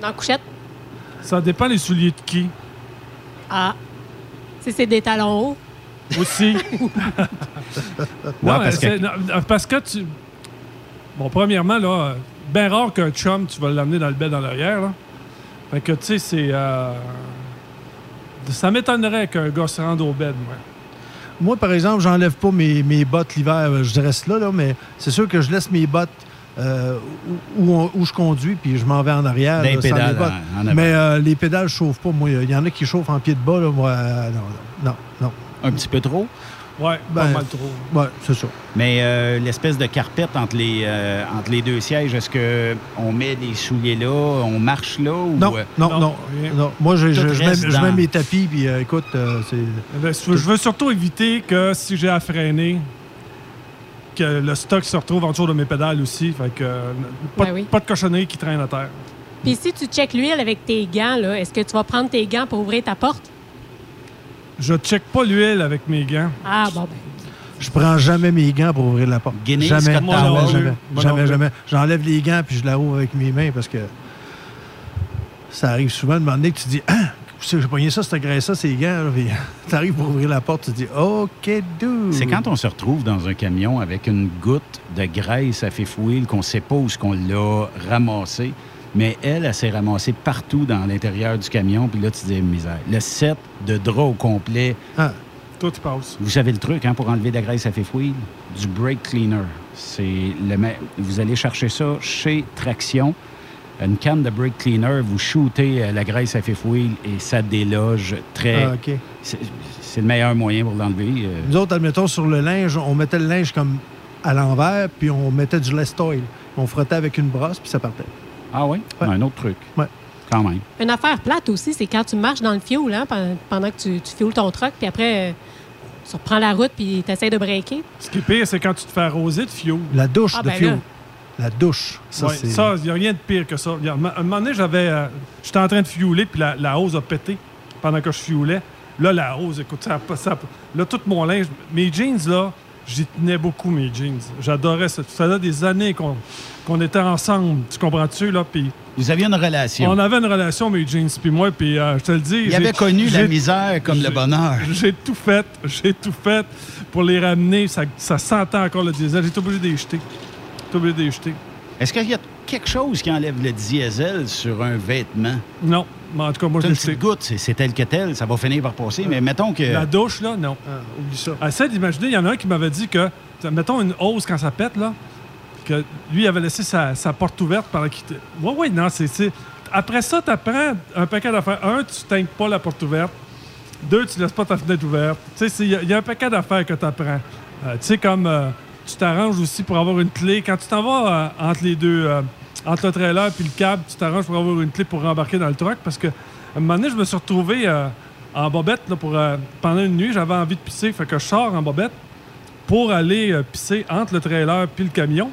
Dans la couchette? Ça dépend les souliers de qui. Ah. Si c'est des talons hauts. Aussi. (laughs) Ouais, parce que- c'est- non, parce que tu. Bon, premièrement, là, bien rare qu'un chum, tu vas l'amener dans le bed dans l'arrière. là. Fait que, tu sais, c'est. euh, Ça m'étonnerait qu'un gars se rende au bed, moi. Moi, par exemple, j'enlève pas mes, mes bottes l'hiver. Je reste là, là mais c'est sûr que je laisse mes bottes euh, où, où on- où je conduis, puis je m'en vais en arrière. Là, sans pédales les bottes. en- en avant. mais euh, les pédales ne chauffent pas. Moi, il y en a qui chauffent en pied de bas. Là, moi, euh, non, non, non. un petit peu trop? Ouais, pas Ben, mal trop. Ouais, c'est ça. Mais euh, l'espèce de carpette entre les, euh, entre les deux sièges, est-ce qu'on met des souliers là, on marche là? Ou, Non, euh, non, non, non. Moi, je, je- Tout je mets, je mes tapis, puis euh, écoute, euh, c'est. Ben, je veux- surtout éviter que si j'ai à freiner, que le stock se retrouve en dessous de mes pédales aussi. Fait que pas, Ben oui. pas de cochonnerie qui traîne à terre. Puis si tu checkes l'huile avec tes gants, là, est-ce que tu vas prendre tes gants pour ouvrir ta porte? Je check pas l'huile avec mes gants. Ah, bon, ben. Je prends jamais mes gants pour ouvrir la porte. Guinness, jamais, jamais, jamais, jamais, plus. jamais. J'enlève les gants puis je la rouvre avec mes mains parce que ça arrive souvent de moment donné que tu dis Ah, tu j'ai pogné ça, cette graisse-là, ces gants. là, puis (laughs) t'arrives pour ouvrir la porte, tu te dis OK, dude. C'est quand on se retrouve dans un camion avec une goutte de graisse à fouille qu'on ne sait pas où ce qu'on l'a ramassé. Mais elle, elle s'est ramassée partout dans l'intérieur du camion. Puis là, tu dis, misère. Le set de drap au complet. Ah. Tout passe. Vous savez le truc hein, pour enlever de la graisse à fouille? Du brake cleaner. C'est le me- Vous allez chercher ça chez Traction. Une canne de brake cleaner, vous shootez euh, la graisse à fouille et ça déloge très. Ah, OK. C'est le meilleur moyen pour l'enlever. euh. Nous autres, admettons, sur le linge, on mettait le linge comme à l'envers, puis on mettait du lest oil. On frottait avec une brosse, puis ça partait. Ah oui? Ouais. Un autre truc. Ouais. Quand même. Une affaire plate aussi, c'est quand tu marches dans le fioul, hein, pen- pendant que tu, tu fioules ton truck, puis après, euh, tu reprends la route, puis tu essaies de breaker. Ce qui est pire, c'est quand tu te fais arroser de fioul. La douche Ah, de ben fioul. là. La douche. Ça, Ouais, c'est. Ça, il n'y a rien de pire que ça. A- À un moment donné, j'avais. euh, J'étais en train de fiouler, puis la, la hose a pété pendant que je fioulais. Là, la hose, écoute, ça, ça a pas- Là, tout mon linge. Mes jeans, là, j'y tenais beaucoup, mes jeans. J'adorais ça. Ça faisait des années qu'on qu'on était ensemble. Tu comprends-tu, là? Puis. Vous aviez une relation. On avait une relation, mes jeans, puis moi, puis euh, je te le dis. Il avait connu la misère comme le bonheur. J'ai tout fait, j'ai tout fait pour les ramener. Ça, ça sentait encore le diesel. J'ai été obligé de les jeter. J'ai été obligé de les jeter. Est-ce qu'il y a quelque chose qui enlève le diesel sur un vêtement? Non. Mais en tout cas, moi, je jeté. petite goutte, c'est tel que tel, ça va finir par passer. Mais mettons que. La douche, là, non. oublie ça. Essaie d'imaginer, il y en a un qui m'avait dit que, mettons une hausse quand ça pète, là, que lui, avait laissé sa, porte ouverte pendant qu'il était. Oui, oui, non, c'est. Après ça, tu apprends un paquet d'affaires. Un, tu ne pas la porte ouverte. Deux, tu laisses pas ta fenêtre ouverte. Tu sais, il y, a- un paquet d'affaires que tu apprends. tu sais, comme euh, tu t'arranges aussi pour avoir une clé. Quand tu t'en vas euh, entre les deux, euh, entre le trailer et le câble, tu t'arranges pour avoir une clé pour rembarquer dans le truck parce que, à un moment donné, je me suis retrouvé euh, en bobette là, pour, euh, pendant une nuit. J'avais envie de pisser. Fait que je sors en bobette pour aller euh, pisser entre le trailer et le camion.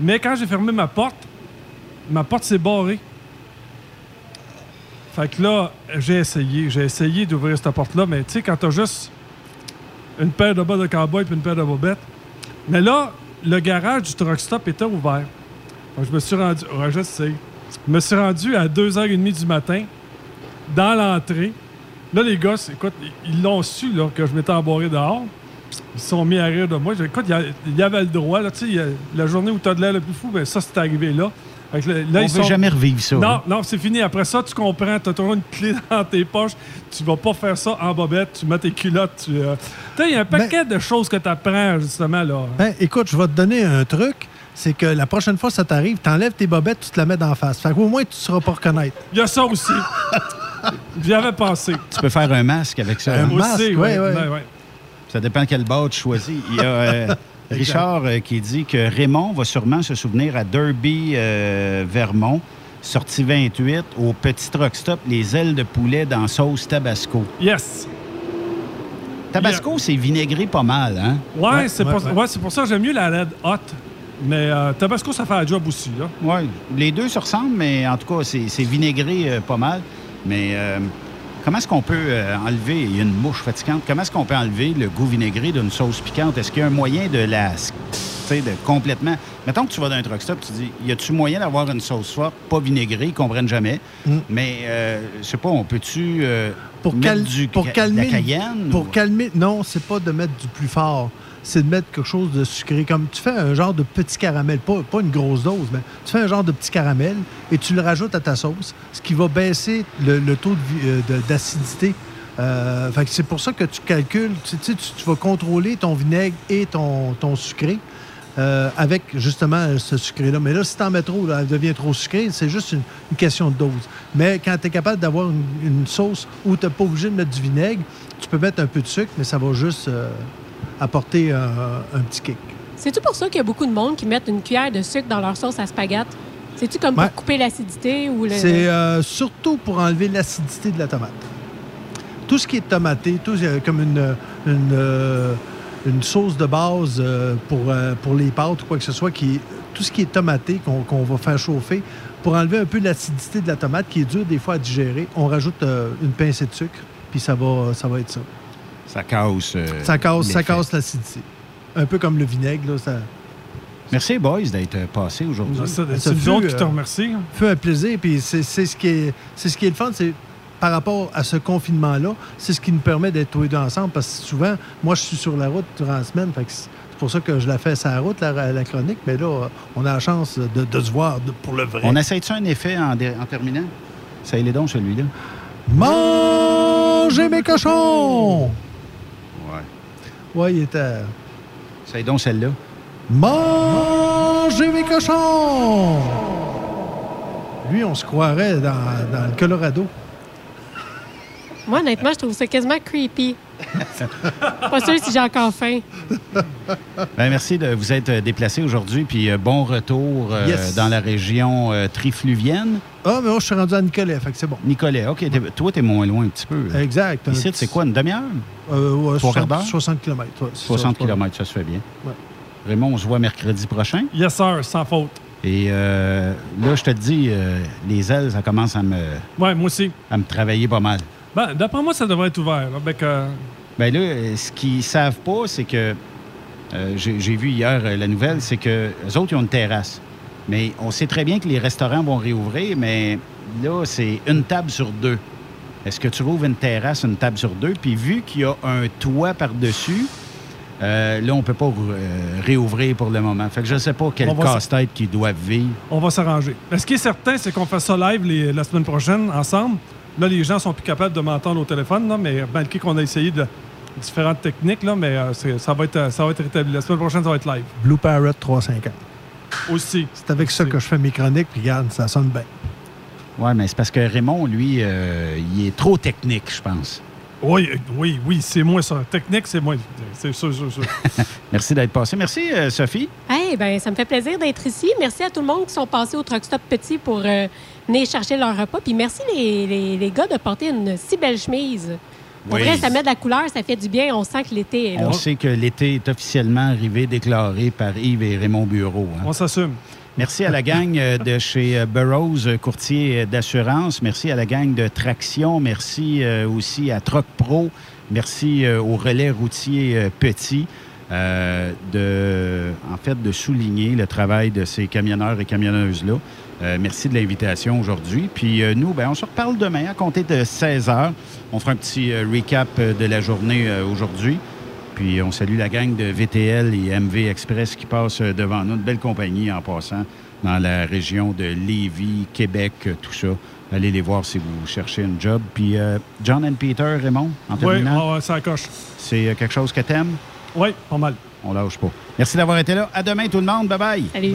Mais quand j'ai fermé ma porte, ma porte s'est barrée. Fait que là, j'ai essayé. J'ai essayé d'ouvrir cette porte-là, mais tu sais, quand t'as juste une paire de bas de cowboy et une paire de bobettes. Mais là, le garage du truck stop était ouvert. Je me suis rendu. Ouais, je. Je me suis rendu à 2h30 du matin dans l'entrée. Là, les gars, c'est- écoute, ils l'ont su que je m'étais embarré dehors. Ils se sont mis à rire de moi. J'ai dit, Écoute, il y avait le droit. Là, la journée où tu as de l'air le plus fou, ben, ça, c'est arrivé là. On sont- jamais revivre ça. Non, hein. non, c'est fini. Après ça, tu comprends. Tu as toujours une clé (laughs) dans tes poches. Tu vas pas faire ça en bobette. Tu mets tes culottes. Tu euh, tu sais, il y a un paquet de choses que tu apprends, justement. là. Ben, écoute, je vais te donner un truc. C'est que la prochaine fois que ça t'arrive, t'enlèves tes bobettes, tu te la mets d'en face. Fait qu'au moins, tu ne sauras pas reconnaître. Il y a ça aussi. (laughs) J'y avais pensé. Tu peux faire un masque avec ça. Un hein? masque, Aussi, ouais, ouais. ouais, ouais. Ça dépend quel bord tu choisis. Il y a euh, (laughs) Richard euh, qui dit que Raymond va sûrement se souvenir à Derby euh, Vermont, sortie 28, au petit truck stop, les ailes de poulet dans sauce tabasco. Yes. Tabasco, c'est vinaigré pas mal, hein? Ouais, c'est pour, ouais, pour ça que j'aime mieux la LED hot. Mais euh, Tabasco, ça fait un job aussi. Oui, les deux se ressemblent, mais en tout cas, c'est c'est vinaigré euh, pas mal. Mais euh, comment est-ce qu'on peut euh, enlever, il y a une mouche fatigante, comment est-ce qu'on peut enlever le goût vinaigré d'une sauce piquante? Est-ce qu'il y a un moyen de la... Tu sais, de complètement... Mettons que tu vas dans un truck stop, tu dis, y a-tu moyen d'avoir une sauce forte, pas vinaigrée, ils comprennent jamais, mais euh, je sais pas, on peut-tu euh, Pour, mettre cal- du pour ca- calmer. la cayenne? Pour calmer. Non, c'est pas de mettre du plus fort. C'est de mettre quelque chose de sucré. Comme tu fais un genre de petit caramel, pas, pas une grosse dose, mais tu fais un genre de petit caramel et tu le rajoutes à ta sauce, ce qui va baisser le, le taux euh, d'acidité. Euh, c'est pour ça que tu calcules, tu, tu tu- vas contrôler ton vinaigre et ton, ton sucré. euh, avec justement ce sucré-là. Mais là, si tu en mets trop, là, elle devient trop sucrée, c'est juste une, question de dose. Mais quand tu es capable d'avoir une, sauce où tu n'es pas obligé de mettre du vinaigre, tu peux mettre un peu de sucre, mais ça va juste apporter un, un petit kick. C'est-tu pour ça qu'il y a beaucoup de monde qui mettent une cuillère de sucre dans leur sauce à spaghetti? C'est-tu comme Ouais. pour couper l'acidité ou le... C'est euh, surtout pour enlever l'acidité de la tomate. Tout ce qui est tomaté, tout euh, comme une, une, euh, une sauce de base euh, pour, euh, pour les pâtes ou quoi que ce soit, qui, tout ce qui est tomaté qu'on va faire chauffer, pour enlever un peu l'acidité de la tomate, qui est dure des fois à digérer, on rajoute euh, une pincée de sucre, puis ça va, ça va être ça. Ça casse... euh, ça casse, ça casse l'acidité. Un peu comme le vinaigre, là, ça... Merci, boys, d'être passés aujourd'hui. Ça, Ça C'est nous autres qui te euh, remercie. fait un plaisir. Puis c'est c'est ce qui est, c'est ce qui est le fun, c'est par rapport à ce confinement-là, c'est ce qui nous permet d'être tous les deux ensemble. Parce que souvent, moi, je suis sur la route durant la semaine. fait que c'est pour ça que je la fais sur la route, la, la chronique. Mais là, on a la chance de, de se voir de- pour le vrai. On essaye-tu un effet en, en terminant? Ça y est donc, celui-là. Mangez mes cochons! Ouais. Il était. Ça y est donc, celle-là. Mangez mes cochons! Lui, on se croirait dans, dans le Colorado. Moi, honnêtement, je trouve ça quasiment creepy. (laughs) Pas sûr si j'ai encore faim. Ben, merci de vous être déplacé aujourd'hui, puis euh, bon retour euh, Yes. dans la région euh, trifluvienne. Ah, mais moi, je suis rendu à Nicolet, fait que c'est bon. Nicolet, OK. t'es- Toi, t'es moins loin un petit peu. Exact. un Ici, petit- c'est quoi, une demi-heure? Euh, ouais, Trois quarts 60, d'heure? 60 km. 60 km, ça se fait bien. Ouais. Raymond, on se voit mercredi prochain? Yes, sir, sans faute. Et euh, là, je te dis, euh, les ailes, ça commence à me, Ouais, moi aussi. à me travailler pas mal. Ben, d'après moi, ça devrait être ouvert. là, avec, euh, Ben là, euh, ce qu'ils savent pas, c'est que euh, j'ai j'ai vu hier euh, la nouvelle, c'est que les autres ils ont une terrasse. Mais on sait très bien que les restaurants vont réouvrir, mais là, c'est une table sur deux. Est-ce que tu rouvres une terrasse, une table sur deux? Puis vu qu'il y a un toit par-dessus, euh, là, on peut pas euh, réouvrir pour le moment. Fait que je sais pas quel casse-tête qu'ils doivent vivre. on va s'arranger. Mais ce qui est certain, c'est qu'on fait ça live les- la semaine prochaine ensemble. Là, les gens sont plus capables de m'entendre au téléphone, là, mais malgré qu'on a essayé de différentes techniques, là, mais euh, ça, va être, ça va être rétabli. La semaine prochaine, ça va être live. Blue Parrot 350. Aussi. C'est avec ça que je fais mes chroniques, puis regarde, ça sonne bien. Oui, mais c'est parce que Raymond, lui, euh, il est trop technique, je pense. Oui, euh, oui, oui, c'est moi ça. Technique, c'est moi. C'est sûr, sûr, sûr. (laughs) Merci d'être passé. Merci, euh, Sophie. Hey, ben, ça me fait plaisir d'être ici. Merci à tout le monde qui sont passés au Truck Stop Petit pour euh, venir chercher leur repas. Puis merci les, les- les gars de porter une si belle chemise. Pour Oui. vrai, ça met de la couleur, ça fait du bien. On sent que l'été est là. On sait que l'été est officiellement arrivé, déclaré par Yves et Raymond Bureau. hein. On s'assume. Merci à la gang euh, de chez euh, Burroughs, courtier d'assurance. Merci à la gang de Traction. Merci euh, aussi à Troc Pro. Merci au relais routier Petit. euh, de, en fait, de souligner le travail de ces camionneurs et camionneuses-là. Euh, merci de l'invitation aujourd'hui. Puis euh, nous, ben, on se reparle demain à compter de 16 heures. On fera un petit euh, recap de la journée euh, aujourd'hui. Puis on salue la gang de VTL et MV Express qui passent euh, devant nous. Une belle compagnie en passant dans la région de Lévis, Québec, tout ça. Allez les voir si vous cherchez un job. Puis euh, John and Peter, Raymond, en Oui, terminant, ouais, ça coche. c'est quelque chose que t'aimes? Oui, pas mal. On lâche pas. Merci d'avoir été là. À demain tout le monde. Bye bye.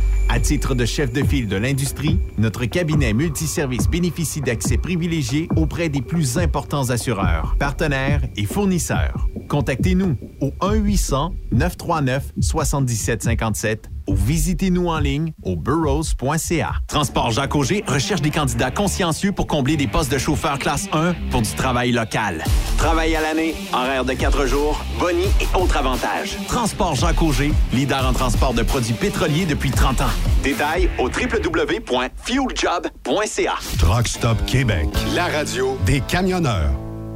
À titre de chef de file de l'industrie, notre cabinet multiservice bénéficie d'accès privilégié auprès des plus importants assureurs, partenaires et fournisseurs. Contactez-nous au 1-800-939-7757 ou visitez-nous en ligne au burrows.ca. Transport Jacques Auger recherche des candidats consciencieux pour combler des postes de chauffeur classe 1 pour du travail local. Travail à l'année, horaire de 4 jours, boni et autres avantages. Transport Jacques Auger, leader en transport de produits pétroliers depuis 30 ans. Détails au www.fueljob.ca. Truck Stop Québec, la radio des camionneurs.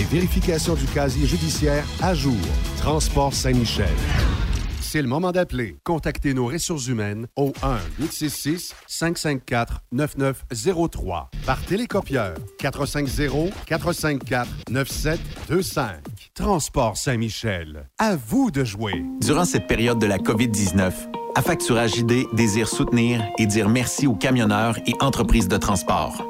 et vérification du casier judiciaire à jour. Transport Saint-Michel. c'est le moment d'appeler. Contactez nos ressources humaines au 1-866-554-9903 par télécopieur 450-454-9725. Transport Saint-Michel. À vous de jouer. Durant cette période de la COVID-19, Affacturage ID désire soutenir et dire merci aux camionneurs et entreprises de transport.